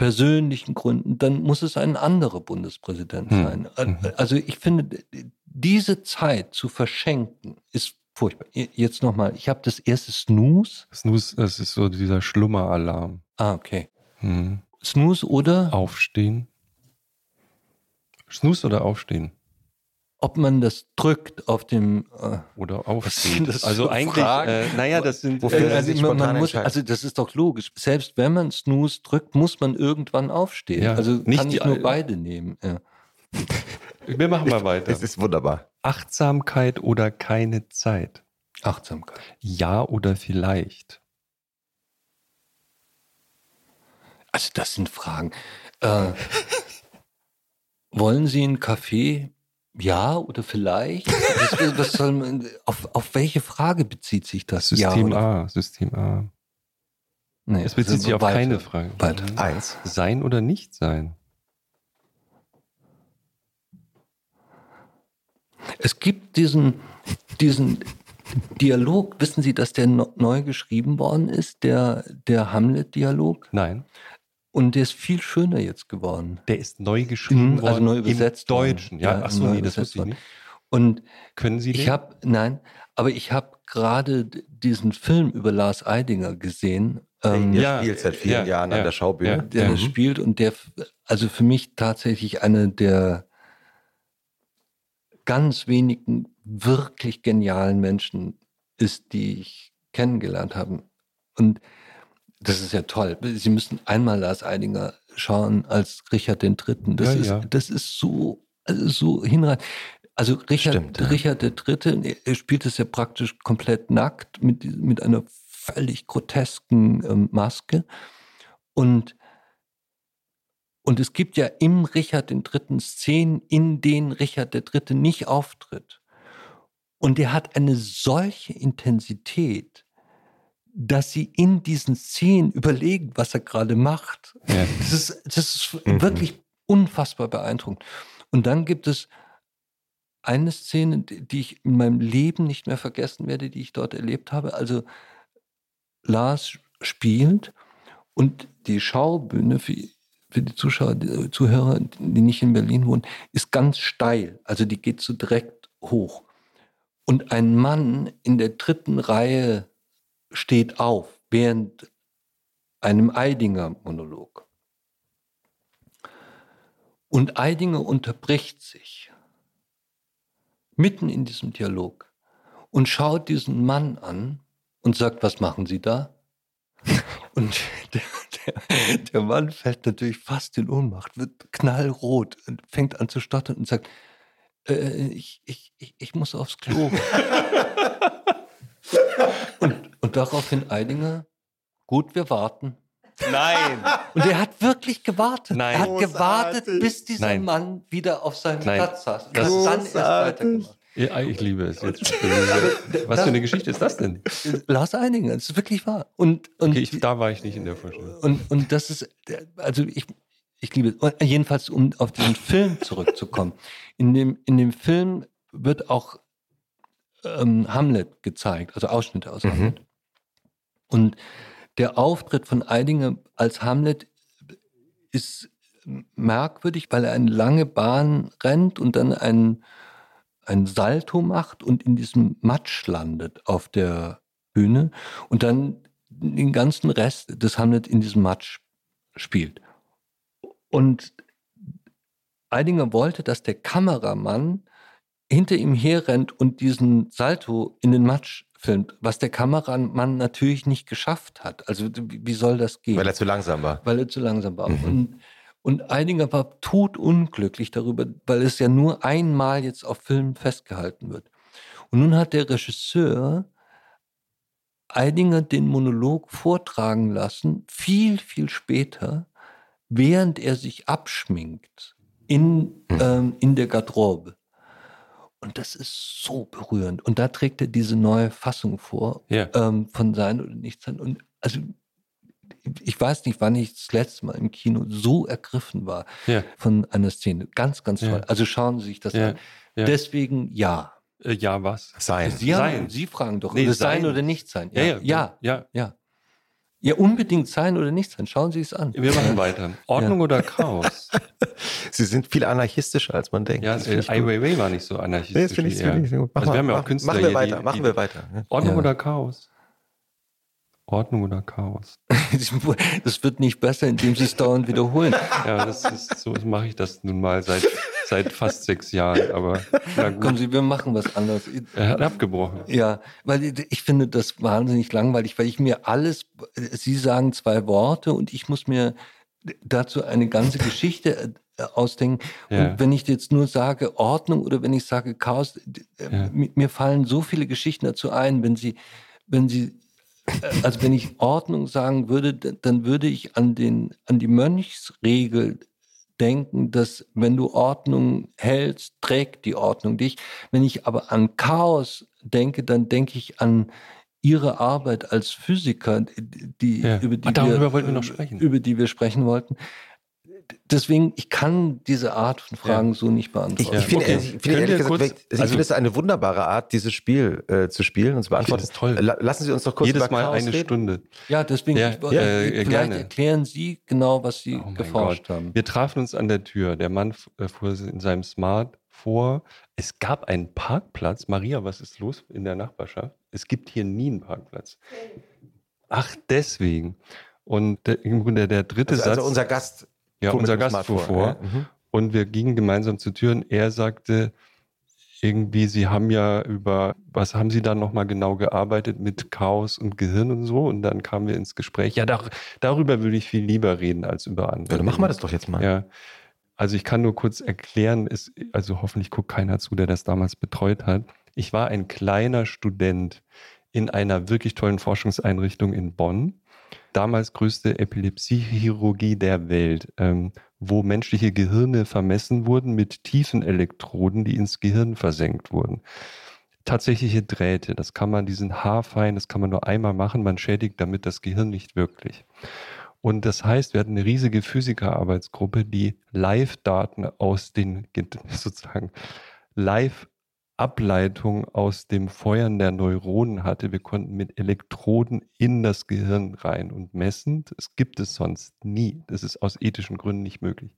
persönlichen Gründen, dann muss es ein anderer Bundespräsident Hm. sein. Mhm. Also ich finde, diese Zeit zu verschenken, ist furchtbar. Jetzt nochmal, ich habe das erste Snooze. Snooze, das ist so dieser Schlummeralarm. Ah, okay. Hm. Snooze oder Aufstehen. Snooze oder aufstehen? Ob man das drückt auf dem. Äh, Oder das Also eigentlich, äh, naja, das sind. Wofür äh, sich also, man, spontan man muss, also das ist doch logisch. Selbst wenn man Snooze drückt, muss man irgendwann aufstehen. Ja, also nicht kann ich nur beide nehmen. Ja. wir machen mal weiter. Es ist wunderbar. Achtsamkeit oder keine Zeit? Achtsamkeit. Ja oder vielleicht? Also das sind Fragen. Äh, wollen Sie einen Kaffee? Ja oder vielleicht? Was, was soll man, auf, auf welche Frage bezieht sich das? System ja, A, System A. Nee, Es bezieht also sich auf weiter. keine Frage. Weiter. Eins. Sein oder nicht sein? Es gibt diesen, diesen Dialog, wissen Sie, dass der neu geschrieben worden ist, der, der Hamlet-Dialog? Nein. Und der ist viel schöner jetzt geworden. Der ist neu geschrieben Mhm, also worden neu übersetzt im worden. Deutschen. Ja, Ja, ach so, neu nee, das übersetzt wusste ich nicht. Und Können Sie den? ich habe, nein, aber ich habe gerade diesen Film über Lars Eidinger gesehen, ähm, der ja, spielt seit vielen ja, Jahren ja, an der Schaubühne. ja. der Mhm. spielt und der, also für mich tatsächlich eine der ganz wenigen wirklich genialen Menschen ist, die ich kennengelernt habe. Und das ist ja toll. Sie müssen einmal Lars Eidinger schauen als Richard den Dritten. Das, Ja, ist, ja. das ist so also so hinreichend. Also Richard, Stimmt, ja. Richard III., er spielt es ja praktisch komplett nackt mit, mit einer völlig grotesken ähm, Maske. Und, und es gibt ja im Richard III. Szenen, in denen Richard III. nicht auftritt. Und er hat eine solche Intensität, dass sie in diesen Szenen überlegen, was er gerade macht. Ja. Das ist, das ist Mhm. wirklich unfassbar beeindruckend. Und dann gibt es eine Szene, die ich in meinem Leben nicht mehr vergessen werde, die ich dort erlebt habe. Also Lars spielt und die Schaubühne für, für die Zuschauer, die Zuhörer, die nicht in Berlin wohnen, ist ganz steil. Also die geht so direkt hoch. Und ein Mann in der dritten Reihe steht auf während einem Eidinger-Monolog. Und Eidinger unterbricht sich mitten in diesem Dialog und schaut diesen Mann an und sagt, was machen Sie da? Und der, der, der Mann fällt natürlich fast in Ohnmacht, wird knallrot und fängt an zu stottern und sagt, äh, ich, ich, ich, ich muss aufs Klo. und, daraufhin Eidinger, gut, wir warten. Nein! Und er hat wirklich gewartet. Nein. Er hat gewartet, Großartig. bis dieser Nein. Mann wieder auf seinem Nein. Platz saß. Und Das- hat dann erst weitergemacht. Ja, ich liebe es jetzt. Was für eine Geschichte ist das denn? Lars Eidinger, das ist wirklich wahr. Und, und, Okay, ich, da war ich nicht in der Vorstellung. und, und das ist, also ich, ich liebe es. Und Jedenfalls, um auf diesen Film zurückzukommen. In dem, in dem Film wird auch ähm, Hamlet gezeigt, also Ausschnitte aus Mhm. Hamlet. Und der Auftritt von Eidinger als Hamlet ist merkwürdig, weil er eine lange Bahn rennt und dann einen, ein Salto macht und in diesem Matsch landet auf der Bühne und dann den ganzen Rest des Hamlet in diesem Matsch spielt. Und Eidinger wollte, dass der Kameramann hinter ihm herrennt und diesen Salto in den Matsch filmt, was der Kameramann natürlich nicht geschafft hat. Also wie soll das gehen? Weil er zu langsam war. weil er zu langsam war. Mhm. Und, und Eidinger war totunglücklich darüber, weil es ja nur einmal jetzt auf Film festgehalten wird. Und nun hat der Regisseur Eidinger den Monolog vortragen lassen, viel, viel später, während er sich abschminkt in, ähm, in der Garderobe. Und das ist so berührend. Und da trägt er diese neue Fassung vor, Ja. ähm, von Sein oder Nichtsein. Und also ich weiß nicht, wann ich das letzte Mal im Kino so ergriffen war Ja. von einer Szene. Ganz, ganz Ja. toll. Also schauen Sie sich das Ja. an. Ja. Deswegen ja. Äh, ja, was? Sein. Sie, Sein. Sie fragen doch, Nee, sein. sein. oder nicht sein. Ja, ja. ja, ja. Ja. Ja, unbedingt sein oder nicht sein. Schauen Sie es an. Wir machen weiter. Ordnung oder Chaos? Sie sind viel anarchistischer, als man denkt. Ja, äh, Ai. Weiwei war nicht so Nee, anarchistisch. das finde ich, finde ich gut. Mach Also wir mal, haben ja auch mach- Künstler Machen wir weiter, die- machen wir weiter. Ja. Ordnung Ja. oder Chaos? Ordnung oder Chaos? Das wird nicht besser, indem Sie es dauernd wiederholen. Ja, das ist, so mache ich das nun mal seit, seit fast sechs Jahren. Aber na Kommen gut, Sie, wir machen was anderes. er hat abgebrochen. Ja, weil ich finde das wahnsinnig langweilig, weil ich mir alles, Sie sagen zwei Worte und ich muss mir dazu eine ganze Geschichte äh, ausdenken. Ja. Und wenn ich jetzt nur sage Ordnung oder wenn ich sage Chaos, äh, Ja. mi- mir fallen so viele Geschichten dazu ein, wenn Sie, wenn Sie, äh, also wenn ich Ordnung sagen würde, dann würde ich an den, an die Mönchsregel denken, dass wenn du Ordnung hältst, trägt die Ordnung dich. Wenn ich aber an Chaos denke, dann denke ich an ihre Arbeit als Physiker, die, Ja. über, die darüber wir, sprechen. über die wir sprechen wollten. Deswegen, ich kann diese Art von Fragen so nicht Ich, beantworten. ich finde, Okay. ich finde ehrlich gesagt, kurz- ich also- finde es eine wunderbare Art, dieses Spiel äh, zu spielen und zu beantworten. das toll. La- Lassen Sie uns doch kurz Jedes über Mal Chaos eine reden. Stunde. ja, deswegen, Ja, ich, wollte- ja, äh, vielleicht gerne. erklären Sie genau, was Sie Oh geforscht Gott. haben. Wir trafen uns an der Tür. Der Mann äh, fuhr in seinem Smart vor. Es gab einen Parkplatz. Maria, was ist los in der Nachbarschaft? Es gibt hier nie einen Parkplatz. Ach, deswegen. Und der, im Grunde der dritte Also, Satz. also unser Gast. Ja, unser Gast fuhr vor, ja. Mhm. Und wir gingen gemeinsam zur Tür und er sagte irgendwie, Sie haben ja über, was haben Sie da nochmal genau gearbeitet mit Chaos und Gehirn und so? Und dann kamen wir ins Gespräch. Ja, dar darüber würde ich viel lieber reden als über andere. Ja, dann machen wir das doch jetzt mal. Ja. Also ich kann nur kurz erklären, es, also hoffentlich guckt keiner zu, der das damals betreut hat. Ich war ein kleiner Student in einer wirklich tollen Forschungseinrichtung in Bonn, damals größte Epilepsiechirurgie der Welt, ähm, wo menschliche Gehirne vermessen wurden mit tiefen Elektroden, die ins Gehirn versenkt wurden. Tatsächliche Drähte, das kann man, diesen haarfein, das kann man nur einmal machen, man schädigt damit das Gehirn nicht wirklich. Und das heißt, wir hatten eine riesige Physikerarbeitsgruppe, die Live-Daten aus den sozusagen Live-Ableitung aus dem Feuern der Neuronen hatte. Wir konnten mit Elektroden in das Gehirn rein und messen. Das gibt es sonst nie. Das ist aus ethischen Gründen nicht möglich.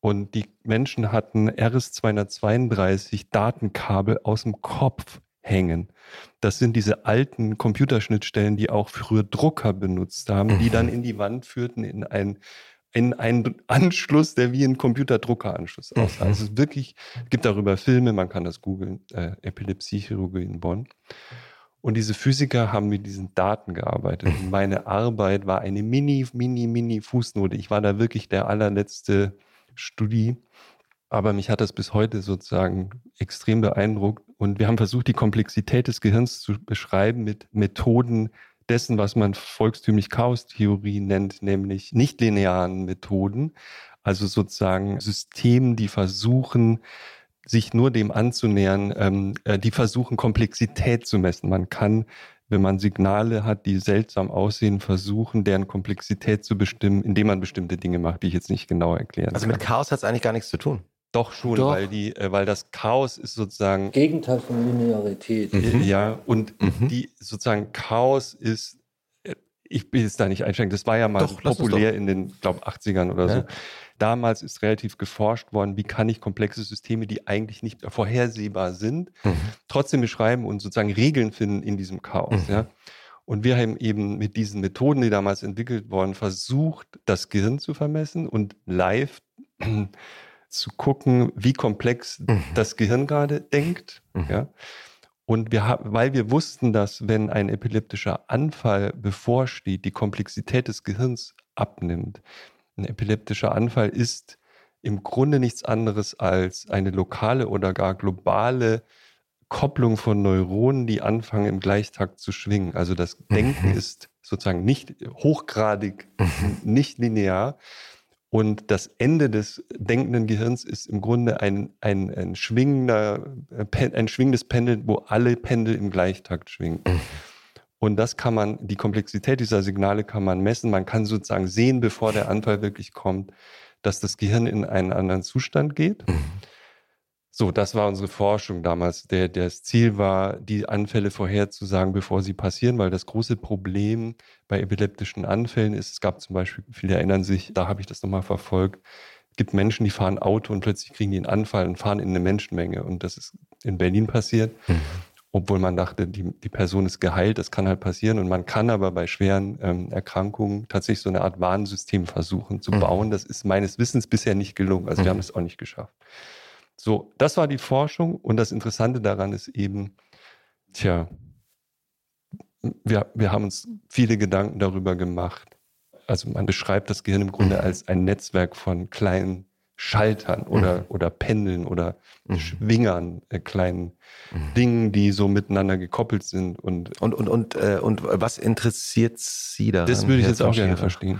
Und die Menschen hatten RS-232 Datenkabel aus dem Kopf hängen. Das sind diese alten Computerschnittstellen, die auch früher Drucker benutzt haben, die dann mhm. in die Wand führten in ein in einen Anschluss, der wie ein Computerdruckeranschluss aussah. Mhm. Also es wirklich, gibt darüber Filme, man kann das googeln, äh, Epilepsiechirurgie in Bonn. Und diese Physiker haben mit diesen Daten gearbeitet. Und meine Arbeit war eine mini, mini, mini Fußnote. Ich war da wirklich der allerletzte Studie. Aber mich hat das bis heute sozusagen extrem beeindruckt. Und wir haben versucht, die Komplexität des Gehirns zu beschreiben mit Methoden dessen, was man volkstümlich Chaostheorie nennt, nämlich nichtlinearen Methoden. Also sozusagen Systemen, die versuchen, sich nur dem anzunähern, ähm, äh, die versuchen, Komplexität zu messen. Man kann, wenn man Signale hat, die seltsam aussehen, versuchen, deren Komplexität zu bestimmen, indem man bestimmte Dinge macht, die ich jetzt nicht genau erklären Also mit Chaos hat es eigentlich gar nichts zu tun. Doch schon, Doch. weil die, äh, weil das Chaos ist sozusagen Gegenteil von Linearität. Mhm. Ja, und mhm. die sozusagen Chaos ist, äh, ich will jetzt da nicht einschränken, das war ja mal doch, populär in den, glaube 80ern oder ja. so. Damals ist relativ geforscht worden, wie kann ich komplexe Systeme, die eigentlich nicht vorhersehbar sind, mhm. trotzdem beschreiben und sozusagen Regeln finden in diesem Chaos. Mhm. Ja. Und wir haben eben mit diesen Methoden, die damals entwickelt wurden, versucht, das Gehirn zu vermessen und live zu gucken, wie komplex mhm. das Gehirn gerade denkt. Mhm. Ja. Und wir weil wir wussten, dass wenn ein epileptischer Anfall bevorsteht, die Komplexität des Gehirns abnimmt. Ein epileptischer Anfall ist im Grunde nichts anderes als eine lokale oder gar globale Kopplung von Neuronen, die anfangen im Gleichtakt zu schwingen. Also das Denken mhm. ist sozusagen nicht hochgradig, mhm. nicht linear, und das Ende des denkenden Gehirns ist im Grunde ein, ein, ein, schwingender, äh, ein schwingendes Pendel, wo alle Pendel im Gleichtakt schwingen. Mhm. Und das kann man, die Komplexität dieser Signale kann man messen. Man kann sozusagen sehen, bevor der Anfall wirklich kommt, dass das Gehirn in einen anderen Zustand geht. So, das war unsere Forschung damals. Der, das Ziel war, die Anfälle vorherzusagen, bevor sie passieren, weil das große Problem bei epileptischen Anfällen ist, es gab zum Beispiel, viele erinnern sich, da habe ich das nochmal verfolgt, es gibt Menschen, die fahren Auto und plötzlich kriegen die einen Anfall und fahren in eine Menschenmenge. Und das ist in Berlin passiert, mhm. obwohl man dachte, die, die Person ist geheilt, das kann halt passieren. Und man kann aber bei schweren ähm, Erkrankungen tatsächlich so eine Art Warnsystem versuchen zu mhm. bauen. Das ist meines Wissens bisher nicht gelungen. Also mhm. wir haben es auch nicht geschafft. So, das war die Forschung und das Interessante daran ist eben, tja, wir, wir haben uns viele Gedanken darüber gemacht. Also man beschreibt das Gehirn im Grunde mhm. als ein Netzwerk von kleinen Schaltern oder, mhm. oder Pendeln oder mhm. Schwingern, äh, kleinen mhm. Dingen, die so miteinander gekoppelt sind. Und, und, und, und, äh, und was interessiert Sie daran? Das würde ich jetzt auch gerne verstehen.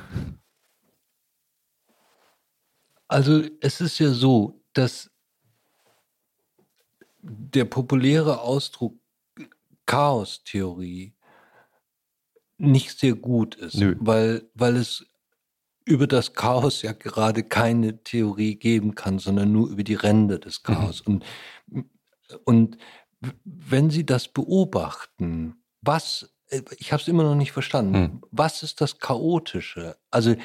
Also es ist ja so, dass der populäre Ausdruck Chaostheorie nicht sehr gut ist, Nö. weil, weil es über das Chaos ja gerade keine Theorie geben kann, sondern nur über die Ränder des mhm. Chaos. Mhm. Und, und wenn Sie das beobachten, was ich habe es immer noch nicht verstanden. Hm. Was ist das Chaotische? Also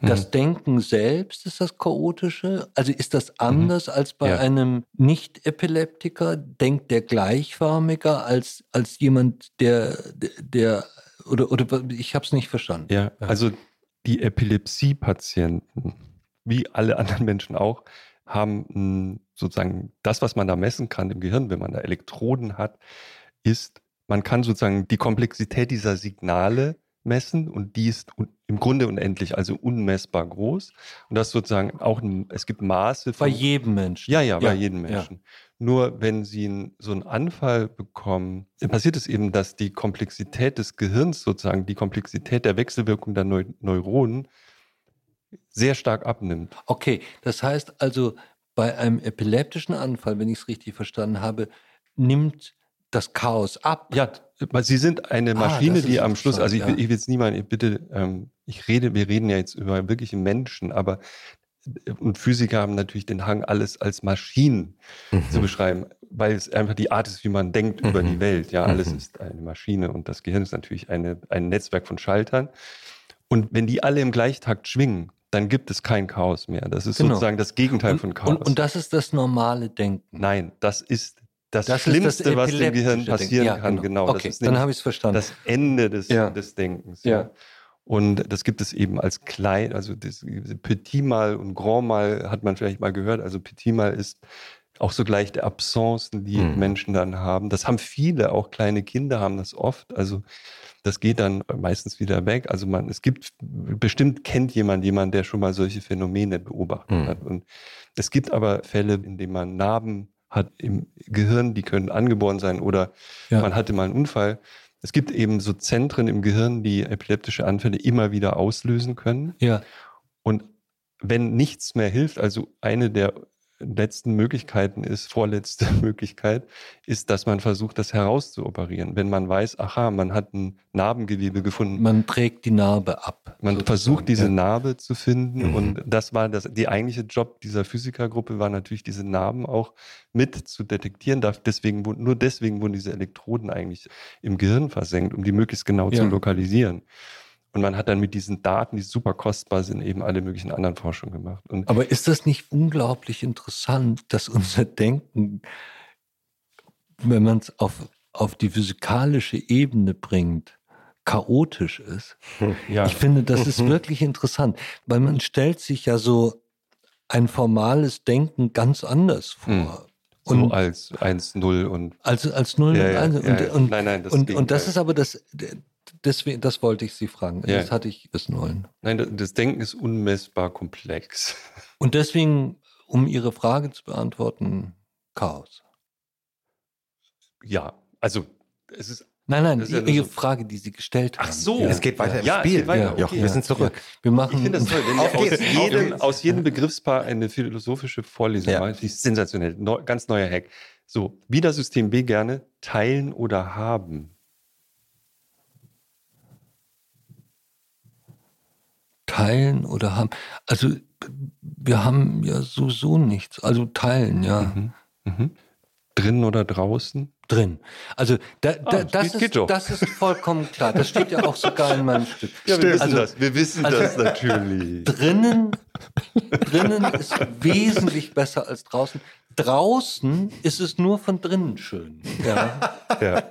das hm. Denken selbst ist das Chaotische? Also ist das mhm. anders hm. als bei ja. einem Nicht-Epileptiker? Denkt der gleichförmiger als, als jemand, der, der oder, oder ich habe es nicht verstanden. Ja, also die Epilepsie-Patienten, wie alle anderen Menschen auch, haben sozusagen das, was man da messen kann im Gehirn, wenn man da Elektroden hat, ist man kann sozusagen die Komplexität dieser Signale messen und die ist im Grunde unendlich, also unmessbar groß. Und das sozusagen auch, ein, es gibt Maße von. Bei jedem Menschen. Ja, ja, bei jedem Menschen. Ja. Nur wenn sie so einen Anfall bekommen, passiert es eben, dass die Komplexität des Gehirns sozusagen, die Komplexität der Wechselwirkung der Neu Neuronen sehr stark abnimmt. Okay, das heißt also, bei einem epileptischen Anfall, wenn ich es richtig verstanden habe, nimmt das Chaos ab. Ja, Sie sind eine ah, Maschine, ah, die am Schluss, also ich, ja. ich will jetzt niemand, bitte, ähm, ich rede, wir reden ja jetzt über wirkliche Menschen, aber äh, und Physiker haben natürlich den Hang, alles als Maschinen mhm. zu beschreiben, weil es einfach die Art ist, wie man denkt mhm. über die. Welt. Ja, alles mhm. ist eine Maschine und das Gehirn ist natürlich eine, ein Netzwerk von Schaltern. Und wenn die alle im Gleichtakt schwingen, dann gibt es kein Chaos mehr. Das ist genau. sozusagen das Gegenteil und, von Chaos. Und, und, das ist das normale Denken. Nein, das ist das, das Schlimmste, das was dem Gehirn passieren ja, kann. Genau. genau. Okay, dann habe ich es verstanden. Das Ende des, ja. des Denkens. Ja. Und das gibt es eben als klein, also das Petit Mal und Grand Mal hat man vielleicht mal gehört. Also Petit Mal ist auch sogleich der Absence, die mhm. Menschen dann haben. Das haben viele, auch kleine Kinder haben das oft. Also das geht dann meistens wieder weg. Also man, es gibt, bestimmt kennt jemand jemand, der schon mal solche Phänomene beobachtet mhm. hat. Und es gibt aber Fälle, in denen man Narben hat im Gehirn, die können angeboren sein oder ja. man hatte mal einen Unfall. Es gibt eben so Zentren im Gehirn, die epileptische Anfälle immer wieder auslösen können. Ja. Und wenn nichts mehr hilft, also eine der letzten Möglichkeiten ist, vorletzte Möglichkeit, ist, dass man versucht, das herauszuoperieren. Wenn man weiß, aha, man hat ein Narbengewebe gefunden. Man trägt die Narbe ab. Man sozusagen. versucht, diese ja. Narbe zu finden. Mhm. Und das war das, die eigentliche Job dieser Physikergruppe war natürlich, diese Narben auch mit zu detektieren. Deswegen, nur deswegen wurden diese Elektroden eigentlich im Gehirn versenkt, um die möglichst genau ja. zu lokalisieren. Und man hat dann mit diesen Daten, die super kostbar sind, eben alle möglichen anderen Forschungen gemacht. Und Aber ist das nicht unglaublich interessant, dass unser Denken, wenn man es auf, auf die physikalische Ebene bringt, chaotisch ist? Ja. Ich finde, das ist wirklich interessant, weil man stellt sich ja so ein formales Denken ganz anders vor. Hm. So und als 1-0 und. Also als 0 ja, und 1. Ja, und, und, nein, nein, das und, und das ist aber das, deswegen, das wollte ich Sie fragen. Ja. Das hatte ich wissen wollen. Nein, das Denken ist unmessbar komplex. Und deswegen, um Ihre Frage zu beantworten, Chaos. Ja, also es ist. Nein, nein, die, ja Ihre so Frage, die Sie gestellt haben. Ach so, ja. es geht weiter im ja, Spiel. Weiter. Ja, okay. wir sind zurück. Wir machen. Ich finde das toll, wenn aus, jedem, aus jedem Begriffspaar eine philosophische Vorlesung machen. Die ist sensationell. Neu, ganz neuer Hack. So, wieder System B gerne teilen oder haben. Teilen oder haben. Also wir haben ja sowieso nichts. Also teilen, ja. Mhm. Mhm. Drinnen oder draußen? Drin. Also da, da, ah, das, geht, ist, geht das ist vollkommen klar. Das steht ja auch sogar in meinem Stück. Ja, wir wissen also, das. Wir wissen also, das natürlich. Drinnen, drinnen ist wesentlich besser als draußen. Draußen ist es nur von drinnen schön. Ja. ja.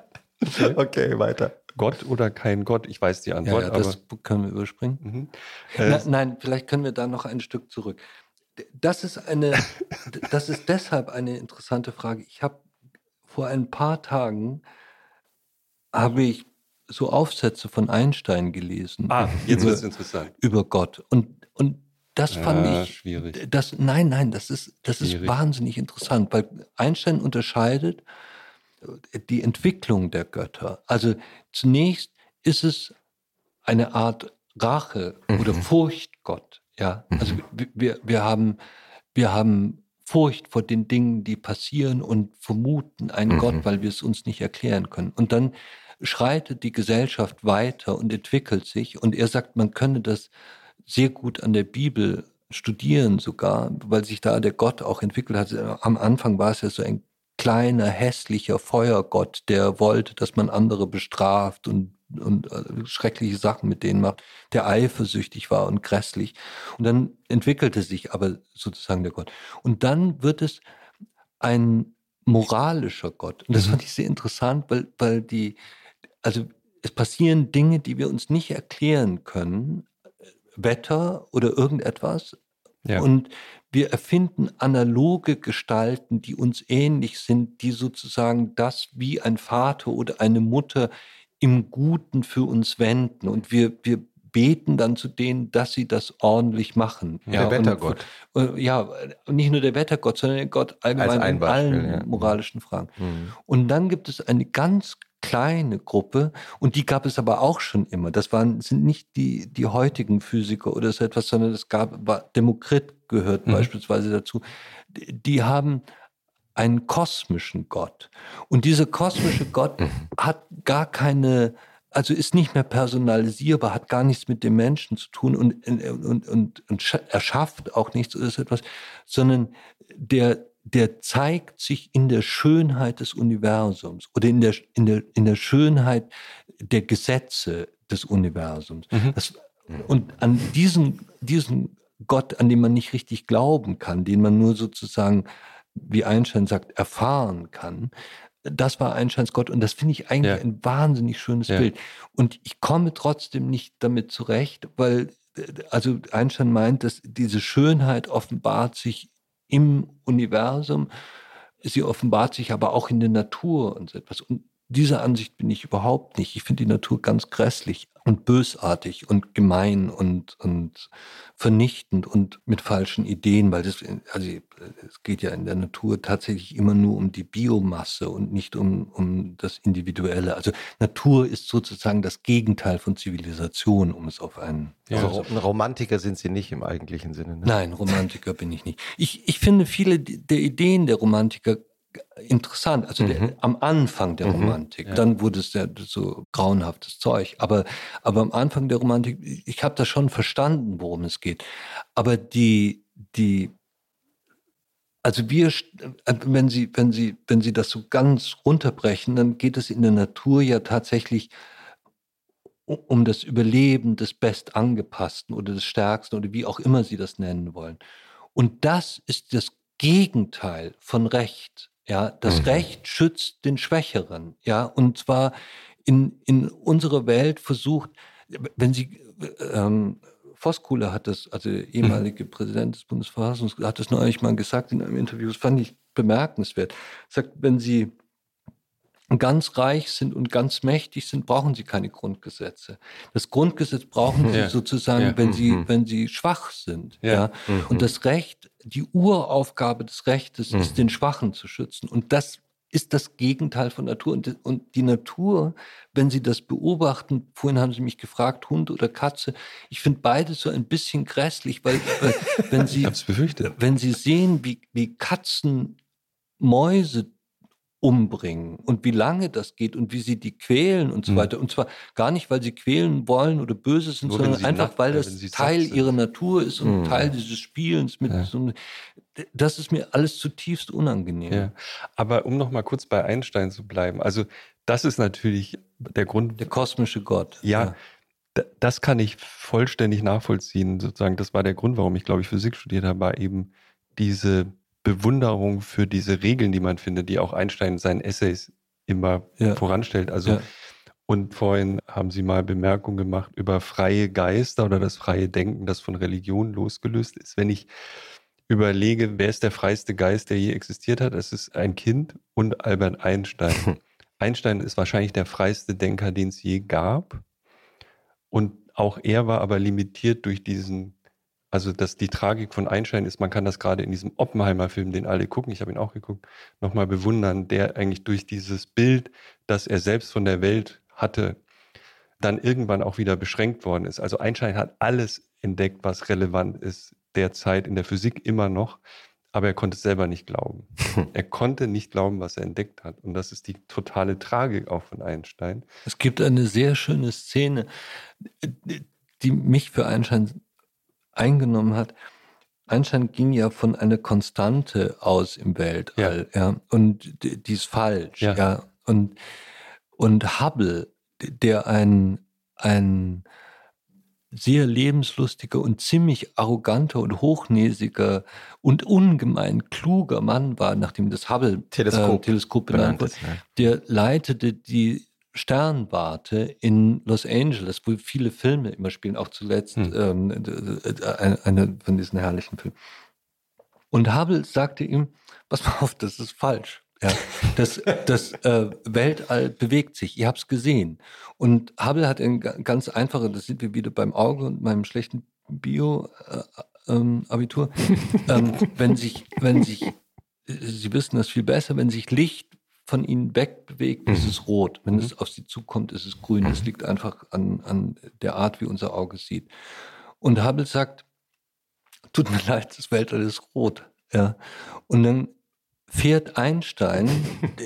Okay. okay, weiter. Gott oder kein Gott? Ich weiß die Antwort. Ja, ja das aber können wir überspringen. Mhm. Äh, Na, nein, vielleicht können wir da noch ein Stück zurück. Das ist eine, das ist deshalb eine interessante Frage. Ich habe vor ein paar Tagen habe ich so Aufsätze von Einstein gelesen. Ah, jetzt wird es interessant. Über Gott. Und, und das ja, fand ich. Schwierig. Das, nein, nein, das ist, das ist wahnsinnig interessant, weil Einstein unterscheidet die Entwicklung der Götter. Also zunächst ist es eine Art Rache mhm. oder Furchtgott. Ja, mhm. also wir, wir haben, wir haben Furcht vor den Dingen, die passieren und vermuten einen mhm. Gott, weil wir es uns nicht erklären können. Und dann schreitet die Gesellschaft weiter und entwickelt sich. Und er sagt, man könne das sehr gut an der Bibel studieren sogar, weil sich da der Gott auch entwickelt hat. Am Anfang war es ja so ein kleiner, hässlicher Feuergott, der wollte, dass man andere bestraft und, und äh, schreckliche Sachen mit denen macht, der eifersüchtig war und grässlich. Und dann entwickelte sich aber sozusagen der Gott. Und dann wird es ein moralischer Gott. Und das mhm. fand ich sehr interessant, weil, weil die, also es passieren Dinge, die wir uns nicht erklären können, Wetter oder irgendetwas. Ja. Und wir erfinden analoge Gestalten, die uns ähnlich sind, die sozusagen das wie ein Vater oder eine Mutter im Guten für uns wenden und wir, wir beten dann zu denen, dass sie das ordentlich machen. Der ja, Wettergott. Und, äh, ja, nicht nur der Wettergott, sondern der Gott allgemein in allen ja. moralischen Fragen. Mhm. Und dann gibt es eine ganz kleine Gruppe, und die gab es aber auch schon immer. Das waren, sind nicht die, die heutigen Physiker oder so etwas, sondern es gab, war, Demokrit gehört Mhm. beispielsweise dazu. Die, haben einen kosmischen Gott. Und dieser kosmische Gott hat gar keine, also ist nicht mehr personalisierbar, hat gar nichts mit dem Menschen zu tun und, und, und, und scha- erschafft auch nichts oder so etwas, sondern der, der zeigt sich in der Schönheit des Universums oder in der, in der, in der Schönheit der Gesetze des Universums. Das, und an diesen, diesen Gott, an den man nicht richtig glauben kann, den man nur sozusagen, wie Einstein sagt, erfahren kann, das war Einsteins Gott und das finde ich eigentlich Ja. ein wahnsinnig schönes Ja. Bild. Und ich komme trotzdem nicht damit zurecht, weil also Einstein meint, dass diese Schönheit offenbart sich im Universum, sie offenbart sich aber auch in der Natur und so etwas. Und dieser Ansicht bin ich überhaupt nicht. Ich finde die Natur ganz grässlich und bösartig und gemein und, und vernichtend und mit falschen Ideen, weil das, also es geht ja in der Natur tatsächlich immer nur um die Biomasse und nicht um, um das Individuelle. Also Natur ist sozusagen das Gegenteil von Zivilisation, um es auf einen Ja. Also ein Romantiker sind Sie nicht im eigentlichen Sinne. Ne? Nein, Romantiker bin ich nicht. Ich, ich finde viele der Ideen der Romantiker interessant, also der, am Anfang der Romantik. Dann wurde es ja so grauenhaftes Zeug. Aber, aber am Anfang der Romantik, ich habe das schon verstanden, worum es geht. Aber die, die, also wir, äh, wenn Sie, wenn Sie, wenn Sie das so ganz runterbrechen, dann geht es in der Natur ja tatsächlich um das Überleben des Bestangepassten oder des Stärksten oder wie auch immer Sie das nennen wollen. Und das ist das Gegenteil von Recht. Ja, das Mhm. Recht schützt den Schwächeren. Ja, und zwar in, in unserer Welt versucht, wenn Sie, ähm, Voskuhle hat das, also der ehemalige Präsident des Bundesverfassungsgerichts, hat das neulich mal gesagt in einem Interview, das fand ich bemerkenswert. Er sagt, wenn Sie ganz reich sind und ganz mächtig sind, brauchen sie keine Grundgesetze. Das Grundgesetz brauchen sie Ja. sozusagen, Ja. wenn sie, Mhm. wenn sie schwach sind. Ja. Ja. Und das Recht, die Uraufgabe des Rechtes ist, den Schwachen zu schützen. Und das ist das Gegenteil von Natur. Und, und die Natur, wenn Sie das beobachten, vorhin haben Sie mich gefragt, Hund oder Katze, ich finde beides so ein bisschen grässlich, weil, weil wenn Sie wenn Sie sehen, wie, wie Katzen Mäuse umbringen und wie lange das geht und wie sie die quälen und so Mhm. weiter. Und zwar gar nicht, weil sie quälen wollen oder böse sind, Nur sondern einfach, weil ja, das Teil ihrer Natur ist und Mhm. Teil dieses Spielens mit Ja. so einem, das ist mir alles zutiefst unangenehm. Ja. Aber um noch mal kurz bei Einstein zu bleiben, also das ist natürlich der Grund, Der kosmische Gott. Ja, d- das kann ich vollständig nachvollziehen. Sozusagen, das war der Grund, warum ich, glaube ich, Physik studiert habe, war eben diese Bewunderung für diese Regeln, die man findet, die auch Einstein in seinen Essays immer Ja. voranstellt. Also Ja. und vorhin haben Sie mal Bemerkung gemacht über freie Geister oder das freie Denken, das von Religion losgelöst ist. Wenn ich überlege, wer ist der freiste Geist, der je existiert hat, es ist ein Kind und Albert Einstein. Einstein ist wahrscheinlich der freiste Denker, den es je gab. Und auch er war aber limitiert durch diesen, also dass die Tragik von Einstein ist, man kann das gerade in diesem Oppenheimer-Film, den alle gucken, ich habe ihn auch geguckt, nochmal bewundern, der eigentlich durch dieses Bild, das er selbst von der Welt hatte, dann irgendwann auch wieder beschränkt worden ist. Also Einstein hat alles entdeckt, was relevant ist derzeit in der Physik immer noch, aber er konnte es selber nicht glauben. er konnte nicht glauben, was er entdeckt hat. Und das ist die totale Tragik auch von Einstein. Es gibt eine sehr schöne Szene, die mich für Einstein eingenommen hat. Einstein ging ja von einer Konstante aus im Weltall, ja, und die, die ist falsch, Ja. ja. Und, und Hubble, der ein, ein sehr lebenslustiger und ziemlich arroganter und hochnäsiger und ungemein kluger Mann war, nachdem das Hubble Teleskop äh, benannt wurde, ja. der leitete die Sternwarte in Los Angeles, wo viele Filme immer spielen, auch zuletzt Hm. ähm, eine, eine von diesen herrlichen Filmen. Und Hubble sagte ihm, pass mal auf, das ist falsch. Ja, das das äh, Weltall bewegt sich. Ihr habt es gesehen. Und Hubble hat ein ganz einfache, das sind wir wieder beim Auge und meinem schlechten Bio-Abitur. Äh, ähm, wenn sich, wenn sich, Sie wissen das viel besser, wenn sich Licht von Ihnen wegbewegt, ist es rot. Wenn es auf Sie zukommt, ist es grün. Das liegt einfach an, an der Art, wie unser Auge sieht. Und Hubble sagt, tut mir leid, das Weltall ist rot. Ja. Und dann fährt Einstein,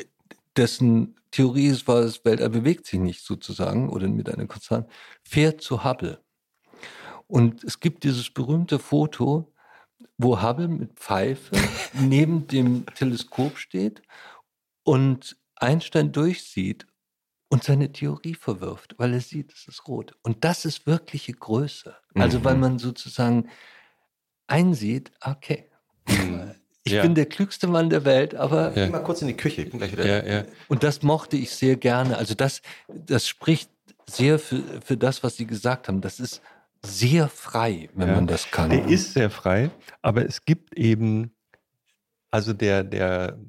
dessen Theorie ist, war, das Weltall bewegt sich nicht sozusagen oder mit einer Konstante, fährt zu Hubble. Und es gibt dieses berühmte Foto, wo Hubble mit Pfeife neben dem Teleskop steht und Einstein durchsieht und seine Theorie verwirft, weil er sieht, es ist rot. Und das ist wirkliche Größe. Also mhm. weil man sozusagen einsieht, okay, mhm. Ich ja. bin der klügste Mann der Welt, aber. Ja. Geh mal kurz in die Küche, ich bin gleich wieder. Ja, ja. Und das mochte ich sehr gerne. Also das, das spricht sehr für, für das, was Sie gesagt haben. Das ist sehr frei, wenn ja. man das kann. Der ist sehr frei, aber es gibt eben, also der, der,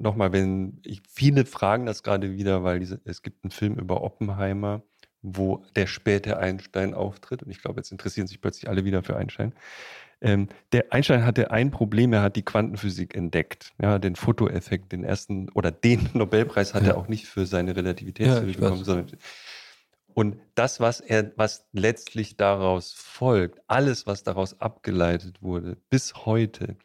nochmal, wenn ich, viele fragen das gerade wieder, weil diese, es gibt einen Film über Oppenheimer, wo der späte Einstein auftritt und ich glaube, jetzt interessieren sich plötzlich alle wieder für Einstein. Ähm, der Einstein hatte ein Problem, er hat die Quantenphysik entdeckt, ja, den Fotoeffekt, den ersten oder den Nobelpreis hat ja. er auch nicht für seine Relativitätstheorie ja, bekommen, sondern und das, was er, was letztlich daraus folgt, alles, was daraus abgeleitet wurde, bis heute,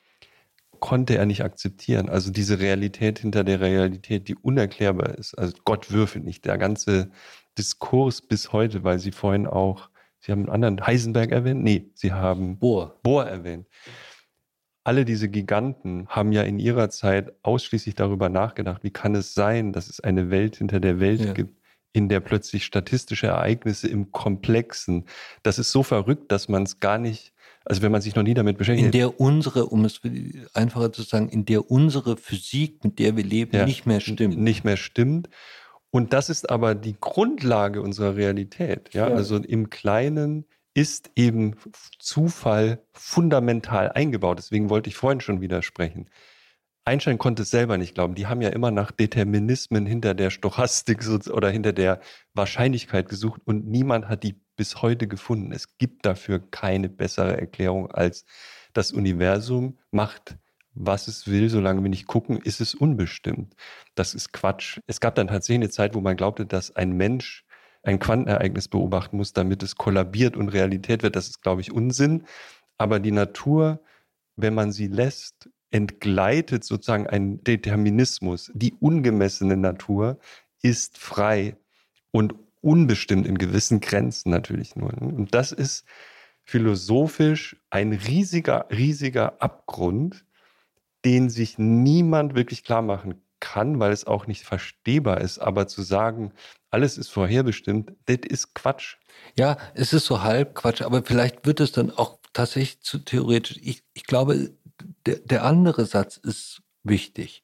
konnte er nicht akzeptieren. Also diese Realität hinter der Realität, die unerklärbar ist. Also Gott würfelt nicht. Der ganze Diskurs bis heute, weil Sie vorhin auch Sie haben einen anderen Heisenberg erwähnt? Nee, Sie haben Bohr, Bohr erwähnt. Alle diese Giganten haben ja in ihrer Zeit ausschließlich darüber nachgedacht, wie kann es sein, dass es eine Welt hinter der Welt ja. gibt, in der plötzlich statistische Ereignisse im Komplexen, das ist so verrückt, dass man es gar nicht, also wenn man sich noch nie damit beschäftigt. In der unsere, um es einfacher zu sagen, in der unsere Physik, mit der wir leben, ja, nicht mehr stimmt. Nicht mehr stimmt. Und das ist aber die Grundlage unserer Realität. Ja? ja? Also im Kleinen ist eben Zufall fundamental eingebaut. Deswegen wollte ich vorhin schon widersprechen. Einstein konnte es selber nicht glauben. Die haben ja immer nach Determinismen hinter der Stochastik oder hinter der Wahrscheinlichkeit gesucht und niemand hat die bis heute gefunden. Es gibt dafür keine bessere Erklärung als das Universum macht was es will, solange wir nicht gucken, ist es unbestimmt. Das ist Quatsch. Es gab dann tatsächlich eine Zeit, wo man glaubte, dass ein Mensch ein Quantenereignis beobachten muss, damit es kollabiert und Realität wird. Das ist, glaube ich, Unsinn. Aber die Natur, wenn man sie lässt, entgleitet sozusagen ein Determinismus. Die ungemessene Natur ist frei und unbestimmt in gewissen Grenzen natürlich nur. Und das ist philosophisch ein riesiger, riesiger Abgrund, den sich niemand wirklich klar machen kann, weil es auch nicht verstehbar ist. Aber zu sagen, alles ist vorherbestimmt, das ist Quatsch. Ja, es ist so halb Quatsch, aber vielleicht wird es dann auch tatsächlich zu theoretisch. Ich, ich glaube, der, der andere Satz ist wichtig.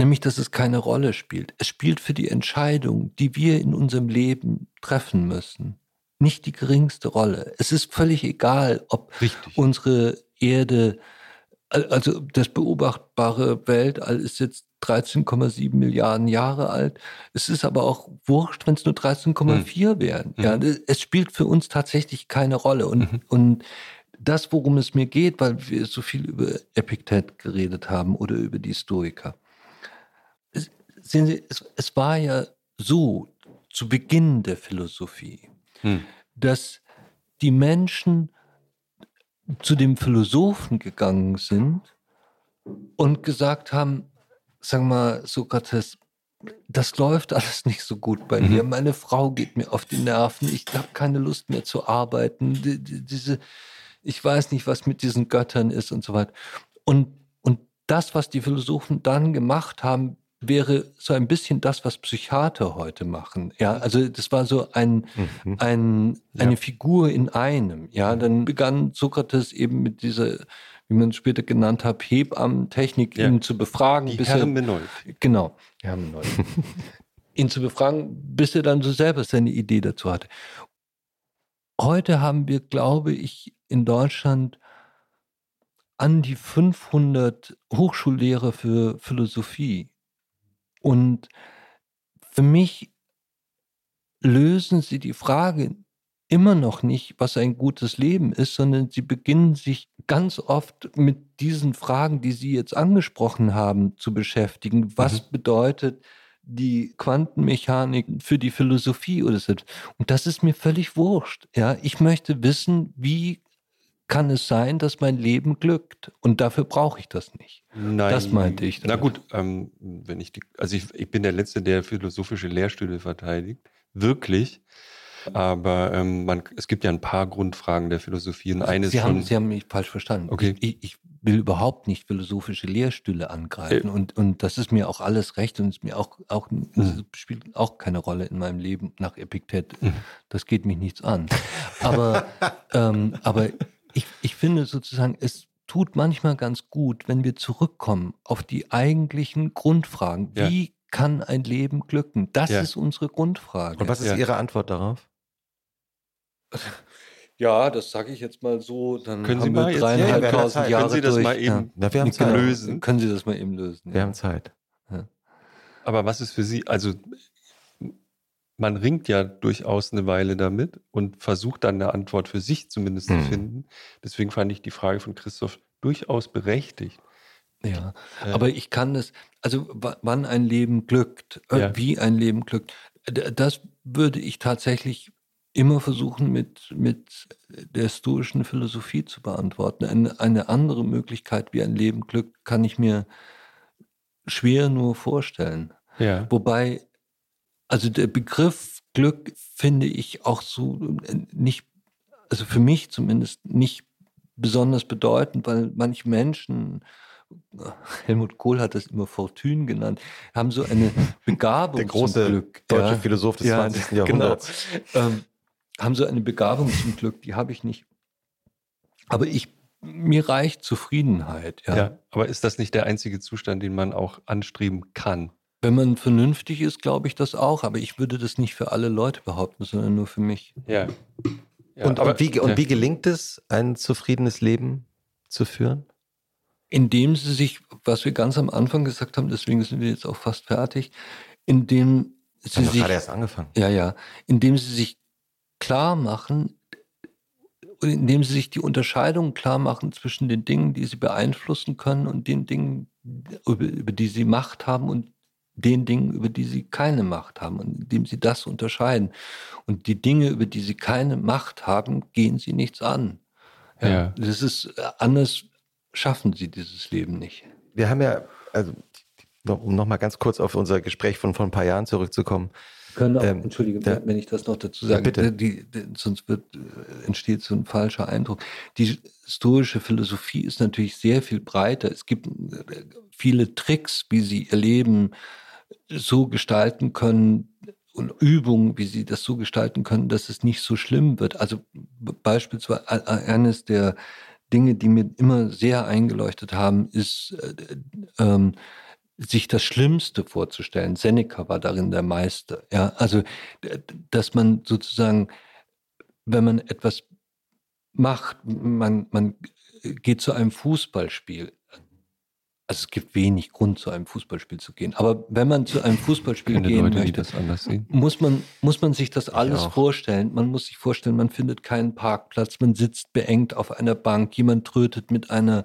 Nämlich, dass es keine Rolle spielt. Es spielt für die Entscheidung, die wir in unserem Leben treffen müssen, nicht die geringste Rolle. Es ist völlig egal, ob Richtig. unsere Erde also das beobachtbare Weltall ist jetzt 13,7 Milliarden Jahre alt. Es ist aber auch wurscht, wenn es nur 13,4 mhm. wären. Ja, mhm. es spielt für uns tatsächlich keine Rolle. Und, mhm. und das, worum es mir geht, weil wir so viel über Epiktet geredet haben oder über die Stoiker. Es, sehen Sie, es, es war ja so zu Beginn der Philosophie, mhm. dass die Menschen zu dem Philosophen gegangen sind und gesagt haben, sag mal, Sokrates, das läuft alles nicht so gut bei mir. Mhm. Meine Frau geht mir auf die Nerven. Ich habe keine Lust mehr zu arbeiten. Die, die, diese, ich weiß nicht, was mit diesen Göttern ist und so weiter. Und, und das, was die Philosophen dann gemacht haben, wäre so ein bisschen das, was Psychiater heute machen. Ja, also das war so ein, mhm. ein eine ja. Figur in einem. Ja, dann begann Sokrates eben mit dieser, wie man es später genannt hat, Hebammentechnik, ja. ihn zu befragen. Die bis Hermeneutik. Er, genau, ihn zu befragen, bis er dann so selber seine Idee dazu hatte. Heute haben wir, glaube ich, in Deutschland an die 500 Hochschullehrer für Philosophie. Und für mich lösen sie die Frage immer noch nicht, was ein gutes Leben ist, sondern sie beginnen sich ganz oft mit diesen Fragen, die Sie jetzt angesprochen haben, zu beschäftigen. Was mhm. bedeutet die Quantenmechanik für die Philosophie oder so? Und das ist mir völlig wurscht. Ja, ich möchte wissen, wie kann es sein, dass mein Leben glückt? Und dafür brauche ich das nicht. Nein. Das meinte ich. Damit. Na gut, ähm, wenn ich die, also ich, ich bin der Letzte, der philosophische Lehrstühle verteidigt. Wirklich. Aber ähm, man, es gibt ja ein paar Grundfragen der Philosophie. Und eine Sie, haben, Sie haben mich falsch verstanden. Okay. Ich, ich will überhaupt nicht philosophische Lehrstühle angreifen. Äh. Und, und das ist mir auch alles recht und es mir auch, auch mhm. spielt auch keine Rolle in meinem Leben nach Epiktet. Mhm. Das geht mich nichts an. Aber, ähm, aber ich, ich finde sozusagen, es tut manchmal ganz gut, wenn wir zurückkommen auf die eigentlichen Grundfragen. Ja. Wie kann ein Leben glücken? Das ja. ist unsere Grundfrage. Und was ist ja. Ihre Antwort darauf? Ja, das sage ich jetzt mal so. Dann können Sie mal dreieinhalbtausend ja, Jahre Können Sie das durch. mal eben ja. wir haben Zeit. lösen? Können Sie das mal eben lösen? Wir haben Zeit. Aber was ist für Sie, also man ringt ja durchaus eine Weile damit und versucht dann eine Antwort für sich zumindest hm. zu finden. Deswegen fand ich die Frage von Christoph durchaus berechtigt. Ja, äh, aber ich kann das, also wann ein Leben glückt, äh, ja. wie ein Leben glückt, das würde ich tatsächlich immer versuchen mit, mit der stoischen Philosophie zu beantworten. Eine, eine andere Möglichkeit, wie ein Leben glückt, kann ich mir schwer nur vorstellen. Ja. Wobei, also der Begriff Glück finde ich auch so äh, nicht, also für mich zumindest nicht besonders bedeutend, weil manche Menschen Helmut Kohl hat das immer Fortune genannt, haben so eine Begabung Der große zum Glück. deutsche ja. Philosoph des ja, 20. Genau. Jahrhunderts. Genau. Ähm, haben so eine Begabung zum Glück, die habe ich nicht. Aber ich, mir reicht Zufriedenheit. Ja. ja, aber ist das nicht der einzige Zustand, den man auch anstreben kann? Wenn man vernünftig ist, glaube ich das auch. Aber ich würde das nicht für alle Leute behaupten, sondern nur für mich. Ja. ja und, aber, und, wie, und wie gelingt es, ein zufriedenes Leben zu führen? Indem sie sich, was wir ganz am Anfang gesagt haben, deswegen sind wir jetzt auch fast fertig, indem sie sich. gerade erst angefangen. Ja, ja. Indem sie sich klar machen, indem sie sich die Unterscheidung klar machen zwischen den Dingen, die sie beeinflussen können und den Dingen, über, über die sie Macht haben und den Dingen, über die sie keine Macht haben, und indem sie das unterscheiden. Und die Dinge, über die sie keine Macht haben, gehen sie nichts an. Ja, ja. Das ist äh, anders schaffen sie dieses Leben nicht. Wir haben ja, also um nochmal ganz kurz auf unser Gespräch von vor ein paar Jahren zurückzukommen, können auch, ähm, Entschuldige, der, wenn ich das noch dazu sage, ja, bitte. Die, die, sonst wird, äh, entsteht so ein falscher Eindruck. Die stoische Philosophie ist natürlich sehr viel breiter. Es gibt äh, viele Tricks, wie sie ihr Leben so gestalten können und Übungen, wie sie das so gestalten können, dass es nicht so schlimm wird. Also beispielsweise eines der Dinge, die mir immer sehr eingeleuchtet haben, ist äh, ähm, sich das Schlimmste vorzustellen. Seneca war darin der Meister. Ja, also, dass man sozusagen, wenn man etwas macht, man, man geht zu einem Fußballspiel, also es gibt wenig Grund, zu einem Fußballspiel zu gehen. Aber wenn man zu einem Fußballspiel Keine gehen Leute, möchte, muss man, muss man sich das alles vorstellen. Man muss sich vorstellen, man findet keinen Parkplatz, man sitzt beengt auf einer Bank, jemand trötet mit einer,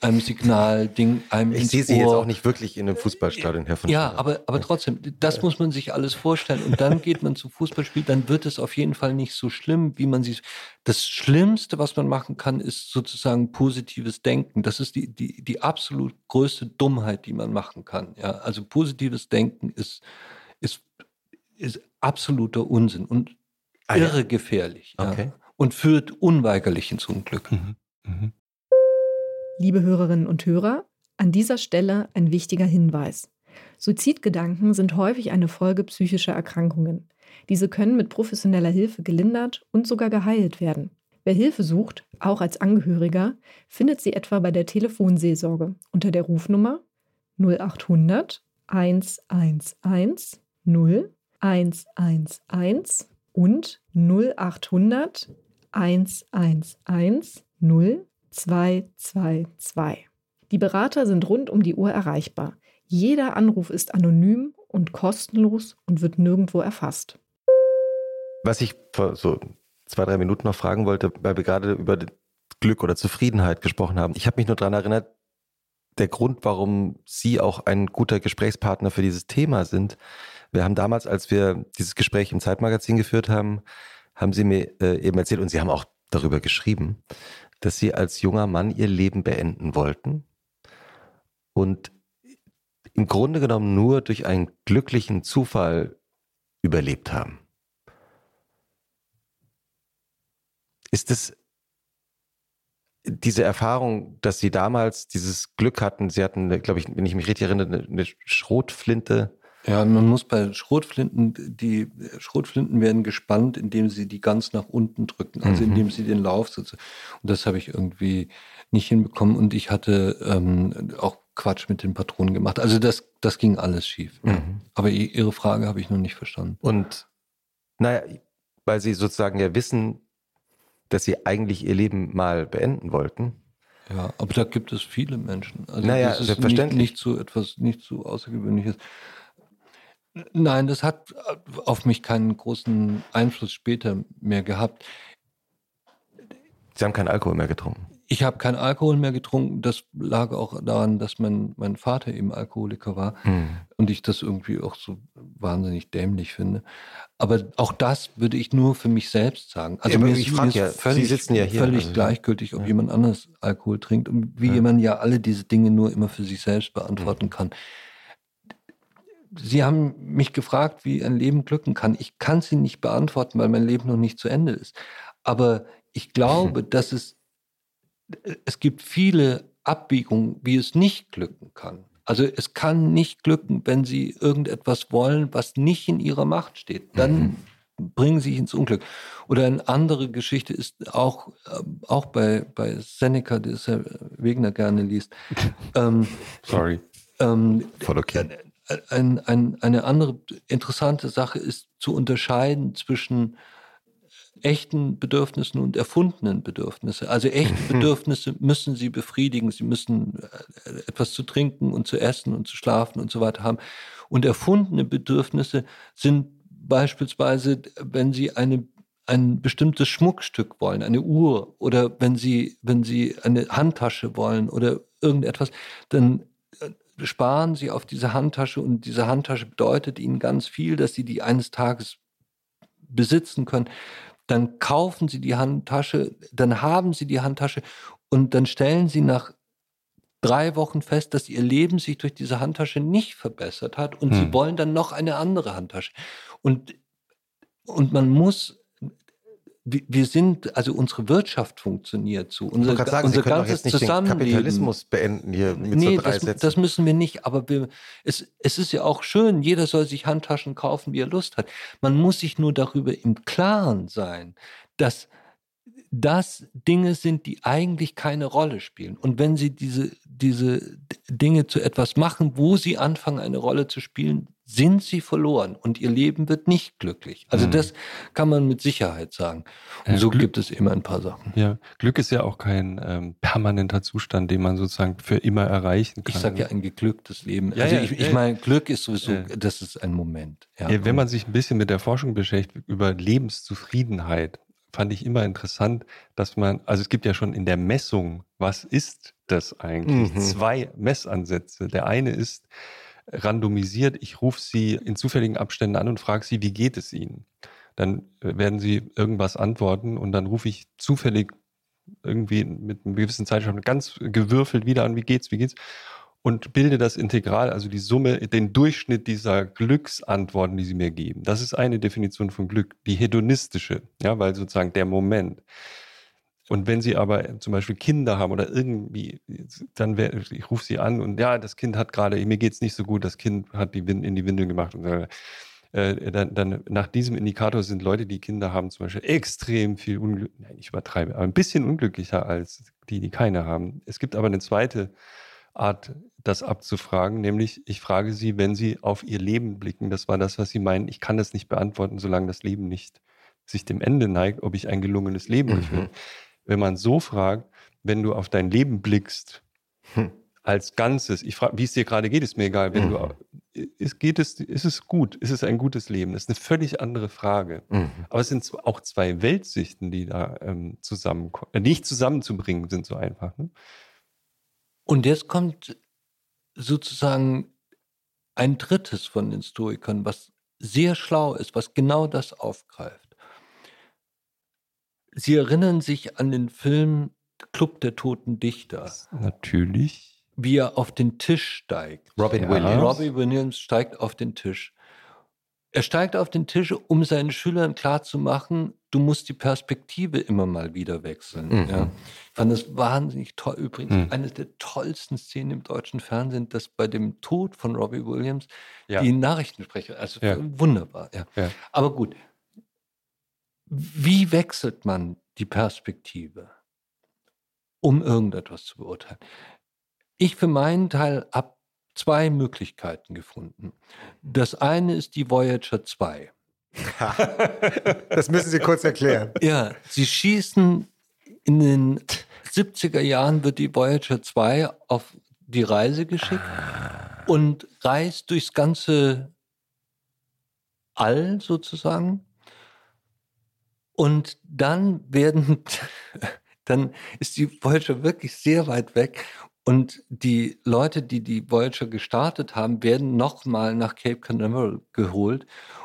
einem Signalding einem Ich sehe Sie jetzt auch nicht wirklich in einem Fußballstadion, Herr von Ja, aber, aber trotzdem, das muss man sich alles vorstellen. Und dann geht man zum Fußballspiel, dann wird es auf jeden Fall nicht so schlimm, wie man sich... Das Schlimmste, was man machen kann, ist sozusagen positives Denken. Das ist die, die, die absolut größte Dummheit, die man machen kann. Ja, also positives Denken ist, ist, ist absoluter Unsinn und ah, irre ja. gefährlich. Okay. Ja, und führt unweigerlich ins Unglück. Mhm. Mhm. Liebe Hörerinnen und Hörer, an dieser Stelle ein wichtiger Hinweis. Suizidgedanken sind häufig eine Folge psychischer Erkrankungen. Diese können mit professioneller Hilfe gelindert und sogar geheilt werden. Wer Hilfe sucht, auch als Angehöriger, findet sie etwa bei der Telefonseelsorge unter der Rufnummer 0800 111 0 111 und 0800 111 0 222. Die Berater sind rund um die Uhr erreichbar. Jeder Anruf ist anonym und kostenlos und wird nirgendwo erfasst. Was ich vor so zwei, drei Minuten noch fragen wollte, weil wir gerade über Glück oder Zufriedenheit gesprochen haben. Ich habe mich nur daran erinnert, der Grund, warum Sie auch ein guter Gesprächspartner für dieses Thema sind. Wir haben damals, als wir dieses Gespräch im Zeitmagazin geführt haben, haben Sie mir äh, eben erzählt und Sie haben auch darüber geschrieben, dass Sie als junger Mann Ihr Leben beenden wollten und im Grunde genommen nur durch einen glücklichen Zufall überlebt haben. Ist es diese Erfahrung, dass Sie damals dieses Glück hatten, Sie hatten, glaube ich, wenn ich mich richtig erinnere, eine Schrotflinte. Ja, man muss bei Schrotflinten, die Schrotflinten werden gespannt, indem sie die ganz nach unten drücken, also mhm. indem sie den Lauf sozusagen. Und das habe ich irgendwie nicht hinbekommen. Und ich hatte ähm, auch Quatsch mit den Patronen gemacht. Also das, das ging alles schief. Mhm. Aber Ihre Frage habe ich noch nicht verstanden. Und naja, weil Sie sozusagen ja wissen, dass Sie eigentlich Ihr Leben mal beenden wollten. Ja, aber da gibt es viele Menschen. Also naja, das ist selbstverständlich. Nicht, nicht so etwas, nicht so Außergewöhnliches. Nein, das hat auf mich keinen großen Einfluss später mehr gehabt. Sie haben keinen Alkohol mehr getrunken. Ich habe keinen Alkohol mehr getrunken. Das lag auch daran, dass mein, mein Vater eben Alkoholiker war mhm. und ich das irgendwie auch so wahnsinnig dämlich finde. Aber auch das würde ich nur für mich selbst sagen. Also ja, mir ist, mir ja, völlig, Sie sitzen ja hier, völlig also, gleichgültig, ob jemand anders Alkohol trinkt und wie ja. man ja alle diese Dinge nur immer für sich selbst beantworten mhm. kann. Sie haben mich gefragt, wie ein Leben glücken kann. Ich kann sie nicht beantworten, weil mein Leben noch nicht zu Ende ist. Aber ich glaube, dass es es gibt viele Abbiegungen, wie es nicht glücken kann. Also es kann nicht glücken, wenn Sie irgendetwas wollen, was nicht in Ihrer Macht steht. Dann mhm. bringen Sie sich ins Unglück. Oder eine andere Geschichte ist auch, äh, auch bei, bei Seneca, das Herr Wegner gerne liest. ähm, Sorry. Ähm, Voll okay. Ein, ein, eine andere interessante Sache ist zu unterscheiden zwischen echten Bedürfnissen und erfundenen Bedürfnisse. Also echte Bedürfnisse müssen sie befriedigen. Sie müssen äh, etwas zu trinken und zu essen und zu schlafen und so weiter haben. Und erfundene Bedürfnisse sind beispielsweise, wenn sie eine ein bestimmtes Schmuckstück wollen, eine Uhr oder wenn sie, wenn sie eine Handtasche wollen oder irgendetwas, dann äh, sparen sie auf diese Handtasche und diese Handtasche bedeutet ihnen ganz viel, dass sie die eines Tages besitzen können dann kaufen Sie die Handtasche, dann haben Sie die Handtasche und dann stellen Sie nach drei Wochen fest, dass Ihr Leben sich durch diese Handtasche nicht verbessert hat und hm. Sie wollen dann noch eine andere Handtasche. Und, und man muss wir sind, also unsere Wirtschaft funktioniert so. Unser, ich sagen, unser Sie ganzes jetzt nicht Zusammenleben. Den Kapitalismus beenden hier mit nee, so drei das, Sätzen. das müssen wir nicht. Aber wir, es, es ist ja auch schön, jeder soll sich Handtaschen kaufen, wie er Lust hat. Man muss sich nur darüber im Klaren sein, dass das Dinge sind, die eigentlich keine Rolle spielen. Und wenn Sie diese, diese Dinge zu etwas machen, wo Sie anfangen, eine Rolle zu spielen, sind sie verloren und ihr Leben wird nicht glücklich. Also mhm. das kann man mit Sicherheit sagen. Und ja, so Glück, gibt es immer ein paar Sachen. Ja, Glück ist ja auch kein ähm, permanenter Zustand, den man sozusagen für immer erreichen kann. Ich sage ja ein geglücktes Leben. Ja, also ja, ich, ich meine, Glück ist sowieso, das ist ein Moment. wenn man sich ein bisschen mit der Forschung beschäftigt über Lebenszufriedenheit, fand ich immer interessant, dass man, also es gibt ja schon in der Messung, was ist das eigentlich? Mhm. Zwei Messansätze. Der eine ist, randomisiert. Ich rufe Sie in zufälligen Abständen an und frage Sie, wie geht es Ihnen? Dann äh, werden Sie irgendwas antworten und dann rufe ich zufällig irgendwie mit einem gewissen Zeitraum ganz gewürfelt wieder an, wie geht's, wie geht's? Und bilde das Integral, also die Summe, den Durchschnitt dieser Glücksantworten, die Sie mir geben. Das ist eine Definition von Glück, die hedonistische, ja, weil sozusagen der Moment. Und wenn Sie aber zum Beispiel Kinder haben oder irgendwie, dann wär, ich rufe Sie an und ja, das Kind hat gerade, mir geht es nicht so gut, das Kind hat die Wind, in die Windel gemacht und. Äh, dann, dann nach diesem Indikator sind Leute, die Kinder haben, zum Beispiel extrem viel Unglück, nein, ich übertreibe, aber ein bisschen unglücklicher als die, die keine haben. Es gibt aber eine zweite Art, das abzufragen, nämlich ich frage Sie, wenn Sie auf Ihr Leben blicken, das war das, was Sie meinen, ich kann das nicht beantworten, solange das Leben nicht sich dem Ende neigt, ob ich ein gelungenes Leben mhm. will wenn man so fragt, wenn du auf dein Leben blickst, hm. als Ganzes, ich frage, wie es dir gerade geht, ist mir egal. Wenn mhm. du, ist, geht es, ist es gut? Ist es ein gutes Leben? Das ist eine völlig andere Frage. Mhm. Aber es sind auch zwei Weltsichten, die da ähm, zusammenkommen, äh, nicht zusammenzubringen sind so einfach. Ne? Und jetzt kommt sozusagen ein drittes von den Stoikern, was sehr schlau ist, was genau das aufgreift. Sie erinnern sich an den Film Club der Toten Dichter. Natürlich. Wie er auf den Tisch steigt. Robin. Williams. Robin Williams steigt auf den Tisch. Er steigt auf den Tisch, um seinen Schülern klarzumachen, du musst die Perspektive immer mal wieder wechseln. Mhm. Ja. Ich fand das wahnsinnig toll. Übrigens, mhm. eine der tollsten Szenen im deutschen Fernsehen, dass bei dem Tod von Robbie Williams ja. die Nachrichtensprecher, also ja. wunderbar. Aber gut, wie wechselt man die Perspektive, um irgendetwas zu beurteilen? Ich für meinen Teil habe zwei Möglichkeiten gefunden. Das eine ist die Voyager 2. das müssen Sie kurz erklären. Ja, sie schießen in den 70er Jahren wird die Voyager 2 auf die Reise geschickt und reist durchs ganze All sozusagen. Und dann werden, dann ist die Voyager wirklich sehr weit weg und die Leute, die die Voyager gestartet haben, werden nochmal nach Cape Canaveral geholt.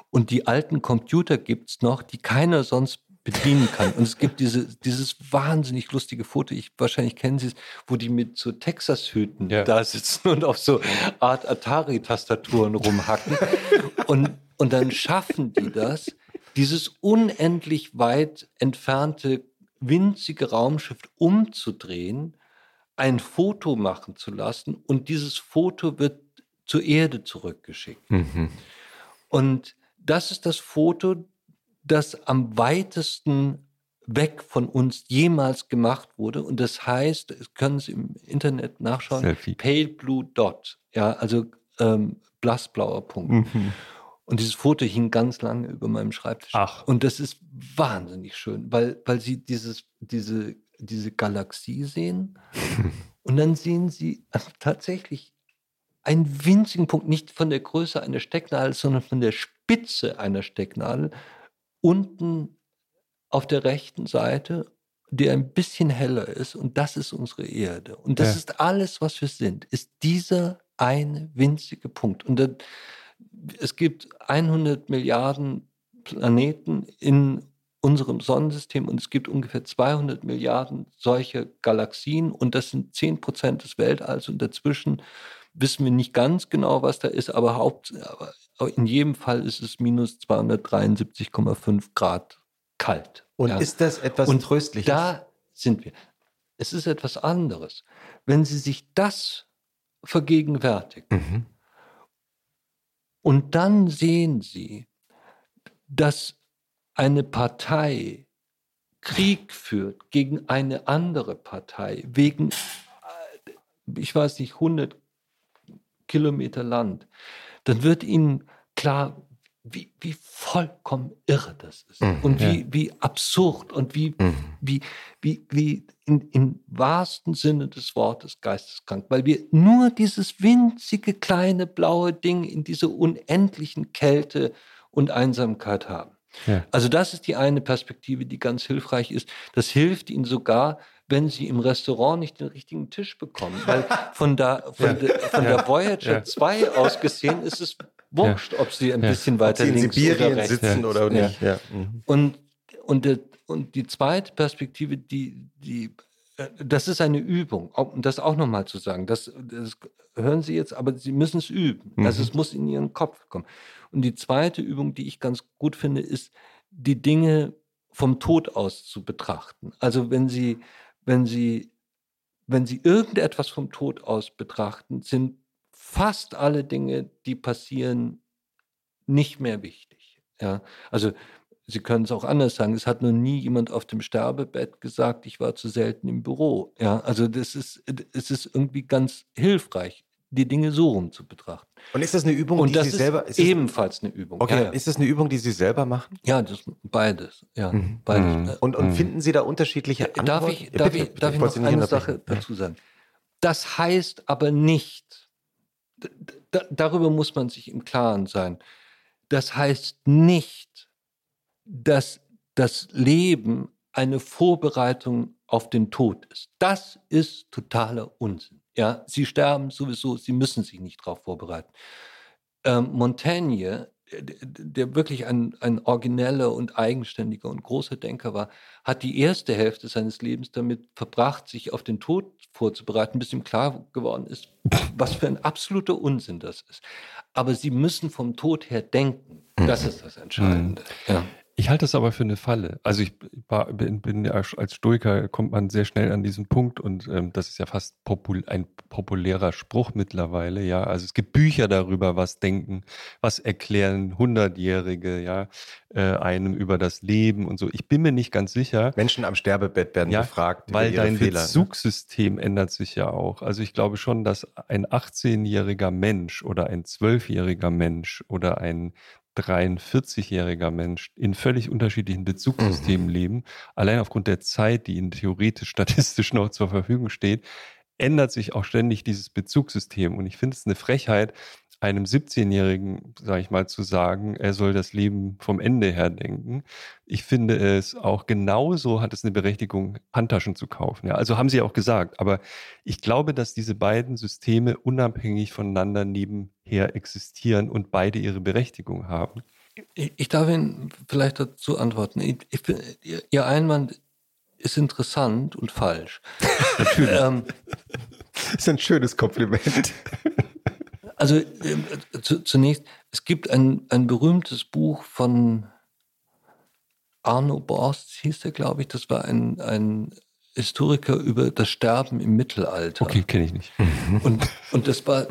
Und die alten Computer gibt es noch, die keiner sonst bedienen kann. Und es gibt diese, dieses wahnsinnig lustige Foto, ich, wahrscheinlich kennen Sie es, wo die mit so Texas-Hüten ja. da sitzen und auf so Art Atari-Tastaturen rumhacken. und, und dann schaffen die das, dieses unendlich weit entfernte winzige Raumschiff umzudrehen ein Foto machen zu lassen und dieses Foto wird zur Erde zurückgeschickt. Mhm. Und das ist das Foto, das am weitesten weg von uns jemals gemacht wurde. Und das heißt, können Sie im Internet nachschauen, Selfie. Pale Blue Dot, ja, also ähm, blassblauer Punkt. Mhm. Und dieses Foto hing ganz lange über meinem Schreibtisch. Ach. Und das ist wahnsinnig schön, weil, weil Sie dieses, diese diese Galaxie sehen und dann sehen sie also tatsächlich einen winzigen Punkt, nicht von der Größe einer Stecknadel, sondern von der Spitze einer Stecknadel unten auf der rechten Seite, der ein bisschen heller ist und das ist unsere Erde. Und das ja. ist alles, was wir sind, ist dieser eine winzige Punkt. Und dann, es gibt 100 Milliarden Planeten in unserem Sonnensystem und es gibt ungefähr 200 Milliarden solcher Galaxien und das sind 10 Prozent des Weltalls und dazwischen wissen wir nicht ganz genau, was da ist, aber, Haupt, aber in jedem Fall ist es minus 273,5 Grad kalt. Und ja. ist das etwas und Tröstliches? Da sind wir. Es ist etwas anderes. Wenn Sie sich das vergegenwärtigen mhm. und dann sehen Sie, dass eine Partei Krieg führt gegen eine andere Partei wegen, äh, ich weiß nicht, 100 Kilometer Land, dann wird ihnen klar, wie, wie vollkommen irre das ist mhm, und wie, ja. wie absurd und wie, mhm. wie, wie, wie in, im wahrsten Sinne des Wortes geisteskrank, weil wir nur dieses winzige kleine blaue Ding in dieser unendlichen Kälte und Einsamkeit haben. Ja. Also das ist die eine Perspektive, die ganz hilfreich ist. Das hilft Ihnen sogar, wenn Sie im Restaurant nicht den richtigen Tisch bekommen. Weil von, da, von, ja. de, von der Voyager ja. 2 aus gesehen ist es wurscht, ob Sie ein bisschen weiter ob Sie in Sibirien oder sitzen oder nicht. Mhm. Und, und, und die zweite Perspektive, die, die das ist eine Übung, um das auch nochmal zu sagen. Das, das, hören Sie jetzt, aber Sie müssen es üben. Mhm. Also es muss in Ihren Kopf kommen. Und die zweite Übung, die ich ganz gut finde, ist, die Dinge vom Tod aus zu betrachten. Also wenn Sie, wenn Sie, wenn Sie irgendetwas vom Tod aus betrachten, sind fast alle Dinge, die passieren, nicht mehr wichtig. Ja, also Sie können es auch anders sagen. Es hat noch nie jemand auf dem Sterbebett gesagt, ich war zu selten im Büro. Ja, also das ist, es ist irgendwie ganz hilfreich, die Dinge so rum zu betrachten. Und ist das eine Übung, Und die Sie ist selber... Ist ebenfalls eine Übung. okay, ja, ja. ist das eine Übung, die Sie selber machen? ja, das beides. Ja, Mhm. beides. Mhm. Äh, Und, und Mhm. finden Sie da unterschiedliche Antworten? Darf ich, darf bitte, ich, bitte, darf ich noch eine. Sache dazu sagen? Das heißt aber nicht, darüber muss man sich im Klaren sein, das heißt nicht, dass das Leben eine Vorbereitung auf den Tod ist. Das ist totaler Unsinn. Ja, sie sterben sowieso, sie müssen sich nicht darauf vorbereiten. Ähm, Montaigne, der, der wirklich ein, ein origineller und eigenständiger und großer Denker war, hat die erste Hälfte seines Lebens damit verbracht, sich auf den Tod vorzubereiten, bis ihm klar geworden ist, was für ein absoluter Unsinn das ist. Aber sie müssen vom Tod her denken. Das ist das Entscheidende. Ja. Ich halte das aber für eine Falle. Also ich bin, bin ja als Stoiker kommt man sehr schnell an diesen Punkt und ähm, das ist ja fast popul ein populärer Spruch mittlerweile. Ja, also es gibt Bücher darüber, was denken, was erklären Hundertjährige, ja, äh, einem über das Leben und so. Ich bin mir nicht ganz sicher. Menschen am Sterbebett werden Ja, befragt über Weil dein Fehler. ne? Bezugssystem ändert sich ja auch. Also ich glaube schon, dass ein 18-jähriger Mensch oder ein 12-jähriger Mensch oder ein 43-jähriger Mensch in völlig unterschiedlichen Bezugssystemen leben. Allein aufgrund der Zeit, die ihnen theoretisch statistisch noch zur Verfügung steht, ändert sich auch ständig dieses Bezugssystem. Und ich finde es eine Frechheit, einem 17-Jährigen, sage ich mal, zu sagen, er soll das Leben vom Ende her denken. Ich finde es auch genauso hat es eine Berechtigung, Handtaschen zu kaufen. Ja, also haben sie auch gesagt. Aber ich glaube, dass diese beiden Systeme unabhängig voneinander nebenher existieren und beide ihre Berechtigung haben. Ich, ich darf Ihnen vielleicht dazu antworten. Ich, ich, bin- Ihr Einwand ist interessant und falsch. ähm, Das ist ein schönes Kompliment. Also ähm, zu, zunächst, es gibt ein, ein berühmtes Buch von Arno Borst, hieß er, glaube ich. Das war ein, ein Historiker über das Sterben im Mittelalter. Okay, kenne ich nicht. Und, und das war,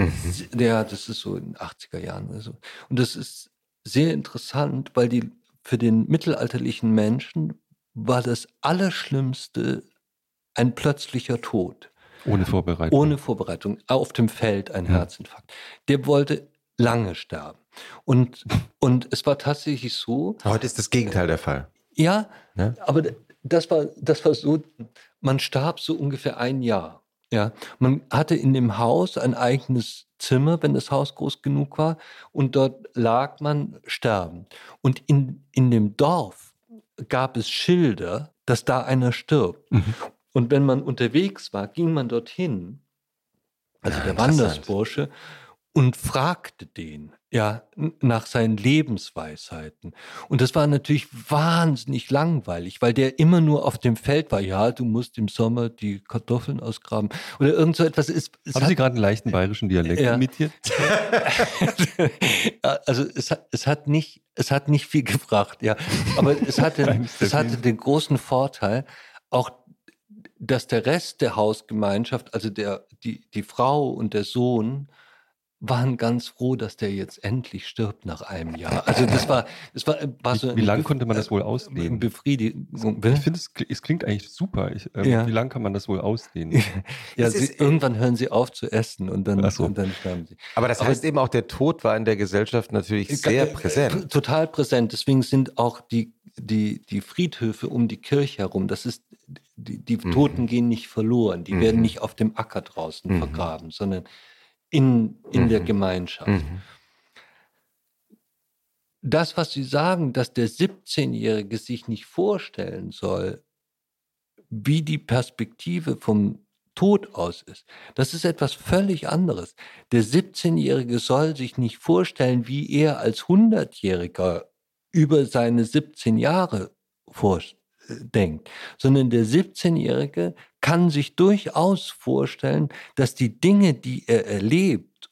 ja, das ist so in den 80er Jahren oder so. Und das ist sehr interessant, weil die für den mittelalterlichen Menschen war das Allerschlimmste ein plötzlicher Tod. Ohne Vorbereitung. Ohne Vorbereitung, auf dem Feld ein Ja. Herzinfarkt. Der wollte lange sterben. Und, und es war tatsächlich so, Heute ist das Gegenteil der Fall. ja, Ja. aber das war, das war so, man starb so ungefähr ein Jahr. Ja, man hatte in dem Haus ein eigenes Zimmer, wenn das Haus groß genug war, und dort lag man sterbend. Und in, in dem Dorf gab es Schilder, dass da einer stirbt. Mhm. Und wenn man unterwegs war, ging man dorthin, also Ja, der interessant. Wandersbursche, und fragte den, ja, nach seinen Lebensweisheiten. Und das war natürlich wahnsinnig langweilig, weil der immer nur auf dem Feld war. Ja, du musst im Sommer die Kartoffeln ausgraben oder irgend so etwas. Es, es Haben hat- Sie gerade einen leichten bayerischen Dialekt Ja. imitiert? Ja, also es hat, es hat nicht, es hat nicht viel gebracht, ja. Aber es hatte, der es hatte den großen Vorteil, auch, dass der Rest der Hausgemeinschaft, also der, die, die Frau und der Sohn, waren ganz froh, dass der jetzt endlich stirbt nach einem Jahr. Also das war, das war, war so Wie, wie lange konnte man das wohl äh, ausdehnen? Befriedigung. Ich finde, es, es klingt eigentlich super. Ich, ähm, Ja. Wie lange kann man das wohl ausdehnen? Ja, sie, ist- irgendwann hören sie auf zu essen und dann, so. und dann sterben sie. Aber das Aber- heißt eben auch, der Tod war in der Gesellschaft natürlich sehr Äh, präsent. äh, Total präsent. Deswegen sind auch die, die, die Friedhöfe um die Kirche herum, das ist, die, die Mhm. Toten gehen nicht verloren. Die Mhm. werden nicht auf dem Acker draußen Mhm. vergraben, sondern in, in der Mhm. Gemeinschaft. Mhm. Das, was Sie sagen, dass der 17-Jährige sich nicht vorstellen soll, wie die Perspektive vom Tod aus ist, das ist etwas völlig anderes. Der 17-Jährige soll sich nicht vorstellen, wie er als 100-Jähriger über seine 17 Jahre vor, denkt, sondern der 17-Jährige kann sich durchaus vorstellen, dass die Dinge, die er erlebt,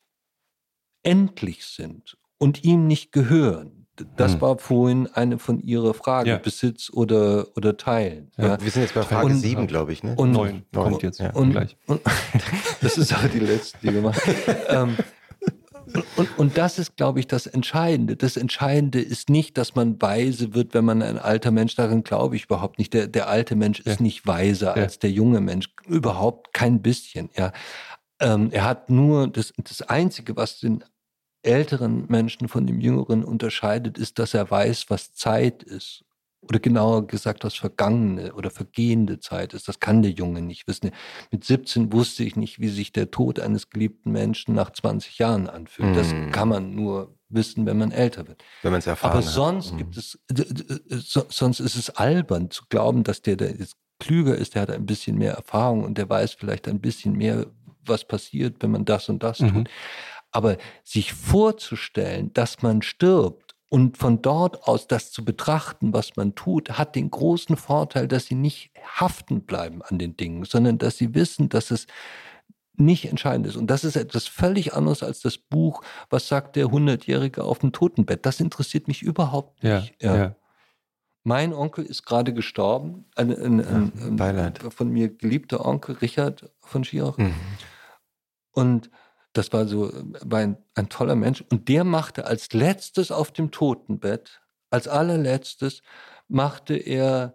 endlich sind und ihm nicht gehören. Das Hm. war vorhin eine von Ihrer Fragen, Ja. Besitz oder, oder Teilen. Ja, Ja. wir sind jetzt bei Frage Und- 7, glaube ich. Ne? und- Neun Neun. kommt jetzt Ja. Und, und das ist aber die letzte, die wir machen. ähm, und, und, und das ist, glaube ich, das Entscheidende. Das Entscheidende ist nicht, dass man weise wird, wenn man ein alter Mensch, daran glaube ich überhaupt nicht. Der, der alte Mensch ist Ja. nicht weiser als der junge Mensch. Überhaupt kein bisschen, ja. Ähm, er hat nur das, das Einzige, was den älteren Menschen von dem jüngeren unterscheidet, ist, dass er weiß, was Zeit ist. Oder genauer gesagt, was vergangene oder vergehende Zeit ist. Das kann der Junge nicht wissen. Mit 17 wusste ich nicht, wie sich der Tod eines geliebten Menschen nach 20 Jahren anfühlt. Das Mhm. kann man nur wissen, wenn man älter wird. Wenn man es erfahren Aber hat. sonst Mhm. gibt es, d- so, sonst ist es albern zu glauben, dass der, der jetzt klüger ist, der hat ein bisschen mehr Erfahrung und der weiß vielleicht ein bisschen mehr, was passiert, wenn man das und das Mhm. tut. Aber sich vorzustellen, dass man stirbt und von dort aus das zu betrachten, was man tut, hat den großen Vorteil, dass sie nicht haften bleiben an den Dingen, sondern dass sie wissen, dass es nicht entscheidend ist. Und das ist etwas völlig anderes als das Buch, was sagt der Hundertjährige auf dem Totenbett. Das interessiert mich überhaupt Ja, nicht. ja. Mein Onkel ist gerade gestorben, ein, ein, ein, ein von mir geliebter Onkel, Richard von Schirach. Mhm. Und das war so war ein, ein toller Mensch. Und der machte als letztes auf dem Totenbett, als allerletztes, machte er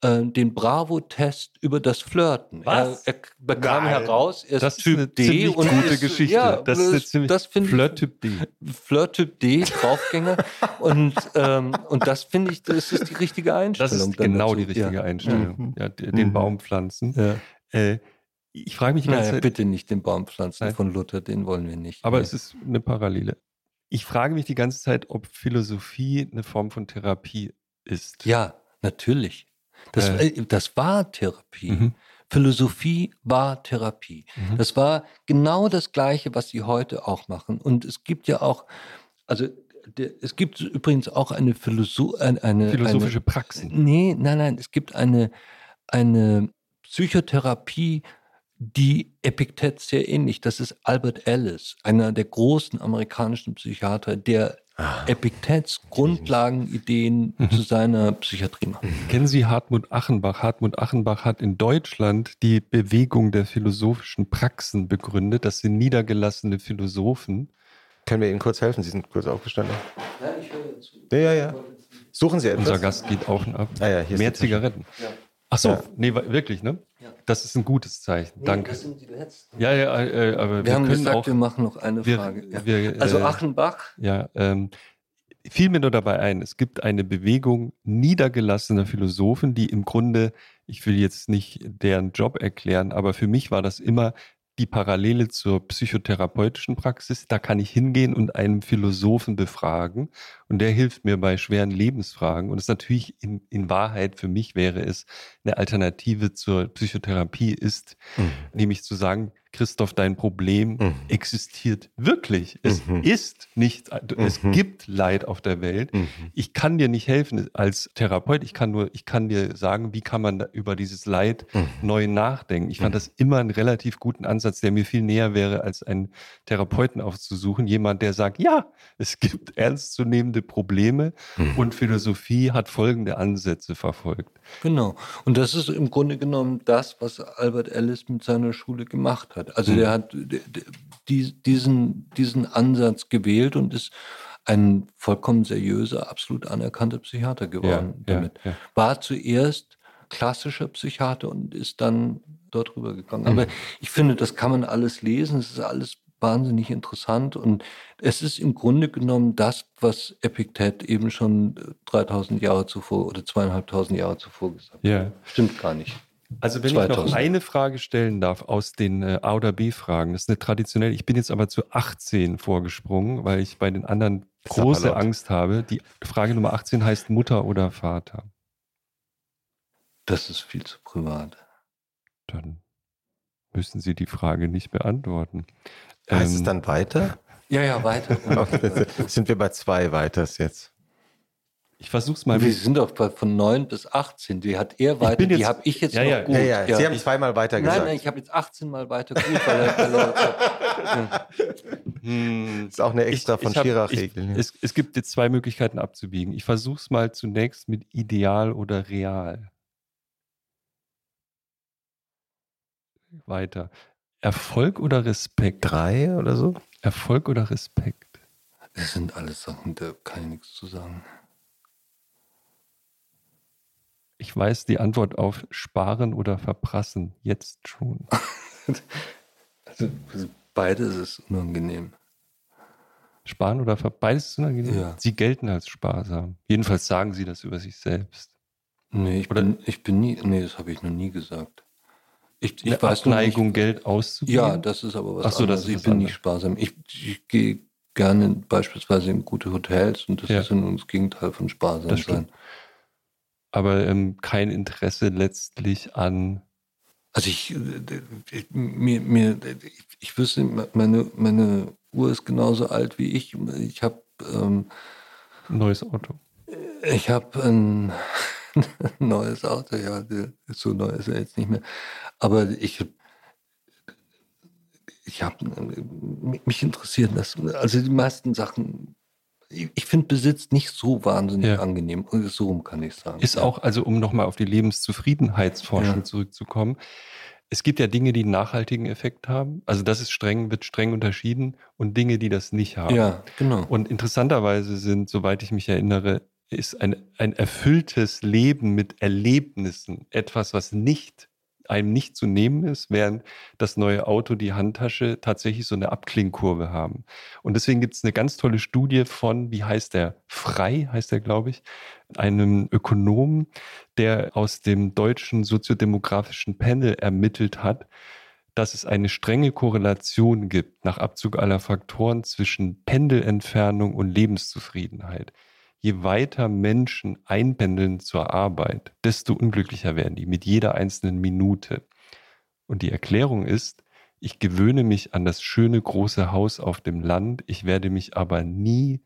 äh, den Bravo-Test über das Flirten. Was? Er, er bekam Nein. heraus, er ist Das ist Typ eine D ziemlich und gute ist, Geschichte. Ja, das ist eine ziemlich das Flirt-Typ D. Flirt-Typ D, Draufgänger. und, ähm, und das finde ich, das ist die richtige Das Einstellung. ist dann genau dazu. die richtige ja. Einstellung. Mhm. Ja, den Mhm. Baum pflanzen. Ja. Äh, ich frage mich die ganze Naja, Zeit, bitte nicht den Baum pflanzen Nein. von Luther, den wollen wir nicht. aber Nee. es ist eine Parallele. Ich frage mich die ganze Zeit, ob Philosophie eine Form von Therapie ist. Ja, natürlich. Das, Äh. äh, das war Therapie. Mhm. Philosophie war Therapie. Mhm. Das war genau das Gleiche, was sie heute auch machen. Und es gibt ja auch, also der, es gibt übrigens auch eine, Philosoph eine, eine Philosophische eine, Praxen. Nee, nein, nein, es gibt eine, eine Psychotherapie, die Epiktet sehr ähnlich. Das ist Albert Ellis, einer der großen amerikanischen Psychiater, der Ah. Epiktets Grundlagenideen Mhm. zu seiner Psychiatrie macht. Kennen Sie Hartmut Achenbach? Hartmut Achenbach hat in Deutschland die Bewegung der philosophischen Praxen begründet. Das sind niedergelassene Philosophen. Können wir Ihnen kurz helfen? Sie sind kurz aufgestanden. Ja, ich höre zu. Ja, ja, ja. Suchen Sie etwas. Unser Gast geht auf und ab. Ah ja, Mehr. Zigaretten. Ja. Ach so, Ja. nee, wirklich, ne? Ja. Das ist ein gutes Zeichen. Nee, Danke. Das sind die letzten. Ja, ja, äh, aber wir, wir haben können gesagt, auch. wir machen noch eine wir, Frage. Ja. wir, also äh, Achenbach, Ja, ähm, fiel mir nur dabei ein, es gibt eine Bewegung niedergelassener Philosophen, die im Grunde, ich will jetzt nicht deren Job erklären, aber für mich war das immer die Parallele zur psychotherapeutischen Praxis. Da kann ich hingehen und einen Philosophen befragen und der hilft mir bei schweren Lebensfragen. Und es natürlich in, in Wahrheit für mich wäre es eine Alternative zur Psychotherapie ist, Mhm. nämlich zu sagen, Christoph, dein Problem Mhm. existiert wirklich. Es Mhm. ist nicht, es Mhm. gibt Leid auf der Welt. Mhm. Ich kann dir nicht helfen als Therapeut. Ich kann nur, ich kann dir sagen, wie kann man da über dieses Leid Mhm. neu nachdenken. Ich fand Mhm. das immer einen relativ guten Ansatz, der mir viel näher wäre, als einen Therapeuten aufzusuchen. Jemand, der sagt, ja, es gibt ernstzunehmende Probleme Mhm. und Philosophie hat folgende Ansätze verfolgt. genau. Und das ist im Grunde genommen das, was Albert Ellis mit seiner Schule gemacht hat. Also Mhm. der hat der, der, die, diesen, diesen Ansatz gewählt und ist ein vollkommen seriöser, absolut anerkannter Psychiater geworden ja, damit. ja. War zuerst klassischer Psychiater und ist dann dort rübergegangen. Mhm. Aber ich finde, das kann man alles lesen. Es ist alles wahnsinnig interessant und es ist im Grunde genommen das, was Epiktet eben schon äh, 3000 Jahre zuvor oder zweieinhalbtausend Jahre zuvor gesagt hat. Ja. Stimmt gar nicht. Also wenn ich noch 2000. eine Frage stellen darf aus den äh, A oder B-Fragen, das ist eine traditionelle, ich bin jetzt aber zu 18 vorgesprungen, weil ich bei den anderen große. Angst habe. Die Frage Nummer 18 heißt Mutter oder Vater. Das ist viel zu privat. Dann müssen Sie die Frage nicht beantworten. Heißt Ähm, es dann weiter? Ja, ja, weiter. Okay, sind wir bei zwei Weiters jetzt? Ich versuch's mal. Wir sind doch bei, von 9 bis 18. Die hat er weiter, bin die jetzt- habe ich jetzt Ja, noch ja. gut. Ja, ja, Sie haben ich, zweimal weiter nein, gesagt. nein, ich habe jetzt 18 Mal weiter gut, weil er, weil Hm, das ist auch eine extra von hab- Schirach-Regel. ich- ja. Es, es gibt jetzt zwei Möglichkeiten abzubiegen. Ich versuch's mal zunächst mit ideal oder real. Weiter. Erfolg oder Respekt? Drei oder so? Erfolg oder Respekt? Das sind alles Sachen, da kann ich nichts zu sagen. Ich weiß die Antwort auf Sparen oder Verprassen jetzt schon. Also beides ist unangenehm. Sparen oder ver beides ist unangenehm? Ja. Sie gelten als sparsam. Jedenfalls sagen sie das über sich selbst. Nee, ich, Oder- bin, ich bin nie, nee, das habe ich noch nie gesagt. Ich, ich Eine weiß nur nicht- Abneigung, Geld auszugeben? Ja, das ist aber was Ach so, das anderes. ist ich bin anderes. nicht sparsam. Ich, ich gehe gerne beispielsweise in gute Hotels und das Ja. ist nun das Gegenteil von sparsam Das sein. Aber ähm, kein Interesse letztlich an. Also ich, äh, ich mir, mir, ich, wüsste, meine, meine Uhr ist genauso alt wie ich. Ich habe ähm, ein Neues Auto. ich habe ein neues Auto, ja, so neu ist er jetzt nicht mehr. Aber ich ich habe mich interessiert das, also die meisten Sachen. Ich, finde Besitz nicht so wahnsinnig Ja. angenehm. So rum kann ich sagen. Ist Ja. auch, also um nochmal auf die Lebenszufriedenheitsforschung Ja. zurückzukommen. Es gibt ja Dinge, die einen nachhaltigen Effekt haben. Also das ist streng, wird streng unterschieden und Dinge, die das nicht haben. Ja, genau. Und interessanterweise sind, soweit ich mich erinnere, ist ein, ein erfülltes Leben mit Erlebnissen etwas, was nicht einem nicht zu nehmen ist, während das neue Auto, die Handtasche tatsächlich so eine Abklingkurve haben. Und deswegen gibt es eine ganz tolle Studie von, wie heißt der? Frei heißt der, glaube ich, einem Ökonomen, der aus dem deutschen soziodemografischen Panel ermittelt hat, dass es eine strenge Korrelation gibt nach Abzug aller Faktoren zwischen Pendelentfernung und Lebenszufriedenheit. Je weiter Menschen einpendeln zur Arbeit, desto unglücklicher werden die mit jeder einzelnen Minute. Und die Erklärung ist, ich gewöhne mich an das schöne große Haus auf dem Land, ich werde mich aber nie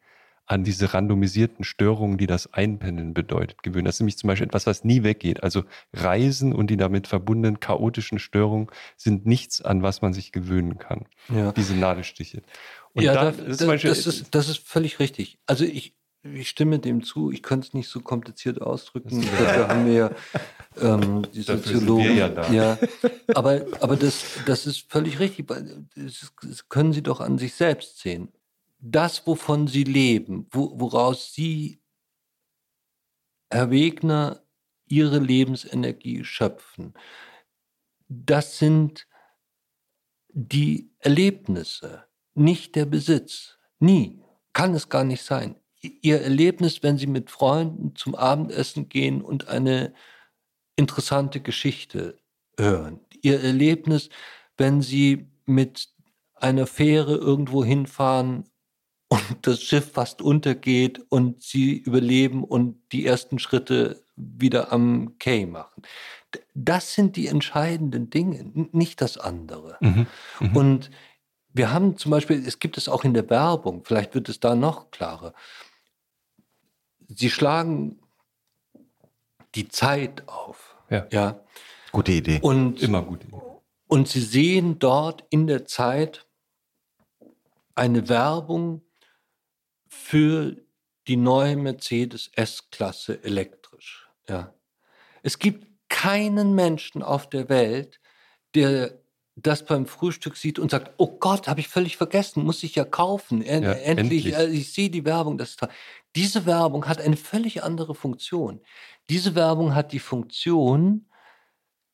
an diese randomisierten Störungen, die das Einpendeln bedeutet, gewöhnen. Das ist nämlich zum Beispiel etwas, was nie weggeht. Also Reisen und die damit verbundenen chaotischen Störungen sind nichts, an was man sich gewöhnen kann. ja. Diese Nadelstiche. Und ja, da, ist da, zum Beispiel- das, ist, das ist völlig richtig. Also ich, ich stimme dem zu. Ich könnte es nicht so kompliziert ausdrücken. Dafür haben wir ja ähm, die Dafür Soziologen. ja da. ja aber aber das, das ist völlig richtig. das können Sie doch an sich selbst sehen. Das, wovon Sie leben, wo, woraus Sie, Herr Wegner, Ihre Lebensenergie schöpfen, das sind die Erlebnisse, nicht der Besitz. Nie. Kann es gar nicht sein. Ihr Erlebnis, wenn Sie mit Freunden zum Abendessen gehen und eine interessante Geschichte hören. Ihr Erlebnis, wenn Sie mit einer Fähre irgendwo hinfahren und das Schiff fast untergeht und Sie überleben und die ersten Schritte wieder am Quai machen. Das sind die entscheidenden Dinge, nicht das andere. Mhm. Mhm. Und wir haben zum Beispiel, es gibt es auch in der Werbung, vielleicht wird es da noch klarer. Sie schlagen die Zeit auf. Ja. ja Gute Idee. und, Immer gut. und Sie sehen dort in der Zeit eine Werbung für die neue Mercedes S-Klasse elektrisch. Ja. Es gibt keinen Menschen auf der Welt, der das beim Frühstück sieht und sagt, oh Gott, habe ich völlig vergessen, muss ich ja kaufen. En Ja, endlich, endlich. äh, ich sehe die Werbung. Das. Diese Werbung hat eine völlig andere Funktion. Diese Werbung hat die Funktion,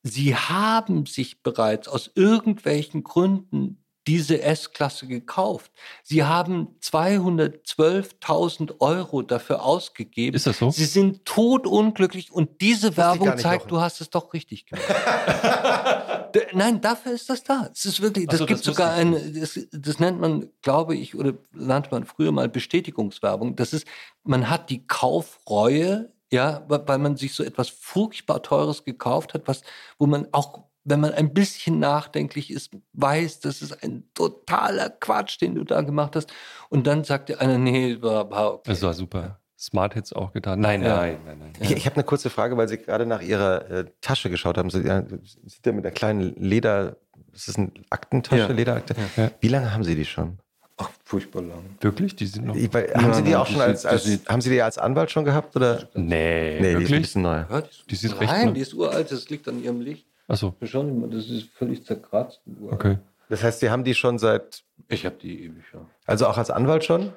sie haben sich bereits aus irgendwelchen Gründen diese S-Klasse gekauft. Sie haben 212.000 Euro dafür ausgegeben. Ist das so? Sie sind todunglücklich und diese Werbung zeigt, du hast es doch richtig gemacht. Nein, dafür ist das da. Es ist wirklich, das so, gibt das sogar eine, das, das nennt man, glaube ich, oder nannte man früher mal Bestätigungswerbung. Das ist, man hat die Kaufreue, ja, weil man sich so etwas furchtbar Teures gekauft hat, was, wo man auch, wenn man ein bisschen nachdenklich ist, weiß, das ist ein totaler Quatsch, den du da gemacht hast. Und dann sagt der einer, nee, war, war okay. Das war super. Smart es auch getan. Nein, Ja. nein, nein, nein. Ich, ich habe eine kurze Frage, weil Sie gerade nach Ihrer äh, Tasche geschaut haben. Sie, ja, sieht ja mit der kleinen Leder, ist das eine Aktentasche, Ja. Lederakte? Ja. Wie lange haben Sie die schon? Ach, furchtbar lang. Wirklich? Die sind noch. Ich, weil, haben Sie die auch schon als, als haben Sie die als Anwalt schon gehabt oder? Nee, Nee, die ist ein wirklich? bisschen neu. Ja, die, Die sieht recht Nein, die ist uralt, das liegt an ihrem Licht. Achso, mal, das ist völlig zerkratzt. okay. Das heißt, Sie haben die schon seit, Ich habe die ewig, ja. also auch als Anwalt schon?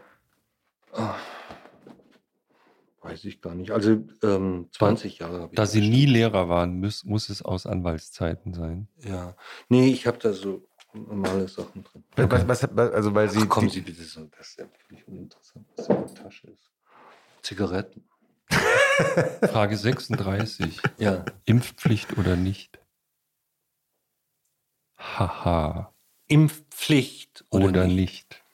Weiß ich gar nicht. Also ähm, 20 Jahre habe ich. Da Sie bestimmt. nie Lehrer waren, muss, muss es aus Anwaltszeiten sein. Ja. Nee, ich habe da so normale Sachen drin. Was, was, was, also weil Sie. Ach, kommen die- Sie bitte so. Das ist ja völlig uninteressant, was in der Tasche ist. Zigaretten. Frage 36. Ja. Impfpflicht oder nicht? Haha. Impfpflicht oder, Oder, nicht. nicht.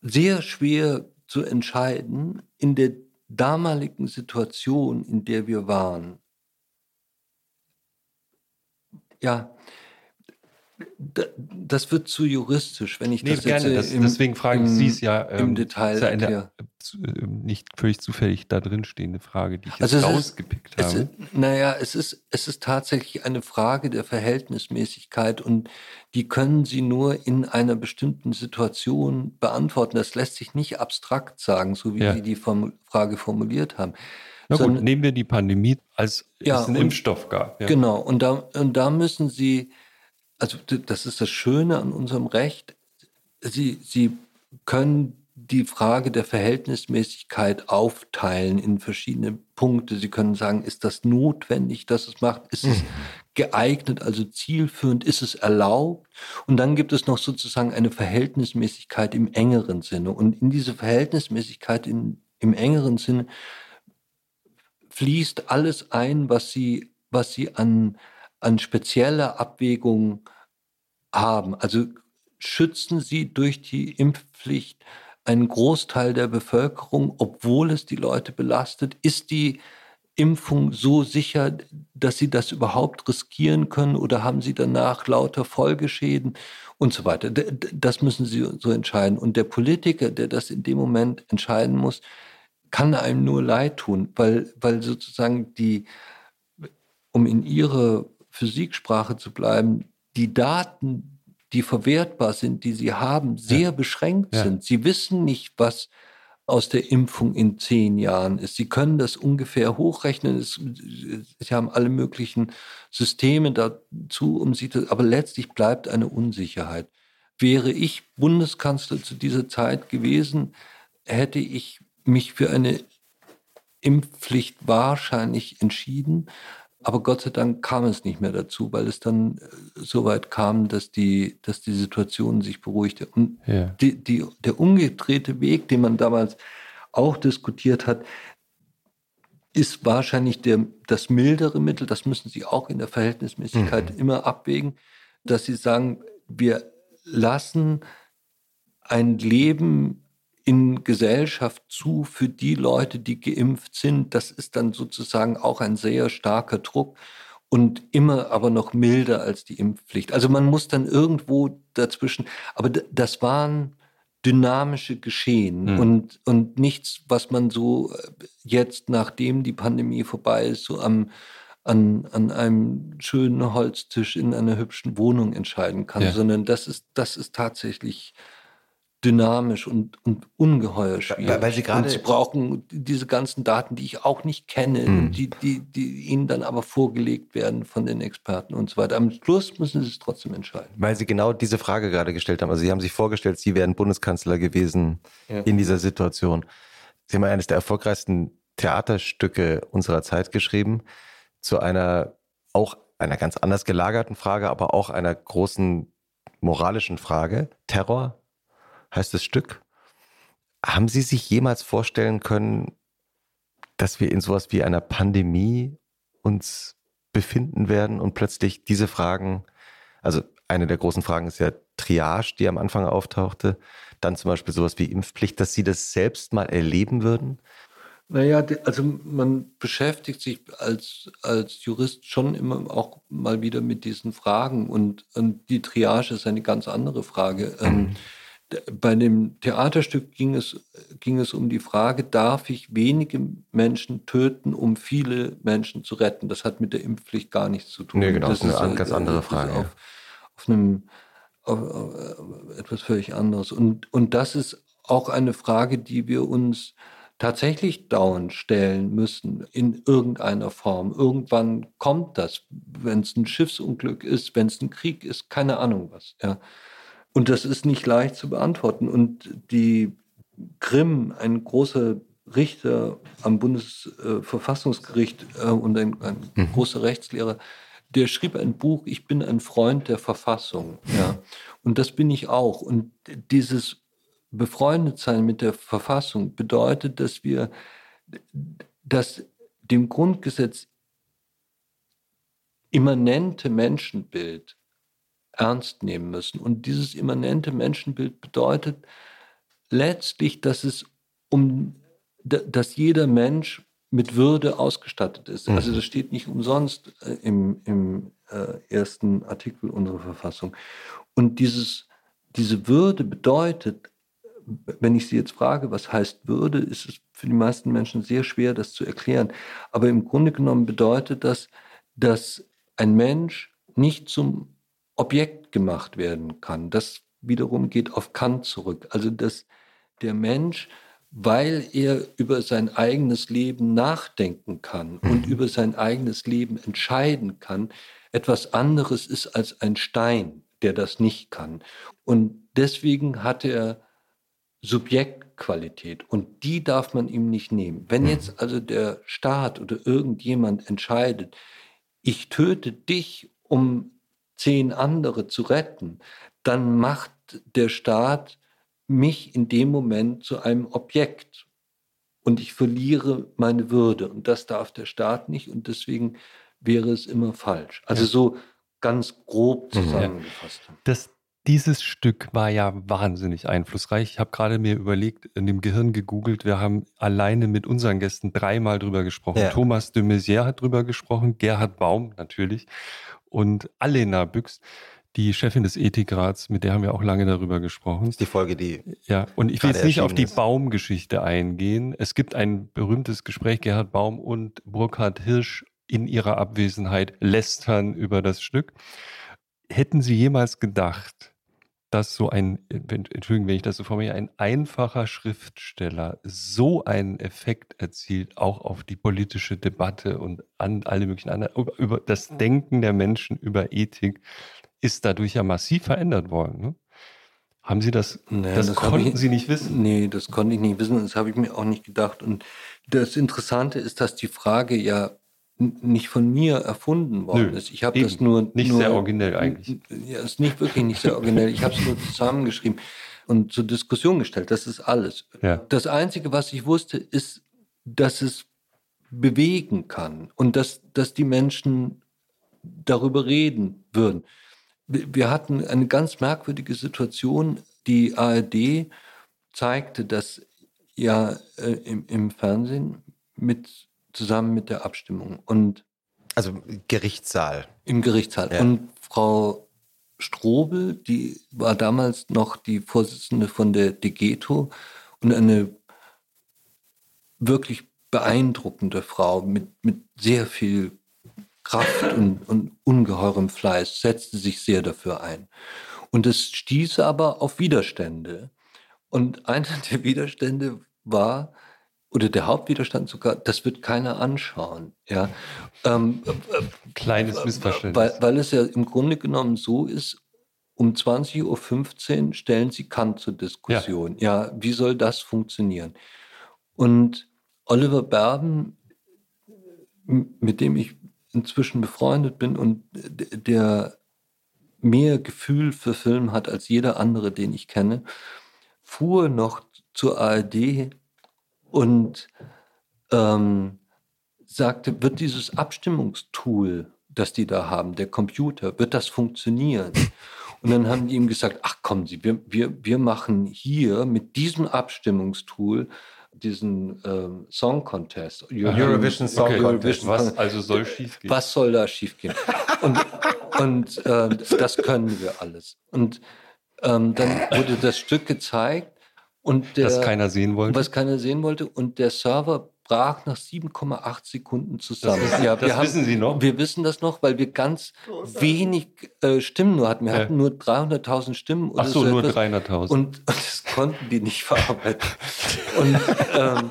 Sehr schwer zu entscheiden in der damaligen Situation, in der wir waren. Ja, das wird zu juristisch, wenn ich Nee, das gerne. jetzt Das, im, deswegen frage ich Sie es ja. im Detail ist ja eine, erkläre. zu- äh, nicht völlig zufällig da drin stehende Frage, die ich jetzt Also ist- rausgepickt Es habe. ist, naja, es ist, es ist tatsächlich eine Frage der Verhältnismäßigkeit und die können Sie nur in einer bestimmten Situation beantworten. Das lässt sich nicht abstrakt sagen, so wie Ja. Sie die Formu- Frage formuliert haben. Na gut, sondern- nehmen wir die Pandemie, als Ja, es einen und- Impfstoff gab. Genau, und da, und da müssen Sie, also das ist das Schöne an unserem Recht, Sie, Sie können die Frage der Verhältnismäßigkeit aufteilen in verschiedene Punkte. Sie können sagen, ist das notwendig, dass es macht? Ist es geeignet, also zielführend? Ist es erlaubt? Und dann gibt es noch sozusagen eine Verhältnismäßigkeit im engeren Sinne. Und in diese Verhältnismäßigkeit in, im engeren Sinne fließt alles ein, was sie, was sie an, an spezieller Abwägung haben. Also schützen sie durch die Impfpflicht einen Großteil der Bevölkerung, obwohl es die Leute belastet? Ist die Impfung so sicher, dass sie das überhaupt riskieren können oder haben sie danach lauter Folgeschäden und so weiter? Das müssen sie so entscheiden. Und der Politiker, der das in dem Moment entscheiden muss, kann einem nur leid tun, weil, weil sozusagen die, um in ihrer Physiksprache zu bleiben, die Daten, die verwertbar sind, die sie haben, sehr beschränkt Ja. sind. Sie wissen nicht, was aus der Impfung in zehn Jahren ist. Sie können das ungefähr hochrechnen. Es, sie haben alle möglichen Systeme dazu, um sie, zu- aber letztlich bleibt eine Unsicherheit. Wäre ich Bundeskanzler zu dieser Zeit gewesen, hätte ich mich für eine Impfpflicht wahrscheinlich entschieden. Aber Gott sei Dank kam es nicht mehr dazu, weil es dann äh, so weit kam, dass die, dass die Situation sich beruhigte. Und Ja. die, die, der umgedrehte Weg, den man damals auch diskutiert hat, ist wahrscheinlich der, das mildere Mittel. Das müssen Sie auch in der Verhältnismäßigkeit immer abwägen, dass Sie sagen, wir lassen ein Leben in Gesellschaft zu für die Leute, die geimpft sind. Das ist dann sozusagen auch ein sehr starker Druck und immer aber noch milder als die Impfpflicht. Also man muss dann irgendwo dazwischen, aber das waren dynamische Geschehen Mhm. und, und nichts, was man so äh, jetzt, nachdem die Pandemie vorbei ist, so am, an, an einem schönen Holztisch in einer hübschen Wohnung entscheiden kann, Ja. sondern das ist, das ist tatsächlich dynamisch und, und ungeheuer schwierig. Weil- weil Sie gerade- und Sie brauchen diese ganzen Daten, die ich auch nicht kenne, Mhm. die, die, die Ihnen dann aber vorgelegt werden von den Experten und so weiter. Am Schluss müssen Sie es trotzdem entscheiden. Weil Sie genau diese Frage gerade gestellt haben. Also Sie haben sich vorgestellt, Sie wären Bundeskanzler gewesen in dieser Situation. Sie haben eines der erfolgreichsten Theaterstücke unserer Zeit geschrieben zu einer auch einer ganz anders gelagerten Frage, aber auch einer großen moralischen Frage. Terror heißt das Stück. Haben Sie sich jemals vorstellen können, dass wir in sowas wie einer Pandemie uns befinden werden und plötzlich diese Fragen, also eine der großen Fragen ist ja Triage, die am Anfang auftauchte, dann zum Beispiel sowas wie Impfpflicht, dass Sie das selbst mal erleben würden? Naja, also man beschäftigt sich als, als Jurist schon immer auch mal wieder mit diesen Fragen und, und die Triage ist eine ganz andere Frage. Ähm, d- bei dem Theaterstück ging es, ging es um die Frage, darf ich wenige Menschen töten, um viele Menschen zu retten? Das hat mit der Impfpflicht gar nichts zu tun. Nee, genau, das ist eine äh, ganz andere Frage. Auf, auf einem auf, auf etwas völlig anderes. Und, und das ist auch eine Frage, die wir uns tatsächlich dauernd stellen müssen in irgendeiner Form. Irgendwann kommt das, wenn es ein Schiffsunglück ist, wenn es ein Krieg ist, keine Ahnung was. Ja. Und das ist nicht leicht zu beantworten. Und die Grimm, ein großer Richter am Bundesverfassungsgericht äh, und ein, ein großer Rechtslehrer, der schrieb ein Buch, ich bin ein Freund der Verfassung. Ja. Und das bin ich auch. Und dieses Befreundetsein mit der Verfassung bedeutet, dass wir das dem Grundgesetz immanente Menschenbild ernst nehmen müssen. Und dieses immanente Menschenbild bedeutet letztlich, dass es um, dass jeder Mensch mit Würde ausgestattet ist. Also mhm. das steht nicht umsonst äh, im, im äh, ersten Artikel unserer Verfassung. Und dieses, diese Würde bedeutet, wenn ich Sie jetzt frage, was heißt Würde, ist es für die meisten Menschen sehr schwer, das zu erklären. Aber im Grunde genommen bedeutet das, dass ein Mensch nicht zum Objekt gemacht werden kann. Das wiederum geht auf Kant zurück. Also dass der Mensch, weil er über sein eigenes Leben nachdenken kann und mhm. über sein eigenes Leben entscheiden kann, etwas anderes ist als ein Stein, der das nicht kann. Und deswegen hat er Subjektqualität und die darf man ihm nicht nehmen. Wenn mhm. jetzt also der Staat oder irgendjemand entscheidet, ich töte dich, um zehn andere zu retten, dann macht der Staat mich in dem Moment zu einem Objekt und ich verliere meine Würde und das darf der Staat nicht und deswegen wäre es immer falsch. Also so ganz grob mhm. zusammengefasst. Das, dieses Stück war ja wahnsinnig einflussreich. Ich habe gerade mir überlegt, in dem Gehirn gegoogelt, wir haben alleine mit unseren Gästen dreimal drüber gesprochen. Ja. Thomas de Maizière hat drüber gesprochen, Gerhard Baum natürlich und Alena Büchs, die Chefin des Ethikrats, mit der haben wir auch lange darüber gesprochen. Das ist die Folge, die. Ja, und ich will jetzt nicht auf die. Baumgeschichte eingehen. Es gibt ein berühmtes Gespräch, Gerhard Baum und Burkhard Hirsch in ihrer Abwesenheit lästern über das Stück. Hätten Sie jemals gedacht, dass so ein, Entschuldigung, wenn ich das so formuliere, ein einfacher Schriftsteller so einen Effekt erzielt, auch auf die politische Debatte und an alle möglichen anderen, über das Denken der Menschen über Ethik, ist dadurch ja massiv verändert worden. Ne? Haben Sie das, naja, das, das konnten ich, Sie nicht wissen? Nee, das konnte ich nicht wissen, das habe ich mir auch nicht gedacht. Und das Interessante ist, dass die Frage ja nicht von mir erfunden worden Nö, ist. Ich habe das nur nicht nur, sehr originell eigentlich. Ja, ist nicht wirklich nicht sehr originell. Ich habe es nur zusammengeschrieben und zur Diskussion gestellt. Das ist alles. Ja. Das Einzige, was ich wusste, ist, dass es bewegen kann und dass, dass die Menschen darüber reden würden. Wir hatten eine ganz merkwürdige Situation. Die ARD zeigte das ja äh, im, im Fernsehen mit zusammen mit der Abstimmung. Und also Gerichtssaal. Im Gerichtssaal. Ja. Und Frau Strobel, die war damals noch die Vorsitzende von der Degeto und eine wirklich beeindruckende Frau mit, mit sehr viel Kraft und, und ungeheurem Fleiß, setzte sich sehr dafür ein. Und es stieß aber auf Widerstände. Und einer der Widerstände war, oder der Hauptwiderstand sogar, das wird keiner anschauen. Ja? Ähm, äh, Kleines Missverständnis. Weil, weil es ja im Grunde genommen so ist, um 20.15 Uhr stellen Sie Kant zur Diskussion. Ja. ja, wie soll das funktionieren? Und Oliver Berben, mit dem ich inzwischen befreundet bin und der mehr Gefühl für Film hat als jeder andere, den ich kenne, fuhr noch zur ARD und ähm, sagte, wird dieses Abstimmungstool, das die da haben, der Computer, wird das funktionieren? Und dann haben die ihm gesagt, ach kommen Sie, wir, wir, wir machen hier mit diesem Abstimmungstool diesen ähm, Song Contest. Eurovision Song okay, Contest. Was also soll schiefgehen? Was soll da schiefgehen? und und äh, das können wir alles. Und ähm, dann wurde das Stück gezeigt und der, was keiner sehen wollte. Was keiner sehen wollte. Und der Server brach nach 7,8 Sekunden zusammen. Das, ja, das haben, wissen Sie noch? Wir wissen das noch, weil wir ganz wenig äh, Stimmen nur hatten. Wir ja. hatten nur 300.000 Stimmen. Ach so, so nur 300.000. Und, und, das konnten die nicht verarbeiten. und, ähm,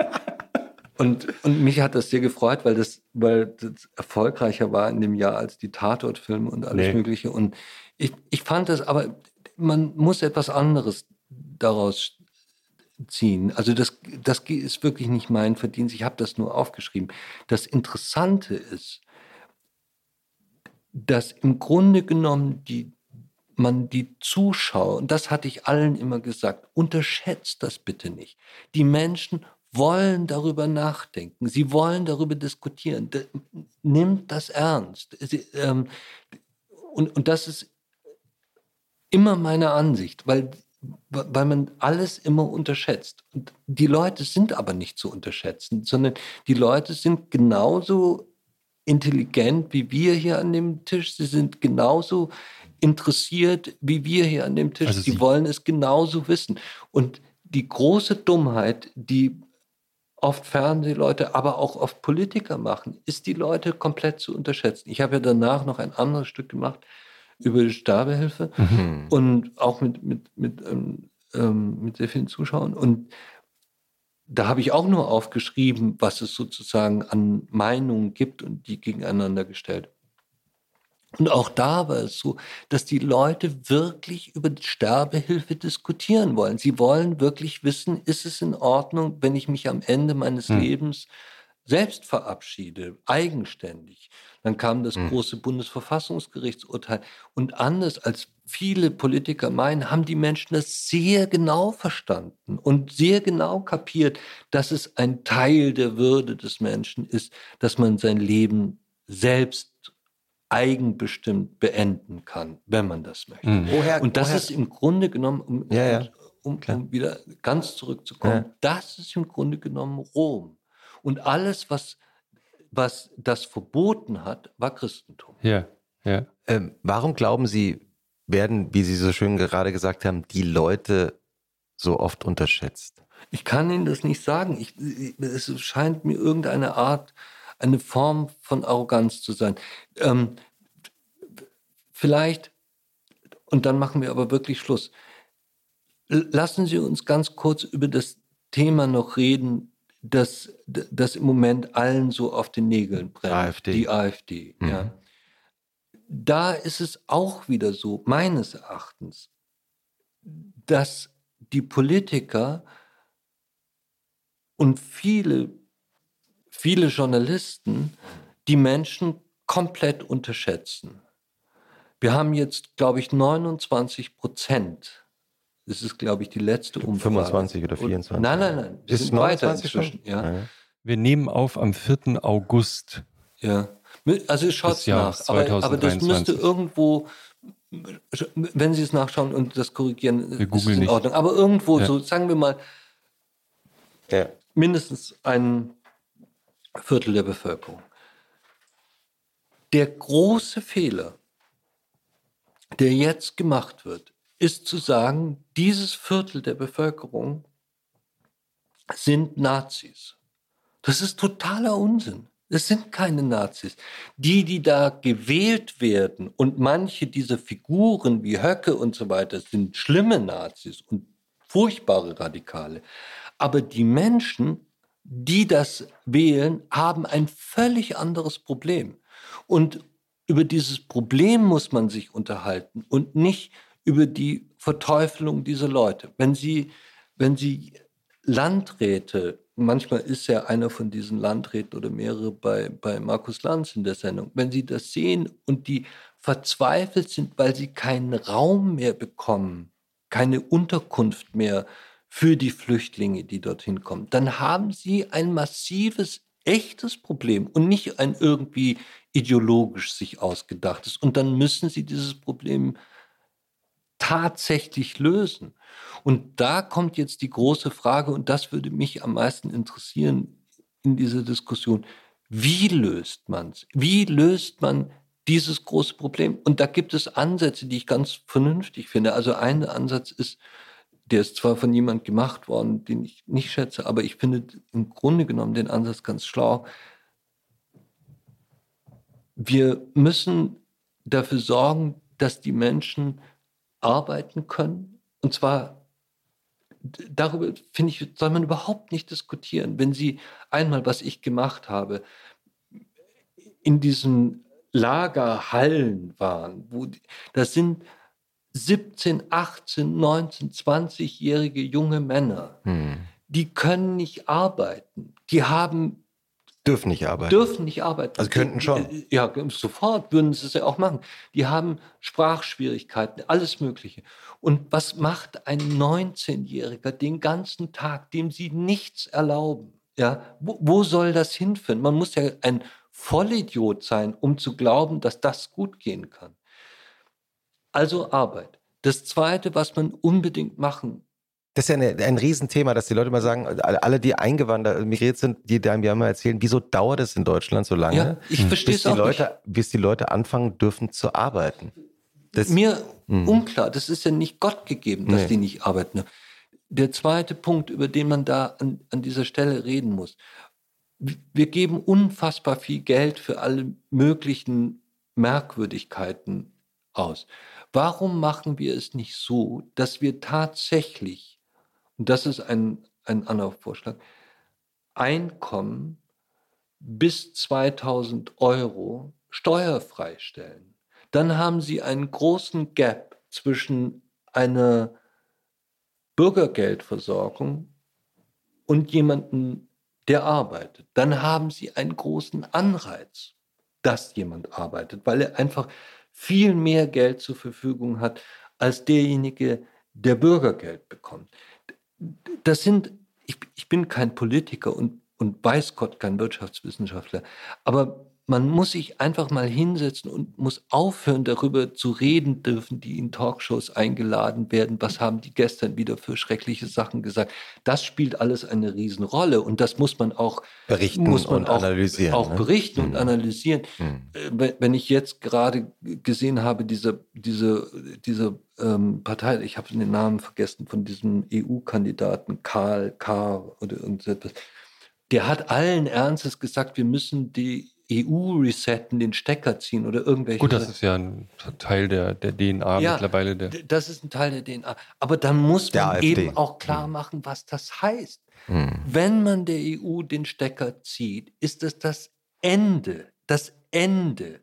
und, und mich hat das sehr gefreut, weil das, weil das erfolgreicher war in dem Jahr als die Tatortfilme und alles nee. Mögliche. Und ich, ich fand das, aber man muss etwas anderes daraus ziehen. Also das, das ist wirklich nicht mein Verdienst. Ich habe das nur aufgeschrieben. Das Interessante ist, dass im Grunde genommen die, man die Zuschauer, und das hatte ich allen immer gesagt, unterschätzt das bitte nicht. Die Menschen wollen darüber nachdenken, sie wollen darüber diskutieren. Nimmt das ernst. Sie, ähm, und, und das ist immer meine Ansicht, weil, weil man alles immer unterschätzt. Und die Leute sind aber nicht zu unterschätzen, sondern die Leute sind genauso intelligent wie wir hier an dem Tisch. Sie sind genauso interessiert wie wir hier an dem Tisch. Also sie, sie wollen es genauso wissen. Und die große Dummheit, die oft Fernsehleute, aber auch oft Politiker machen, ist die Leute komplett zu unterschätzen. Ich habe ja danach noch ein anderes Stück gemacht über die Sterbehilfe mhm. und auch mit, mit, mit, ähm, ähm, mit sehr vielen Zuschauern. Und da habe ich auch nur aufgeschrieben, was es sozusagen an Meinungen gibt und die gegeneinander gestellt. Und auch da war es so, dass die Leute wirklich über Sterbehilfe diskutieren wollen. Sie wollen wirklich wissen, ist es in Ordnung, wenn ich mich am Ende meines hm. Lebens selbst verabschiede, eigenständig. Dann kam das hm. große Bundesverfassungsgerichtsurteil. Und anders als viele Politiker meinen, haben die Menschen das sehr genau verstanden und sehr genau kapiert, dass es ein Teil der Würde des Menschen ist, dass man sein Leben selbst eigenbestimmt beenden kann, wenn man das möchte. Mhm. Woher, und das woher? ist im Grunde genommen, um, ja, ja. um, um wieder ganz zurückzukommen, ja. das ist im Grunde genommen Rom. Und alles, was, was das verboten hat, war Christentum. Ja, ja. Ähm, warum glauben Sie, werden, wie Sie so schön gerade gesagt haben, die Leute so oft unterschätzt? Ich kann Ihnen das nicht sagen. Ich, es scheint mir irgendeine Art eine Form von Arroganz zu sein. Ähm, vielleicht, und dann machen wir aber wirklich Schluss. Lassen Sie uns ganz kurz über das Thema noch reden, das, das im Moment allen so auf den Nägeln brennt. AfD. Die AfD. Mhm. Ja. Da ist es auch wieder so, meines Erachtens, dass die Politiker und viele viele Journalisten die Menschen komplett unterschätzen. Wir haben jetzt, glaube ich, 29 Prozent. Das ist, glaube ich, die letzte Umfrage. 25 oder 24? Nein, nein, nein. Wir ist sind weiter inzwischen. Ja. Wir nehmen auf am 4. August. Ja. Also schaut nach. Aber, aber, das müsste irgendwo, wenn Sie es nachschauen und das korrigieren, wir ist in Ordnung. Nicht. Aber irgendwo, ja. so sagen wir mal, ja. mindestens ein Viertel der Bevölkerung. Der große Fehler, der jetzt gemacht wird, ist zu sagen, dieses Viertel der Bevölkerung sind Nazis. Das ist totaler Unsinn. Es sind keine Nazis. Die, die da gewählt werden und manche dieser Figuren wie Höcke und so weiter sind schlimme Nazis und furchtbare Radikale. Aber die Menschen die das wählen, haben ein völlig anderes Problem. Und über dieses Problem muss man sich unterhalten und nicht über die Verteufelung dieser Leute. Wenn Sie, wenn Sie Landräte, manchmal ist ja einer von diesen Landräten oder mehrere bei, bei Markus Lanz in der Sendung, wenn Sie das sehen und die verzweifelt sind, weil sie keinen Raum mehr bekommen, keine Unterkunft mehr für die Flüchtlinge, die dorthin kommen, dann haben sie ein massives, echtes Problem und nicht ein irgendwie ideologisch sich ausgedachtes. Und dann müssen sie dieses Problem tatsächlich lösen. Und da kommt jetzt die große Frage, und das würde mich am meisten interessieren in dieser Diskussion. Wie löst man es? Wie löst man dieses große Problem? Und da gibt es Ansätze, die ich ganz vernünftig finde. Also ein Ansatz ist, der ist zwar von jemand gemacht worden, den ich nicht schätze, aber ich finde im Grunde genommen den Ansatz ganz schlau. Wir müssen dafür sorgen, dass die Menschen arbeiten können. Und zwar darüber, finde ich, soll man überhaupt nicht diskutieren. Wenn Sie einmal, was ich gemacht habe, in diesen Lagerhallen waren, wo das sind 17, 18, 19, 20-jährige junge Männer, hm. die können nicht arbeiten. Die haben Dürfen nicht arbeiten. Dürfen nicht arbeiten. Also könnten schon. Äh, Ja, sofort würden sie es ja auch machen. Die haben Sprachschwierigkeiten, alles Mögliche. Und was macht ein 19-Jähriger den ganzen Tag, dem sie nichts erlauben? Ja, wo, wo soll das hinführen? Man muss ja ein Vollidiot sein, um zu glauben, dass das gut gehen kann. Also Arbeit. Das Zweite, was man unbedingt machen Das ist ja eine, ein Riesenthema, dass die Leute mal sagen, alle, die eingewandert, migriert sind, die einem ja mal erzählen, wieso dauert es in Deutschland so lange, Ja, ich verstehe bis die, auch nicht. Leute, bis die Leute anfangen dürfen zu arbeiten. Das, mir Mhm. unklar. Das ist ja nicht Gott gegeben, dass Nee. die nicht arbeiten. Der zweite Punkt, über den man da an, an dieser Stelle reden muss. Wir geben unfassbar viel Geld für alle möglichen Merkwürdigkeiten aus. Warum machen wir es nicht so, dass wir tatsächlich, und das ist ein, ein anderer Einkommen bis 2000 Euro steuerfrei stellen? dann haben Sie einen großen Gap zwischen einer Bürgergeldversorgung und jemandem, der arbeitet. Dann haben Sie einen großen Anreiz, dass jemand arbeitet, weil er einfach viel mehr Geld zur Verfügung hat als derjenige, der Bürgergeld bekommt. Das sind, ich, ich bin kein Politiker und, und weiß Gott kein Wirtschaftswissenschaftler, aber man muss sich einfach mal hinsetzen und muss aufhören, darüber zu reden dürfen, die in Talkshows eingeladen werden. Was haben die gestern wieder für schreckliche Sachen gesagt? Das spielt alles eine Riesenrolle und das muss man auch Berichten muss man und auch, analysieren, Auch ne? berichten und Mhm. analysieren. Mhm. Äh, Wenn wenn ich jetzt gerade gesehen habe, diese, diese, diese ähm, Partei, ich habe den Namen vergessen, von diesem EU-Kandidaten Karl K. oder irgendetwas, der hat allen Ernstes gesagt, wir müssen die EU resetten, den Stecker ziehen oder irgendwelche. Gut, das ist ja ein Teil der, der DNA Ja, mittlerweile. Der, Das ist ein Teil der DNA. Aber dann muss Der man AfD. eben auch klar machen, was das heißt. Mhm. Wenn man der EU den Stecker zieht, ist es das Ende, das Ende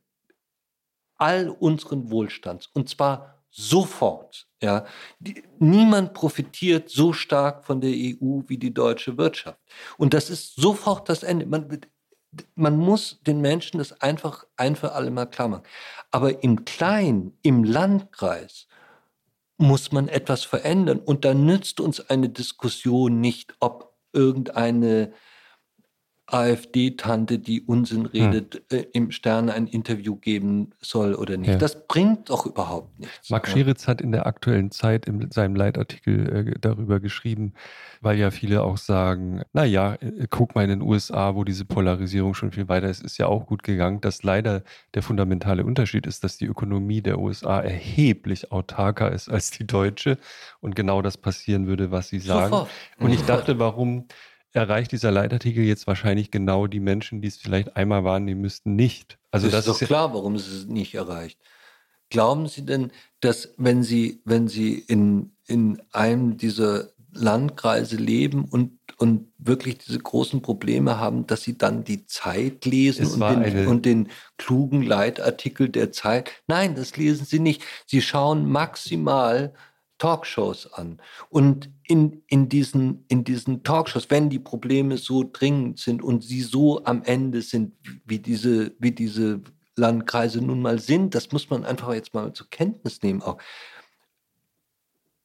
all unseren Wohlstands. Und zwar sofort. Ja. Die, niemand profitiert so stark von der EU wie die deutsche Wirtschaft. Und das ist sofort das Ende. Man, man muss den Menschen das einfach ein für alle Mal klar machen. Aber im Kleinen, im Landkreis, muss man etwas verändern. Und da nützt uns eine Diskussion nicht, ob irgendeine AfD-Tante, die Unsinn redet, äh, im Stern ein Interview geben soll oder nicht. Ja. Das bringt doch überhaupt nichts. Marc Ja. Scheritz hat in der aktuellen Zeit in seinem Leitartikel äh, darüber geschrieben, weil ja viele auch sagen, naja, äh, guck mal in den USA, wo diese Polarisierung schon viel weiter ist, ist ja auch gut gegangen, dass leider der fundamentale Unterschied ist, dass die Ökonomie der USA erheblich autarker ist als die deutsche und genau das passieren würde, was Sie sagen. Sofort. Und ich dachte, warum erreicht dieser Leitartikel jetzt wahrscheinlich genau die Menschen, die es vielleicht einmal wahrnehmen müssten, nicht? Also das, das, ist doch ja- klar, warum es es nicht erreicht. Glauben Sie denn, dass wenn Sie, wenn Sie in, in einem dieser Landkreise leben und, und wirklich diese großen Probleme haben, dass Sie dann die Zeit lesen Es und den, und den klugen Leitartikel der Zeit? Nein, das lesen Sie nicht. Sie schauen maximal Talkshows an. Und in, in, diesen, in diesen Talkshows, wenn die Probleme so dringend sind und sie so am Ende sind, wie diese, wie diese Landkreise nun mal sind, das muss man einfach jetzt mal zur Kenntnis nehmen auch.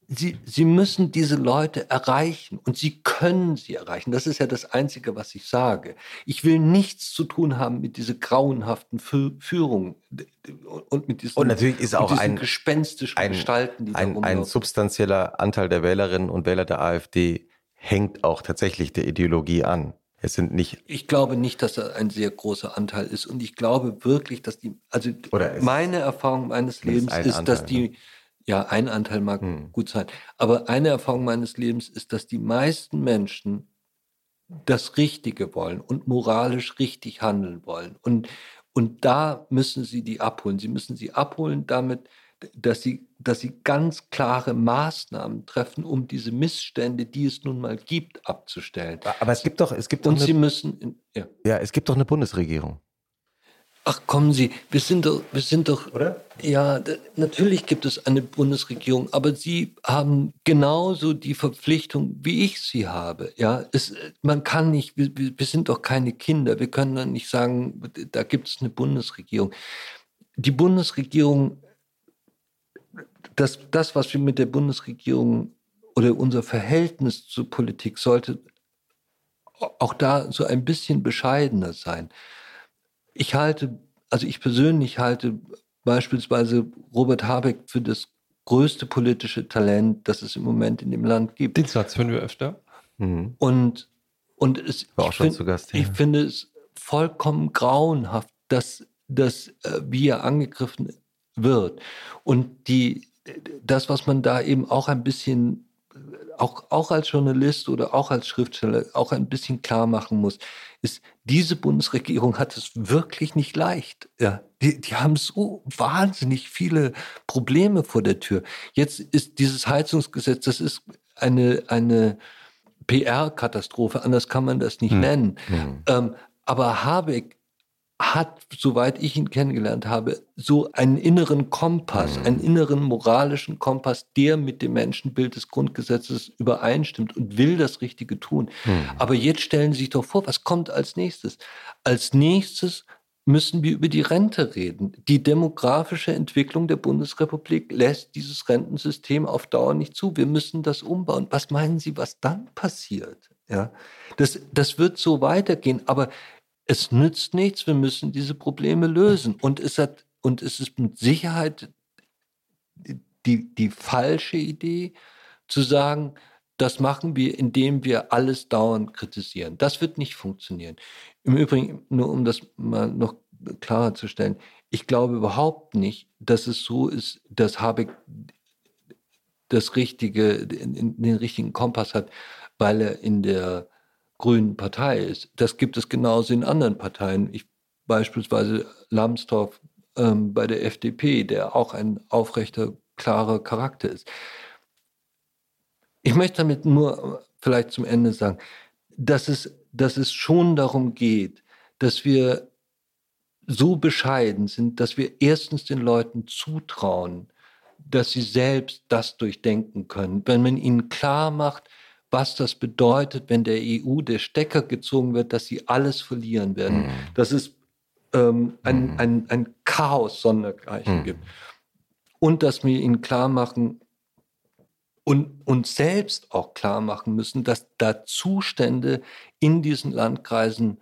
Sie, sie müssen diese Leute erreichen und sie können sie erreichen. Das ist ja das Einzige, was ich sage. Ich will nichts zu tun haben mit dieser grauenhaften Fü- Führung und mit diesen, Und natürlich ist auch ein- gespenstischen ein- Gestalten, die Ein, ein substanzieller Anteil der Wählerinnen und Wähler der AfD hängt auch tatsächlich der Ideologie an. Es sind nicht, Ich glaube nicht, dass das ein sehr großer Anteil ist. Und ich glaube wirklich, dass die, also meine Erfahrung meines Lebens ein ist, dass Anteil, die, ja, ein Anteil mag Hm. gut sein, aber eine Erfahrung meines Lebens ist, dass die meisten Menschen das Richtige wollen und moralisch richtig handeln wollen. Und, und da müssen sie die abholen. Sie müssen sie abholen damit, dass sie, dass sie ganz klare Maßnahmen treffen, um diese Missstände, die es nun mal gibt, abzustellen. aber es gibt doch, es gibt doch Und sie eine, müssen, in, ja. ja, es gibt doch eine Bundesregierung. Ach kommen Sie, wir sind doch, wir sind doch, oder? Ja, natürlich gibt es eine Bundesregierung, aber Sie haben genauso die Verpflichtung, wie ich sie habe. Ja, es, man kann nicht, wir, wir sind doch keine Kinder. Wir können dann nicht sagen, da gibt es eine Bundesregierung. Die Bundesregierung, das, das, was wir mit der Bundesregierung oder unser Verhältnis zur Politik sollte auch da so ein bisschen bescheidener sein ich halte, also ich persönlich halte beispielsweise Robert Habeck für das größte politische Talent, das es im Moment in dem Land gibt. Den Satz hören wir öfter. Mhm. Und, und es, War auch schon find, zu Gast, ja. ich finde es vollkommen grauenhaft, dass, dass äh, wie er angegriffen wird. Und die, das, was man da eben auch ein bisschen, auch, auch als Journalist oder auch als Schriftsteller, auch ein bisschen klar machen muss, ist, diese Bundesregierung hat es wirklich nicht leicht. Ja, die, die haben so wahnsinnig viele Probleme vor der Tür. Jetzt ist dieses Heizungsgesetz, das ist eine, eine PR-Katastrophe, anders kann man das nicht hm. nennen. Hm. Ähm, aber Habeck hat, soweit ich ihn kennengelernt habe, so einen inneren Kompass, mhm. einen inneren moralischen Kompass, der mit dem Menschenbild des Grundgesetzes übereinstimmt und will das Richtige tun. Mhm. Aber jetzt stellen Sie sich doch vor, was kommt als nächstes? Als nächstes müssen wir über die Rente reden. Die demografische Entwicklung der Bundesrepublik lässt dieses Rentensystem auf Dauer nicht zu. Wir müssen das umbauen. Was meinen Sie, was dann passiert? Ja, das, das wird so weitergehen. Aber es nützt nichts, wir müssen diese Probleme lösen. Und es, hat, und es ist mit Sicherheit die, die falsche Idee, zu sagen, das machen wir, indem wir alles dauernd kritisieren. Das wird nicht funktionieren. Im Übrigen, nur um das mal noch klarer zu stellen, ich glaube überhaupt nicht, dass es so ist, dass Habeck das richtige, den richtigen Kompass hat, weil er in der Grünen Partei ist. Das gibt es genauso in anderen Parteien. Ich, beispielsweise Lambsdorff ähm, bei der FDP, der auch ein aufrechter, klarer Charakter ist. Ich möchte damit nur vielleicht zum Ende sagen, dass es, dass es schon darum geht, dass wir so bescheiden sind, dass wir erstens den Leuten zutrauen, dass sie selbst das durchdenken können. Wenn man ihnen klar macht, was das bedeutet, wenn der EU der Stecker gezogen wird, dass sie alles verlieren werden. Mhm. Dass es ähm, ein, mhm. ein, ein Chaos sondergleichen mhm. gibt. Und dass wir ihnen klar machen und uns selbst auch klar machen müssen, dass da Zustände in diesen Landkreisen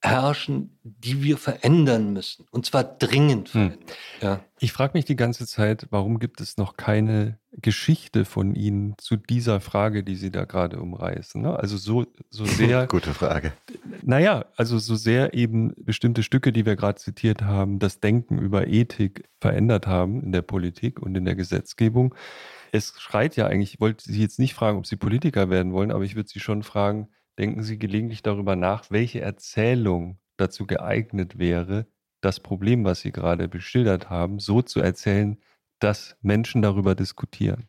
herrschen, die wir verändern müssen. Und zwar dringend hm. verändern. Hm. Ja. Ich frage mich die ganze Zeit, warum gibt es noch keine Geschichte von Ihnen zu dieser Frage, die Sie da gerade umreißen? Ne? Also so, so sehr. Gute Frage. Naja, also so sehr eben bestimmte Stücke, die wir gerade zitiert haben, das Denken über Ethik verändert haben in der Politik und in der Gesetzgebung. Es schreit ja eigentlich, ich wollte Sie jetzt nicht fragen, ob Sie Politiker werden wollen, aber ich würde Sie schon fragen, denken Sie gelegentlich darüber nach, welche Erzählung dazu geeignet wäre, das Problem, was Sie gerade beschildert haben, so zu erzählen, dass Menschen darüber diskutieren?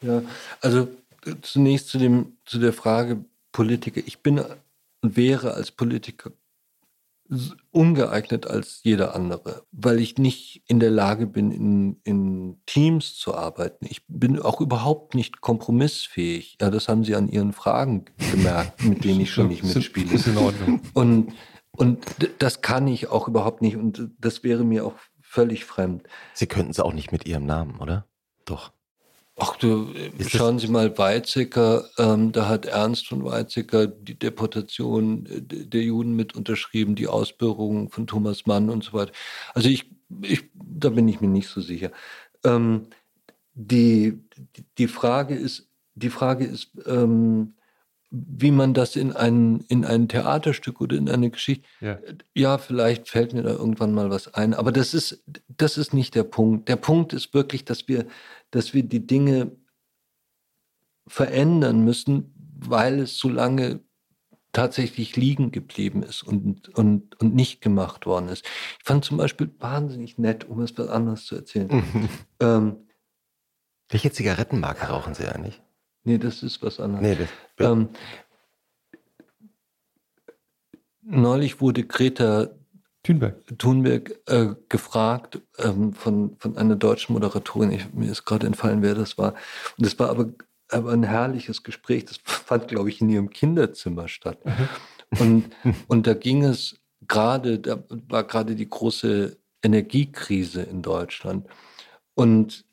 Ja, also äh, zunächst zu, dem, zu der Frage Politiker. Ich bin und wäre als Politiker ungeeignet als jeder andere, weil ich nicht in der Lage bin, in, in Teams zu arbeiten. Ich bin auch überhaupt nicht kompromissfähig. Ja, das haben Sie an Ihren Fragen gemerkt, mit denen ich schon nicht mitspiele. Ist in Ordnung. Und, und das kann ich auch überhaupt nicht und das wäre mir auch völlig fremd. Sie könnten es auch nicht mit Ihrem Namen, oder? Doch. Ach du, Ist schauen Sie mal Weizsäcker, ähm, da hat Ernst von Weizsäcker die Deportation äh, der Juden mit unterschrieben, die Ausbürgerung von Thomas Mann und so weiter. Also ich, ich da bin ich mir nicht so sicher. Ähm, die, die Frage ist, die Frage ist, ähm, wie man das in ein, in ein Theaterstück oder in eine Geschichte. Ja. ja, vielleicht fällt mir da irgendwann mal was ein. Aber das ist, das ist nicht der Punkt. Der Punkt ist wirklich, dass wir, dass wir die Dinge verändern müssen, weil es so lange tatsächlich liegen geblieben ist und, und, und nicht gemacht worden ist. Ich fand zum Beispiel wahnsinnig nett, um es was anderes zu erzählen. ähm, Welche Zigarettenmarke rauchen Sie eigentlich? Nee, das ist was anderes. Nee, das, ähm, neulich wurde Greta Thunberg. Thunberg äh, gefragt ähm, von, von einer deutschen Moderatorin. Ich, mir ist gerade entfallen, wer das war. Und es war aber, aber ein herrliches Gespräch. Das fand, glaube ich, in ihrem Kinderzimmer statt. Und, und da ging es gerade, da war gerade die große Energiekrise in Deutschland. Und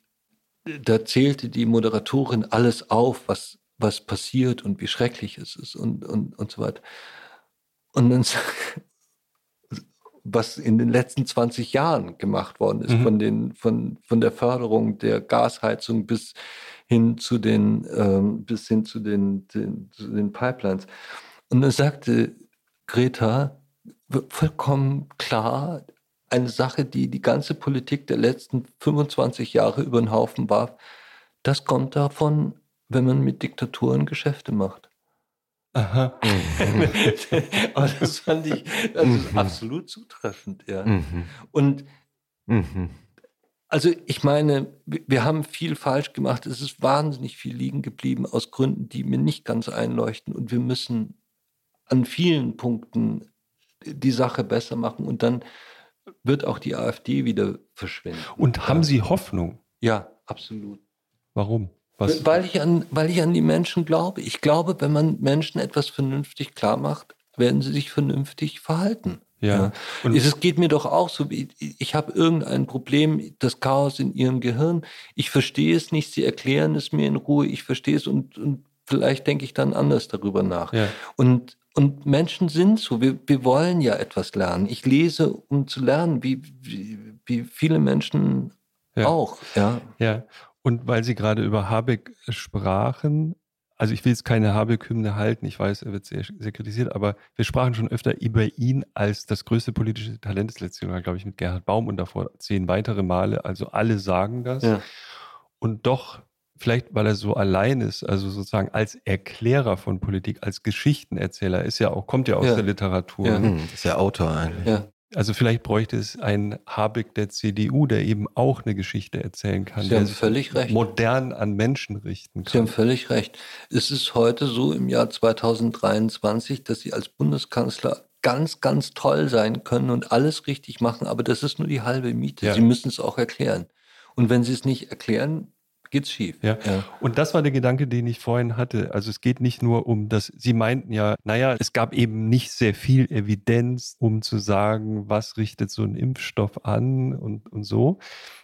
da zählte die Moderatorin alles auf, was, was passiert und wie schrecklich es ist und, und, und so weiter. Und dann was in den letzten 20 Jahren gemacht worden ist, mhm. von, den, von, von der Förderung der Gasheizung bis hin zu den, ähm, bis hin zu den, den, zu den Pipelines. Und dann sagte Greta vollkommen klar, eine Sache, die die ganze Politik der letzten 25 Jahre über den Haufen warf, das kommt davon, wenn man mit Diktaturen Geschäfte macht. Aha. Aber das fand ich das mhm. absolut zutreffend, ja. Mhm. Und mhm. also ich meine, wir haben viel falsch gemacht. Es ist wahnsinnig viel liegen geblieben aus Gründen, die mir nicht ganz einleuchten. Und wir müssen an vielen Punkten die Sache besser machen. Und dann wird auch die AfD wieder verschwinden. Und haben Sie Hoffnung? Ja, absolut. Warum? Was? Weil, ich an, weil ich an die Menschen glaube. Ich glaube, wenn man Menschen etwas vernünftig klar macht, werden sie sich vernünftig verhalten. Ja. ja. Und es geht mir doch auch so, ich habe irgendein Problem, das Chaos in ihrem Gehirn. Ich verstehe es nicht, sie erklären es mir in Ruhe, ich verstehe es und, und vielleicht denke ich dann anders darüber nach. Ja. Und, und Menschen sind so, wir, wir wollen ja etwas lernen. Ich lese, um zu lernen, wie, wie, wie viele Menschen ja. auch. Ja. ja. Und weil Sie gerade über Habeck sprachen, also ich will jetzt keine Habeck-Hymne halten, ich weiß, er wird sehr, sehr kritisiert, aber wir sprachen schon öfter über ihn als das größte politische Talent des letzten Jahres, glaube ich, mit Gerhard Baum und davor zehn weitere Male. Also alle sagen das. Ja. Und doch, vielleicht weil er so allein ist, also sozusagen als Erklärer von Politik, als Geschichtenerzähler, ist ja auch, kommt ja aus ja. der Literatur. Ja. Hm, ist ja Autor eigentlich. Ja. Also vielleicht bräuchte es einen Habeck der CDU, der eben auch eine Geschichte erzählen kann. Sie haben völlig recht. Modern an Menschen richten kann. Sie haben völlig recht. Es ist heute so im Jahr 2023, dass Sie als Bundeskanzler ganz, ganz toll sein können und alles richtig machen, aber das ist nur die halbe Miete. Ja. Sie müssen es auch erklären. Und wenn Sie es nicht erklären, geht's schief. Ja. ja. Und das war der Gedanke, den ich vorhin hatte. Also es geht nicht nur um das, Sie meinten ja, naja, es gab eben nicht sehr viel Evidenz, um zu sagen, was richtet so ein Impfstoff an und, und so.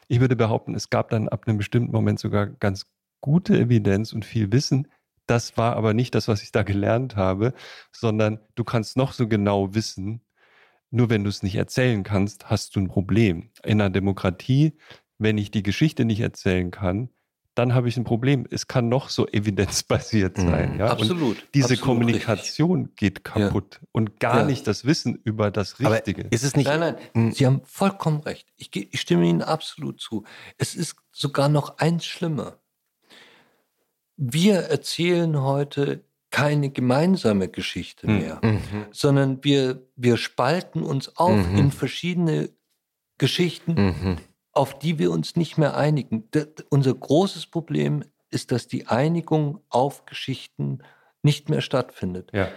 Ich würde behaupten, es gab dann ab einem bestimmten Moment sogar ganz gute Evidenz und viel Wissen. Das war aber nicht das, was ich da gelernt habe, sondern du kannst noch so genau wissen, nur wenn du es nicht erzählen kannst, hast du ein Problem. In einer Demokratie, wenn ich die Geschichte nicht erzählen kann, dann habe ich ein Problem. Es kann noch so evidenzbasiert mhm. sein. Mhm. Ja? Absolut. Und diese Absolut Kommunikation richtig. geht kaputt ja. und gar ja. nicht das Wissen über das Richtige. Aber ist es nicht? Nein, nein. Mhm. Sie haben vollkommen recht. Ich, ich stimme Ihnen absolut zu. Es ist sogar noch eins schlimmer. Wir erzählen heute keine gemeinsame Geschichte mhm. mehr, mhm. sondern wir, wir spalten uns auf mhm. in verschiedene Geschichten, mhm auf die wir uns nicht mehr einigen. D unser großes Problem ist, dass die Einigung auf Geschichten nicht mehr stattfindet. Ja.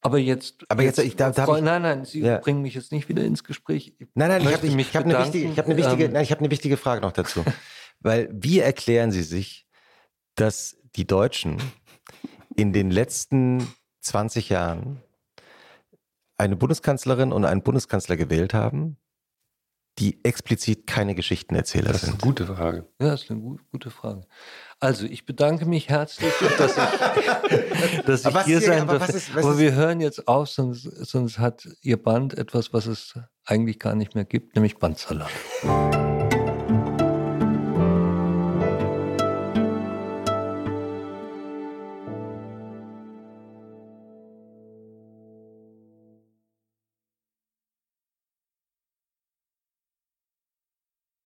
Aber jetzt, aber jetzt, ich, da, da Frau, nein, nein, Sie ja. bringen mich jetzt nicht wieder ins Gespräch. Ich nein, nein, ich habe ich, ich hab eine wichtige, ich habe eine wichtige, ähm, nein, ich habe eine wichtige Frage noch dazu, weil wie erklären Sie sich, dass die Deutschen in den letzten 20 Jahren eine Bundeskanzlerin und einen Bundeskanzler gewählt haben, die explizit keine Geschichtenerzähler sind? Das ist eine gute Frage. Ja, das ist eine gute Frage. Also, ich bedanke mich herzlich, dass ich, dass ich hier sein darf. Aber wir hören jetzt auf, sonst, sonst hat Ihr Band etwas, was es eigentlich gar nicht mehr gibt, nämlich Bandsalat.